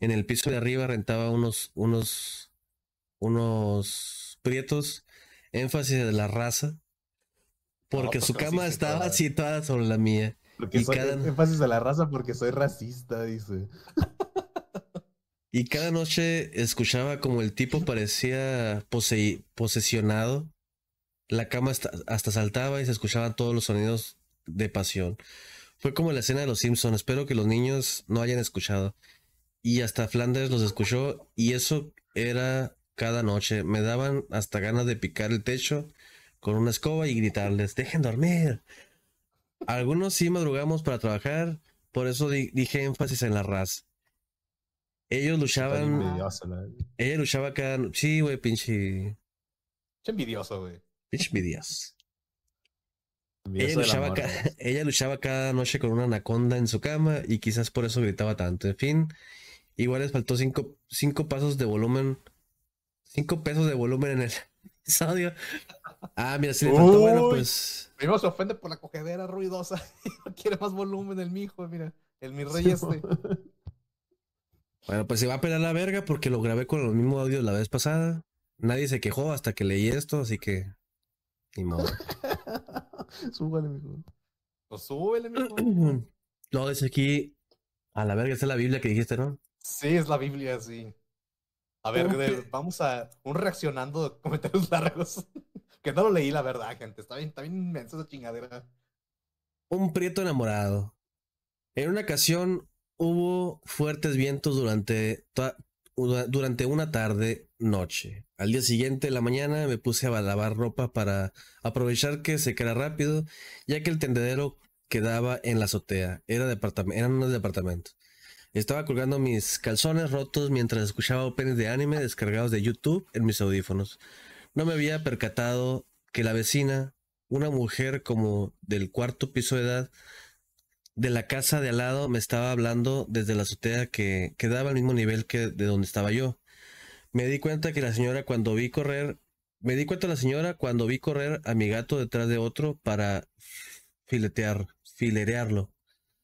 S3: en el piso de arriba rentaba unos, unos, unos prietos, énfasis de la raza, porque
S2: No,
S3: su cama
S2: sí,
S3: estaba
S2: toda.
S3: situada sobre la mía.
S1: Porque
S3: Y
S1: soy
S3: cada-
S1: énfasis a la raza porque soy racista, dice.
S3: Y cada noche escuchaba como el tipo parecía posei- posesionado. La cama hasta, hasta saltaba y se escuchaban todos los sonidos de pasión. Fue como la escena de los Simpsons. Espero que los niños no hayan escuchado. Y hasta Flanders los escuchó y eso era cada noche. Me daban hasta ganas de picar el techo con una escoba y gritarles, dejen dormir. Algunos sí madrugamos para trabajar, por eso di- dije énfasis en la raza. Ellos luchaban, ella luchaba cada... Sí, güey, pinche...
S2: Qué envidioso, güey.
S3: Pinche. Ella
S1: Envidioso del
S3: luchaba,
S1: amor,
S3: ca-
S1: güey.
S3: ella luchaba cada noche con una anaconda en su cama y quizás por eso gritaba tanto. En fin, igual les faltó cinco, cinco pasos de volumen. Cinco pesos de volumen en el [LAUGHS] episodio. Ah, mira, si le faltó, bueno,
S2: Uy.
S3: pues...
S2: Primero se ofende por la cogedera ruidosa. [LAUGHS] no quiere más volumen el mijo, mira. El mi rey este. [LAUGHS]
S3: Bueno, pues se va a pelar la verga porque lo grabé con el mismo audio la vez pasada. Nadie se quejó hasta que leí esto, así que... Ni modo. [LAUGHS]
S1: Súbale, mijo.
S2: Pues súbele, mijo. [CLEARS THROAT]
S3: No, dice aquí... A la verga, esa es la Biblia que dijiste, ¿no?
S2: Sí, es la Biblia, sí. A ver, vamos a un reaccionando de comentarios largos. Que no lo leí, la verdad, gente. Está bien, está bien inmensa esa chingadera.
S3: Un prieto enamorado. En una ocasión hubo fuertes vientos durante, durante una tarde noche. Al día siguiente, en la mañana, me puse a lavar ropa para aprovechar que se quedara rápido, ya que el tendedero quedaba en la azotea. Era departam- eran unos departamentos. Estaba colgando mis calzones rotos mientras escuchaba openings de anime descargados de YouTube en mis audífonos. No me había percatado que la vecina, una mujer como del cuarto piso de edad, de la casa de al lado, me estaba hablando desde la azotea que quedaba al mismo nivel que de donde estaba yo. Me di cuenta que la señora cuando vi correr, me di cuenta la señora cuando vi correr a mi gato detrás de otro para filetear, filerearlo.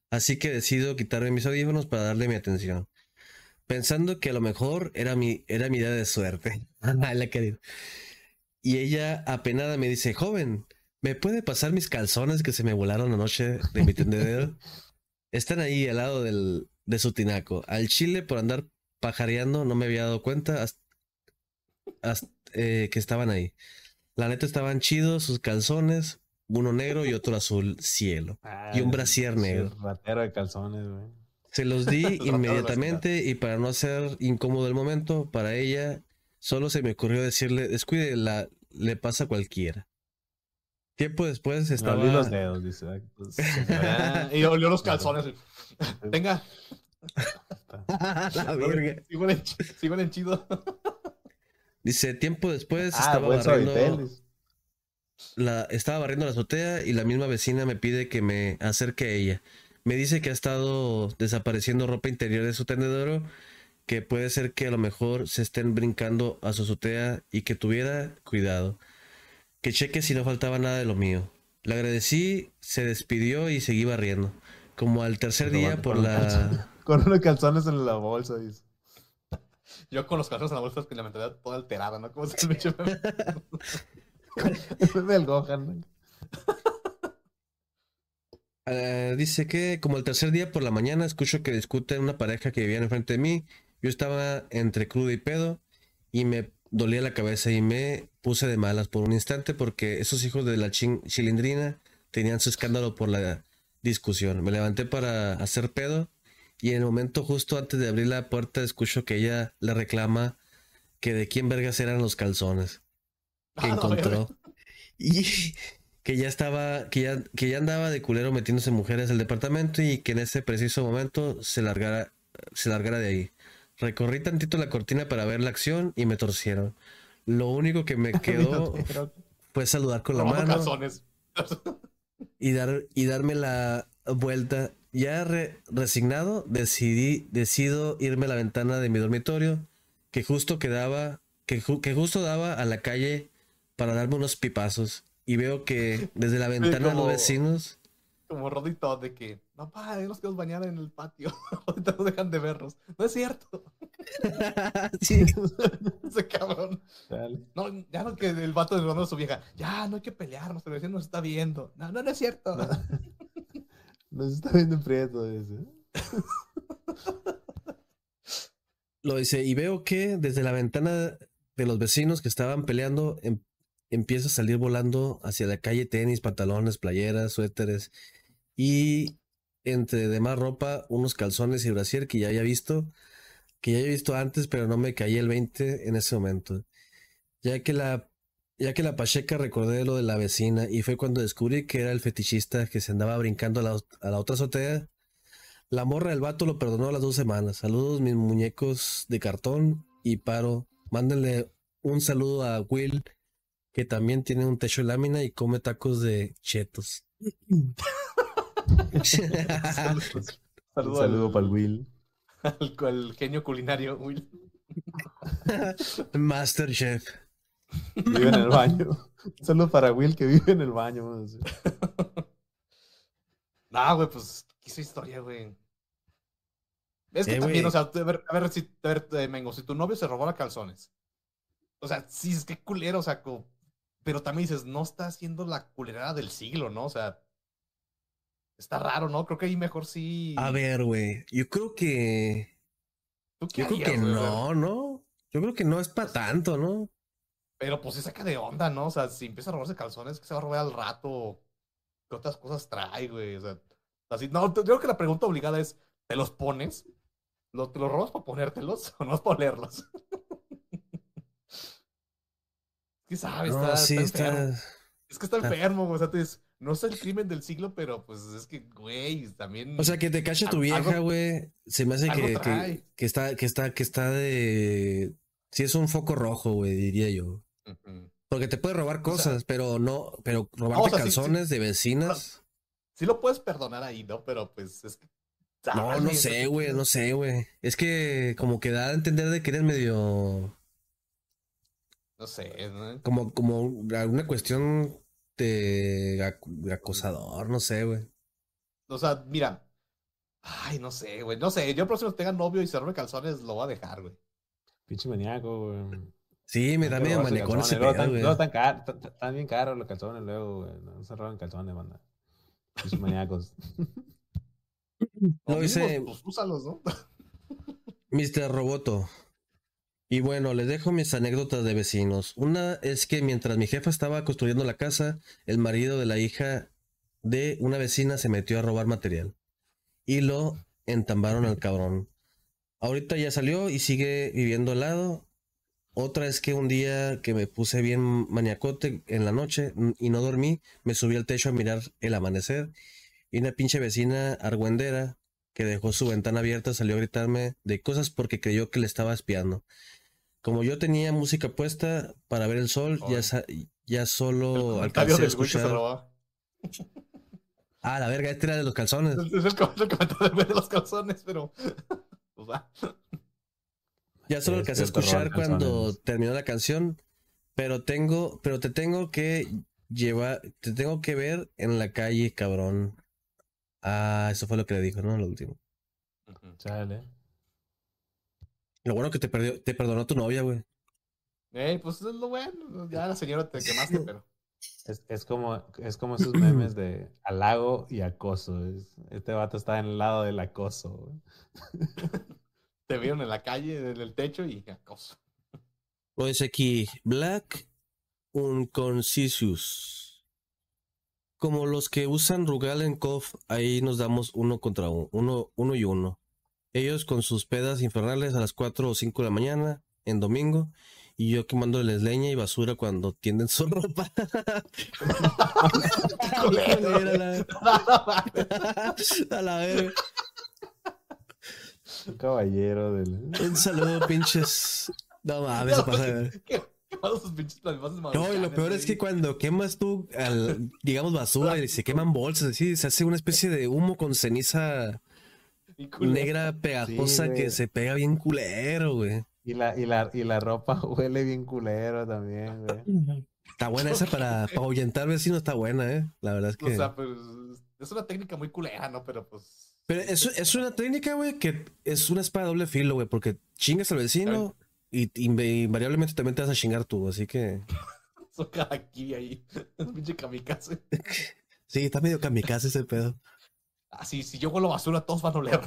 S3: Así que decido quitarme mis audífonos para darle mi atención. Pensando que a lo mejor era mi, era mi idea de suerte. [LAUGHS] La querida. Y ella apenada me dice, joven, ¿me puede pasar mis calzones que se me volaron anoche de mi tendedero? [LAUGHS] Están ahí al lado del, de su tinaco. Al chile por andar pajareando no me había dado cuenta hasta, hasta, eh, que estaban ahí. La neta estaban chidos sus calzones, uno negro y otro azul cielo. Y un brasier negro.
S1: Ratero de calzones, güey.
S3: Se los di [LAUGHS] inmediatamente y para no hacer incómodo el momento, para ella solo se me ocurrió decirle, descuide, la, le pasa a cualquiera. Tiempo después estaba...
S1: los dedos, dice. [LAUGHS] ah, pues, señora.
S2: Y olió los calzones. Venga, [LAUGHS]
S3: La verga.
S2: sigo en, sigo en chido. [LAUGHS]
S3: Dice, tiempo después
S1: Ah,
S3: estaba
S1: buen
S3: barriendo, la, estaba barriendo la azotea y la misma vecina me pide que me acerque a ella. Me dice que ha estado desapareciendo ropa interior de su tendedero, que puede ser que a lo mejor se estén brincando a su azotea y que tuviera cuidado. Que cheque si no faltaba nada de lo mío. Le agradecí, se despidió y seguí barriendo. Como al tercer
S1: Pero
S3: día por la... [LAUGHS]
S1: Con unos calzones en la bolsa, dice.
S2: Yo con los calzones en la bolsa, que la mentalidad toda alterada, ¿no? Como se [LAUGHS] me
S1: meme del Gohan.
S3: Eh, dice que como el tercer día por la mañana escucho que discuten una pareja que vivía enfrente de mí. Yo estaba entre crudo y pedo y me dolía la cabeza y me puse de malas por un instante porque esos hijos de la chilindrina tenían su escándalo por la discusión. Me levanté para hacer pedo y en el momento justo antes de abrir la puerta escucho que ella le reclama que de quién vergas eran los calzones [LAUGHS] que
S2: Ah,
S3: encontró. Y que ya estaba, que ya, que ya andaba de culero metiéndose mujeres al departamento y que en ese preciso momento se largara, se largara de ahí. Recorrí tantito la cortina para ver la acción y me torcieron. Lo único que me [LAUGHS] quedó fue saludar con la mano [LAUGHS] y dar y darme la vuelta. Ya re- resignado, decidí, decido irme a la ventana de mi dormitorio, que justo quedaba, que, ju- que justo daba a la calle para darme unos pipazos. Y veo que desde la ventana de los vecinos,
S2: Como Rodito de que, no, pa, ya nos quedamos bañar en el patio. [LAUGHS] Ahorita no dejan de vernos. No es cierto. [LAUGHS]
S3: sí, [LAUGHS]
S2: Ese cabrón.
S1: Dale.
S2: No, ya no que el vato de a su vieja. Ya, no hay que pelearnos, pero vecino nos está viendo. No, no, no es cierto.
S1: Nos está viendo en prieto ese.
S3: lo dice, y veo que desde la ventana de los vecinos que estaban peleando, em- empieza a salir volando hacia la calle tenis, pantalones, playeras, suéteres y entre demás ropa, unos calzones y brasier que ya había visto, que ya había visto antes, pero no me caí el 20 en ese momento. Ya que la, ya que la pacheca recordé lo de la vecina y fue cuando descubrí que era el fetichista que se andaba brincando a la, a la otra azotea. La morra del vato lo perdonó a las dos semanas. Saludos mis muñecos de cartón y paro. Mándenle un saludo a Will, que también tiene un techo de lámina y come tacos de chetos. [LAUGHS]
S2: Saludos
S1: Un saludo para el Will.
S2: al, al genio culinario, Will.
S3: Masterchef.
S1: Vive en el baño. Un saludo para Will que vive en el baño.
S2: No, güey, pues, ¿qué hizo historia, güey? Es que
S3: Eh,
S2: también,
S3: güey.
S2: o sea, a ver, a ver, si, a ver, eh, Mengo, si tu novio se robó los calzones. O sea, sí, es que culero, o sea, como- pero también dices, no está haciendo la culerada del siglo, ¿no? O sea, está raro, ¿no? Creo que ahí mejor sí.
S3: A ver, güey. Yo creo que.
S2: ¿tú qué
S3: Yo creo que no, ¿no? Yo creo que no es para tanto, ¿no?
S2: Pero pues se saca de onda, ¿no? O sea, si empieza a robarse calzones, que se va a robar al rato? ¿Qué otras cosas trae, güey? O sea, así, no, yo creo que la pregunta obligada es, ¿te los pones? ¿Lo- ¿Te los robas para ponértelos [LAUGHS] o no es para olerlos? [LAUGHS] ¿Qué sabes?
S3: No,
S2: está,
S3: sí,
S2: está enfermo. Es que está
S3: está-
S2: enfermo, güey. O sea, tú dices, no es el crimen del siglo, pero pues es que, güey, también...
S3: O sea, que te cache tu vieja, güey. Se me hace que, que, está, que está, que está de. Sí, es un foco rojo, güey, diría yo. Porque te puede robar
S2: sea-
S3: cosas, pero no, pero robarte
S2: o sea, sí, sí.
S3: calzones de vecinas.
S2: Sí lo puedes perdonar ahí, ¿no? Pero pues es que...
S3: No, no sé, güey,
S2: de-
S3: no sé, güey. Es que como que da a entender de que eres medio,
S2: No sé, ¿no?
S3: como, como alguna cuestión ac- acosador, no sé, güey.
S2: O sea, mira. Ay, no sé, güey. No sé. Yo el próximo que tenga novio y se robe calzones, lo voy a dejar, güey.
S1: Pinche maníaco, güey.
S3: Sí, me da medio manecón ese pedo,
S1: están-
S3: güey.
S1: luego están car- t- t- están bien caros los calzones luego, güey. No se roban calzones, banda. Pinches maníacos. [LAUGHS]
S2: O
S3: Luego dice-
S2: pues úsalos, ¿no? [LAUGHS]
S3: Mr. Roboto. Y bueno, les dejo mis anécdotas de vecinos. Una es que mientras mi jefa estaba construyendo la casa, el marido de la hija de una vecina se metió a robar material. Y lo entambaron al cabrón. Ahorita ya salió y sigue viviendo al lado. Otra es que un día que me puse bien maniacote en la noche y no dormí, me subí al techo a mirar el amanecer y una pinche vecina argüendera que dejó su ventana abierta salió a gritarme de cosas porque creyó que le estaba espiando. Como yo tenía música puesta para ver el sol, ya, ya
S2: El
S3: solo alcancé a escuchar. Ah, la verga, este era de los calzones.
S2: Es el, com- el comentario de los calzones, pero. [LAUGHS]
S3: Ya solo alcancé a escuchar cuando terminó la canción, pero tengo, pero te tengo que llevar, te tengo que ver en la calle, cabrón. Ah, eso fue lo que le dijo, ¿no? Lo último.
S1: Chale.
S3: Lo bueno que te perdió, te perdonó tu novia, güey.
S2: Ey, pues es lo bueno. Ya la señora te quemaste, pero.
S1: Es, es como, es como esos memes de halago y acoso. es- este vato está en el lado del acoso. güey. [LAUGHS]
S2: Te vieron en la calle, en el techo y acoso.
S3: Dice aquí, Black Unconcisius. Como los que usan Rugal en KOF, ahí nos damos uno contra uno, uno, uno y uno. Ellos con sus pedas infernales a las 4 o 5 de la mañana en domingo y yo quemándoles leña y basura cuando tienden su [LAUGHS] ropa. a la verga.
S1: Un caballero del.
S3: Un saludo, pinches. No mames, se pasa [LAUGHS] de ver.
S2: ¿Qué? ¿Qué pasa sus pinches planifaces
S3: No, y lo peor es que cuando quemas tú, al, digamos, basura y se queman bolsas, así, se hace una especie de humo con ceniza negra pegajosa
S1: Sí,
S3: que se pega bien culero, güey.
S1: Y la, y, la, y la ropa [LAUGHS] huele bien culero también, güey.
S3: Está buena esa para, [LAUGHS] para ahuyentar vecinos, está buena, ¿eh? La verdad es que...
S2: O sea, pues es una técnica muy culera, ¿no? Pero pues.
S3: Pero es, es una técnica, güey, que es una espada de doble filo, güey, porque chingas al vecino y inv- invariablemente también te vas a chingar tú, así que... [LAUGHS]
S2: Son cada aquí ahí. [LAUGHS] Es pinche kamikaze. [LAUGHS]
S3: Sí, está medio kamikaze ese pedo.
S2: Así, si yo huelo basura, todos van a oler.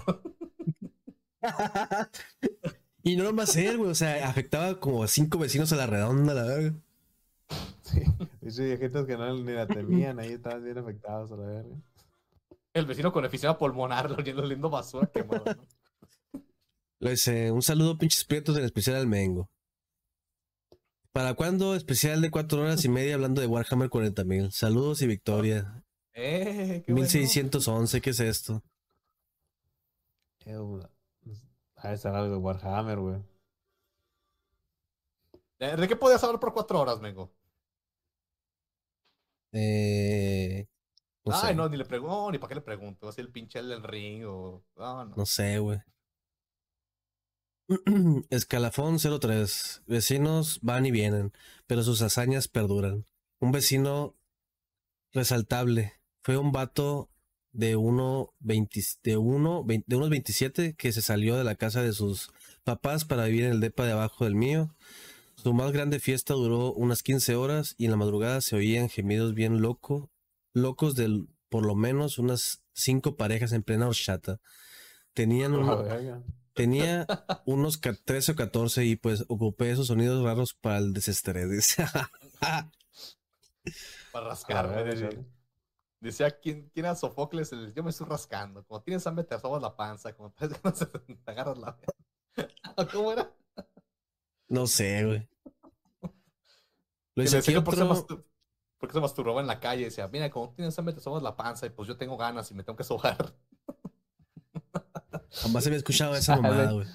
S3: y no nomás él, güey, o sea, afectaba como a cinco vecinos a la redonda, la verdad.
S1: Sí. Dice viejitos que no ni la temían, ahí estaban bien afectados a la verga.
S2: El vecino con efisema pulmonar, oliendo basura quemada, ¿no?
S3: Le dice, un saludo pinches prietos en especial al Mengo. ¿Para cuándo especial de cuatro horas y media hablando de Warhammer 40.000? Saludos y victoria.
S2: Eh, qué bueno.
S3: 1611, ¿qué es esto?
S1: Eh, una- Ha de ser algo de Warhammer, güey.
S2: ¿De de qué podías hablar por cuatro horas, Mengo?
S3: Eh, no
S2: Ay,
S3: sé,
S2: no, ni le pregunto, ni para qué le pregunto. Así el pinche del ring o. No, no.
S3: no sé, güey. [CLEARS THROAT] Escalafón 03. Vecinos van y vienen, pero sus hazañas perduran. Un vecino resaltable. Fue un vato de uno, 20 de uno, vein- de unos 27 que se salió de la casa de sus papás para vivir en el depa de abajo del mío. Su más grande fiesta duró unas 15 horas y en la madrugada se oían gemidos bien loco, locos de por lo menos unas cinco parejas en plena horchata. Tenían [LAUGHS]
S1: A la
S3: un,
S1: verga.
S3: Tenía unos ca- 13 o 14 y pues ocupé esos sonidos raros para el desestrés. dice.
S2: Para rascarme. Decía, ¿quién, quién era Sofocles? El- Yo me estoy rascando. Como tienes hambre, te sobas la panza. Como te, [LAUGHS] te agarras la. [LAUGHS] ¿Cómo era?
S3: no sé, güey. Lo
S2: Que
S3: hice
S2: le
S3: aquí
S2: decía por qué se
S3: otro-
S2: mastur- por qué se masturbaba en la calle. Decía, mira, como tienes hambre, te sobas la panza. Y pues yo tengo ganas y me tengo que sobar.
S3: Jamás había escuchado esa mamada, güey.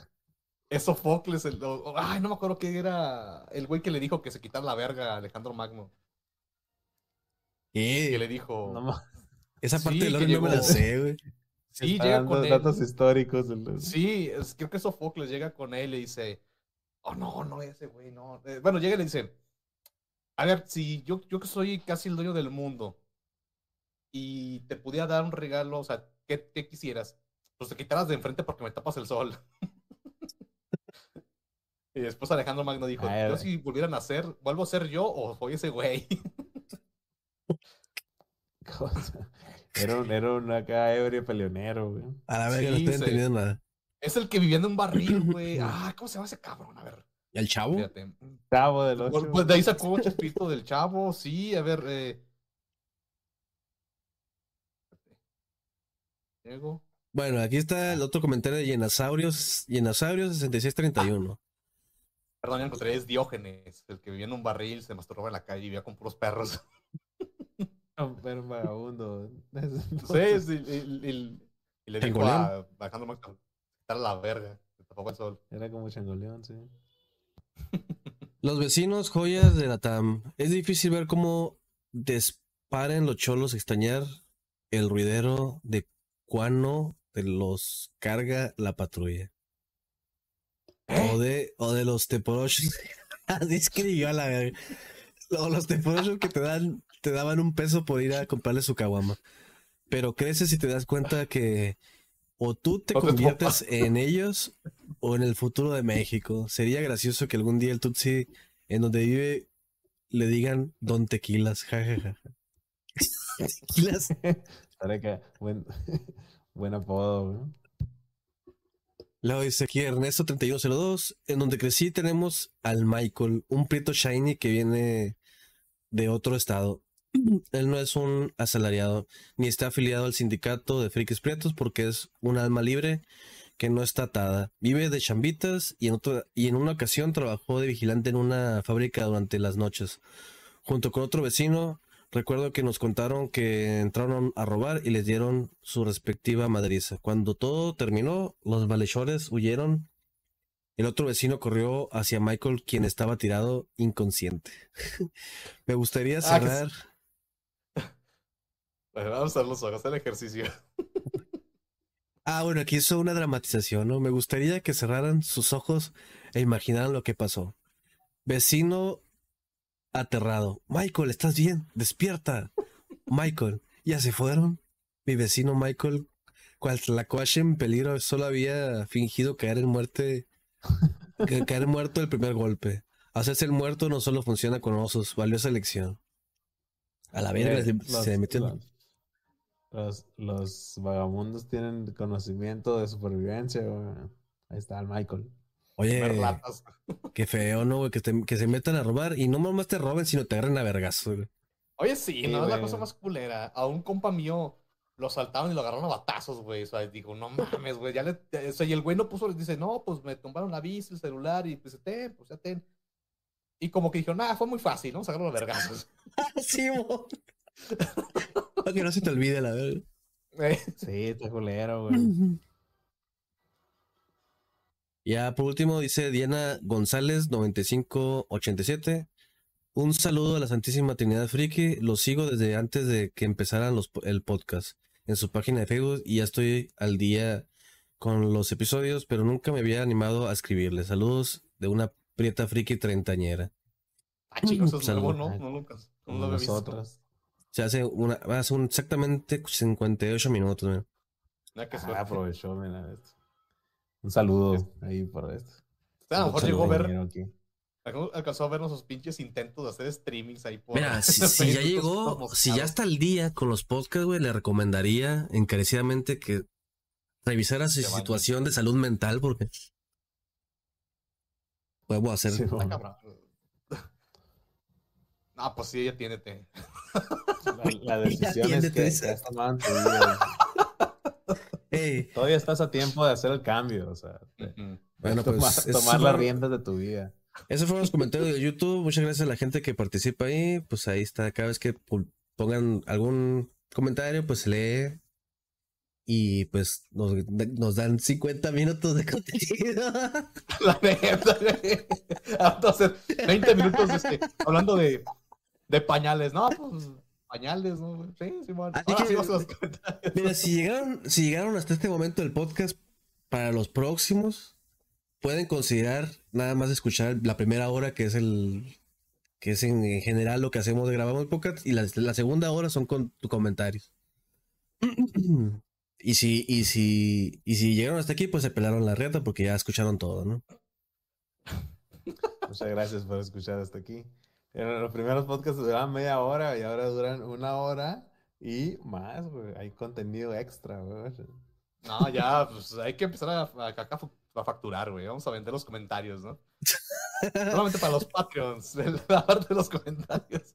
S2: Es Sofocles. El, o- ay, no me acuerdo qué era. El güey que le dijo que se quitara la verga a Alejandro Magno. Que
S3: Eh,
S2: le dijo.
S1: No ma-
S3: esa parte
S2: Sí,
S3: del
S2: que
S3: lore no me la sé, güey.
S2: sí,
S1: está
S2: llega
S1: dando
S2: con él.
S1: datos históricos. del-
S2: Sí, es- creo que Sofocles llega con él y dice, oh no, no ese güey, no. Eh, bueno, llega y le dice, a ver, si yo, yo que soy casi el dueño del mundo y te pudiera dar un regalo, o sea, ¿qué, qué quisieras? Pues te quitaras de enfrente porque me tapas el sol. [LAUGHS] y después Alejandro Magno dijo,
S1: Ah,
S2: yo si volvieran a ser, ¿vuelvo a ser yo o soy ese güey? [LAUGHS]
S1: cosa. Era un, era un acá ebrio peleonero, güey.
S3: A la verga, no estoy entendiendo nada.
S2: es el que vivía en un barril, [CLEARS THROAT] güey. Ah, ¿cómo se llama ese cabrón? A ver,
S3: ¿Y el chavo?
S2: fíjate.
S1: Chavo del ocho.
S2: pues, de ahí sacó un chespito del chavo, sí, a ver, eh. Diego.
S3: Bueno, aquí está el otro comentario de Llenasaurios. Llenasaurios 6631.
S2: Perdón, ya encontré, es Diógenes, el que vivía en un barril, se masturbaba en la calle y vivía con puros perros. [LAUGHS]
S1: Un vagabundo. [LAUGHS]
S2: Sí, sí, y, y- y- y le dijo a Alejandro Magno, quitar la verga, se tapaba el sol.
S1: Era como changoleón, sí. [LAUGHS]
S3: Los vecinos, joyas de la TAM. Es difícil ver cómo disparen los cholos extrañar el ruidero de cuano de los carga la patrulla. O de, o de los teporochos. [LAUGHS] Así escribió a la verga. O los teporochos que te dan, te daban un peso por ir a comprarle su caguama. Pero creces y te das cuenta que o tú te
S2: O te
S3: conviertes en ellos o en el futuro de México. Sería gracioso que algún día el Tutsi en donde vive le digan Don Tequilas, jajaja. [LAUGHS] Tequilas.
S1: Estaré que buen, buen apodo, güey.
S3: Luego dice aquí Ernesto 3102, en donde crecí tenemos al Michael, un prieto shiny que viene de otro estado. [CLEARS THROAT] Él no es un asalariado, ni está afiliado al sindicato de frikis prietos porque es un alma libre que no está atada. Vive de chambitas y en, otra- y en una ocasión trabajó de vigilante en una fábrica durante las noches. Junto con otro vecino, recuerdo que nos contaron que entraron a robar y les dieron su respectiva madriza. Cuando todo terminó, los malhechores huyeron. El otro vecino corrió hacia Michael, quien estaba tirado inconsciente. [LAUGHS] Me gustaría
S2: Ah, que
S3: cerrar. [LAUGHS]
S2: Vamos a los ojos, el ejercicio. [LAUGHS]
S3: Ah, bueno, aquí hizo una dramatización, ¿no? Me gustaría que cerraran sus ojos e imaginaran lo que pasó. Vecino aterrado. Michael, ¿estás bien? Despierta. [LAUGHS] Michael, ¿ya se fueron? Mi vecino Michael, cual tlacuache en peligro, solo había fingido caer en muerte, [LAUGHS] ca- caer muerto el primer golpe. Hacerse el muerto no solo funciona con osos, valiosa lección. A la verga,
S1: Eh,
S3: se,
S1: los-
S3: se metió.
S1: los- Los, los vagabundos tienen conocimiento de supervivencia, güey. Ahí está el Michael.
S3: Oye. Qué feo, ¿no, güey? Que, te- que se metan a robar y no nomás te roben, sino te agarren a vergazo, güey.
S2: Oye, sí,
S1: Sí,
S2: no es la cosa más culera. A un compa mío lo saltaron y lo agarraron a batazos, güey. O sea, digo, no mames, güey. Ya le, o sea, y el güey no puso, les dice, no, pues me tumbaron la bici, el celular, y pues ten, pues ya ten. Y como que dijo, nada, fue muy fácil, ¿no? Se agarraron a vergazos. [LAUGHS]
S3: Sí, mo. [LAUGHS] Para que no se te olvide, la verdad. [LAUGHS]
S1: Sí, está culero, güey.
S3: Ya por último dice Diana González 9587. Un saludo a la Santísima Trinidad Friki. Lo sigo desde antes de que empezaran los, el podcast en su página de Facebook y ya estoy al día con los episodios, pero nunca me había animado a escribirle. Saludos de una prieta friki treintañera.
S2: ah, chicos, es nuevo, ¿no? No, nunca, no
S1: Como
S2: lo había visto.
S1: nosotros.
S3: Se hace una, hace un- exactamente 58 minutos. mira.
S1: Ah, aprovechó, mira esto. Un saludo ahí por esto.
S2: A lo mejor llegó a ver,
S1: aquí.
S2: alcanzó a ver nuestros pinches intentos de hacer streamings ahí por.
S3: Mira, [LAUGHS] si, si ya llegó, si ya está al día con los podcasts, güey, le recomendaría encarecidamente que revisara su situación de salud mental porque podemos hacer.
S1: Sí,
S2: Está
S1: bueno.
S2: cabrón. [LAUGHS] Ah, pues sí, ya tiénete.
S1: La, la [LAUGHS] decisión es
S3: atiéndete,
S1: que, has tomado Todavía estás a tiempo de hacer el cambio, o sea,
S3: bueno,
S1: tomar,
S3: pues
S1: tomar las riendas de tu vida.
S3: esos fueron los comentarios de YouTube. Muchas gracias a la gente que participa ahí. Pues ahí está. Cada vez que pongan algún comentario, pues se lee. Y pues nos, nos dan 50 minutos de contenido. [LAUGHS]
S2: La a hacer 20 minutos este, hablando de, de pañales. No, pues pañales, ¿no? Sí, sí, bueno.
S3: Así
S2: Ahora
S3: que-
S2: sí los.
S3: Mira, si llegaron, si llegaron hasta este momento del podcast, para los próximos, pueden considerar nada más escuchar la primera hora, que es el que es en, en general lo que hacemos de grabamos el podcast, y la, la segunda hora son con tus comentarios. [CLEARS THROAT] y si, y si, y si llegaron hasta aquí, pues se pelaron la reta porque ya escucharon todo, ¿no? [LAUGHS]
S1: Muchas gracias por escuchar hasta aquí. En los primeros podcasts duraban media hora y ahora duran una hora y más, güey. Hay contenido extra, güey.
S2: No, ya, pues hay que empezar a, a, acá a facturar, güey. Vamos a vender los comentarios, ¿no? [LAUGHS] Solamente para los Patreons, [LAUGHS] la parte de los comentarios.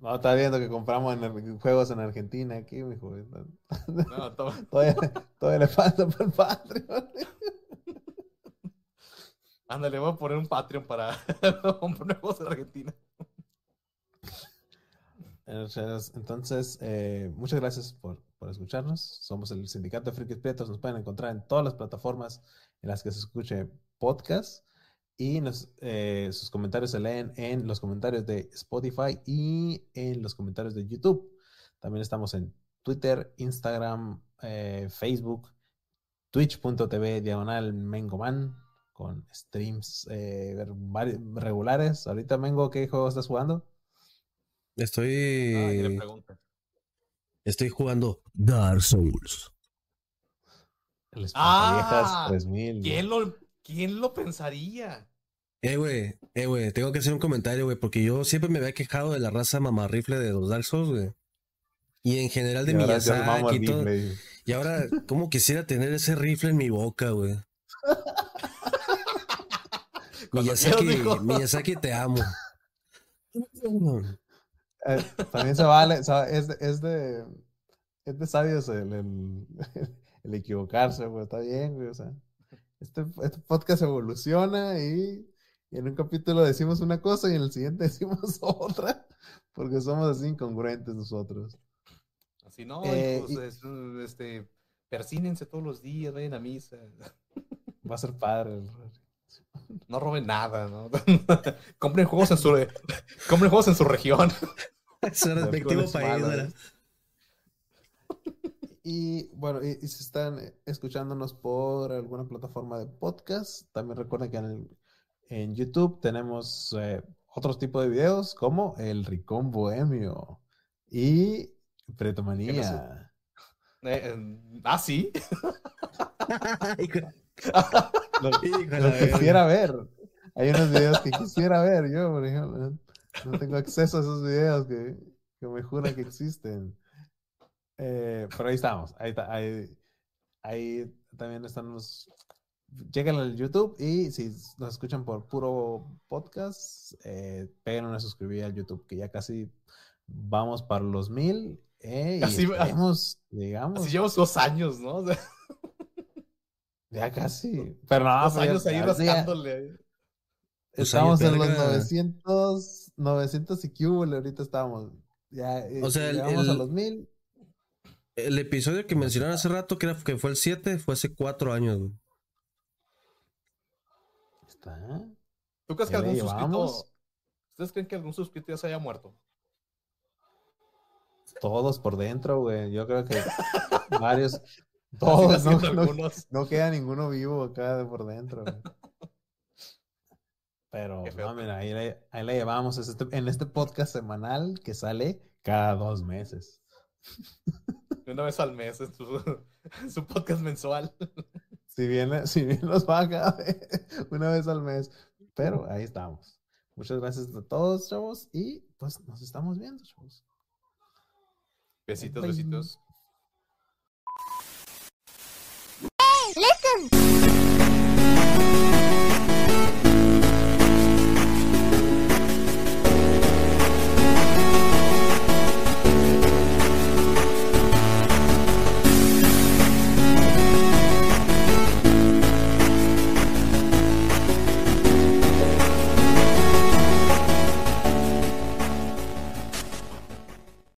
S1: No, está viendo que compramos en juegos en Argentina aquí, mijo.
S2: No, to- [LAUGHS]
S1: Todavía, todavía le falta para el Patreon.
S2: Ándale, voy a poner un Patreon para [LAUGHS] juegos en Argentina.
S1: Entonces, eh, muchas gracias por, por escucharnos. Somos el Sindicato de Frikis Prietos. Nos pueden encontrar en todas las plataformas en las que se escuche podcast. Y eh, sus comentarios se leen en los comentarios de Spotify y en los comentarios de YouTube. También estamos en Twitter, Instagram, eh, Facebook, twitch.tv diagonal Mengoman con streams eh, regulares. Ahorita, Mengo, ¿qué juego estás jugando?
S3: Estoy,
S2: Ah,
S3: estoy jugando Dark Souls.
S1: El
S2: Ah,
S1: Espantaviejas 3000.
S2: ¿Quién lo, ¿Quién lo pensaría?
S3: Eh, güey, eh, güey, tengo que hacer un comentario, güey, porque yo siempre me había quejado de la raza mamarrifle de los Dark Souls, güey. Y en general de
S1: Y
S3: Miyazaki y todo. Y ahora, ¿cómo quisiera tener ese rifle en mi boca, güey? Miyazaki. Miyazaki, te amo.
S1: Eh, también se vale, es de, es de, es de sabios el, el, [LAUGHS] el equivocarse, güey, está bien, güey, o sea, este, este podcast evoluciona y, y en un capítulo decimos una cosa y en el siguiente [LAUGHS] decimos otra, porque somos así incongruentes nosotros.
S2: Así no,
S1: Eh,
S2: hijos,
S1: y-
S2: es, este, persínense todos los días, vayan a misa.
S1: Va a ser padre. el-
S2: No roben nada, ¿no? [LAUGHS] compren juegos en su compren juegos en su región. [LAUGHS]
S3: Su respectivo país.
S1: Y bueno, y, y si están escuchándonos por alguna plataforma de podcast, también recuerden que en, el- en YouTube tenemos eh, otros tipos de videos como el Ricón Bohemio y Pretomanía.
S2: Eh, eh, ah, sí. [LAUGHS] [LAUGHS]
S1: Lo,
S3: verga.
S1: quisiera ver. Hay unos videos que quisiera ver yo, por ejemplo. No tengo acceso a esos videos que, que me juran que existen. Eh, pero ahí estamos. Ahí, está, ahí, ahí también están los. Lleguen al YouTube y si nos escuchan por puro podcast, eh, peguen una suscribida al YouTube, que ya casi vamos para los mil. Eh, y
S2: Así-
S1: digamos,
S2: Así llevamos dos años, ¿no? O sea,
S1: ya casi. Pero no,
S2: dos
S1: pero ya-
S2: años ahí rascándole.
S3: Pues,
S1: Estamos en los
S3: verga.
S1: 900, 900 y cúbole, ahorita estamos. Ya, eh,
S3: O sea, el-
S1: llegamos a los 1000.
S3: El episodio que mencionaron hace rato, que, era, que fue el 7, fue hace 4 años, güey.
S1: Está.
S2: ¿Tú crees que algún suscrito... ¿Ustedes creen que algún suscrito ya se haya muerto?
S1: Todos por dentro, güey. Yo creo que varios. [LAUGHS] [LAUGHS] Todos, no, no- queda ninguno vivo acá de por dentro. Pero,
S2: feo.
S1: no, mira, ahí la, ahí la llevamos es este- en este podcast semanal que sale cada dos meses. [LAUGHS]
S2: Una vez al mes en [LAUGHS] su, podcast mensual.
S1: Si bien, si bien nos baja una vez al mes. Pero ahí estamos. Muchas gracias a todos, chavos. Y pues nos estamos viendo, chavos.
S2: Besitos, besitos.
S4: Listen.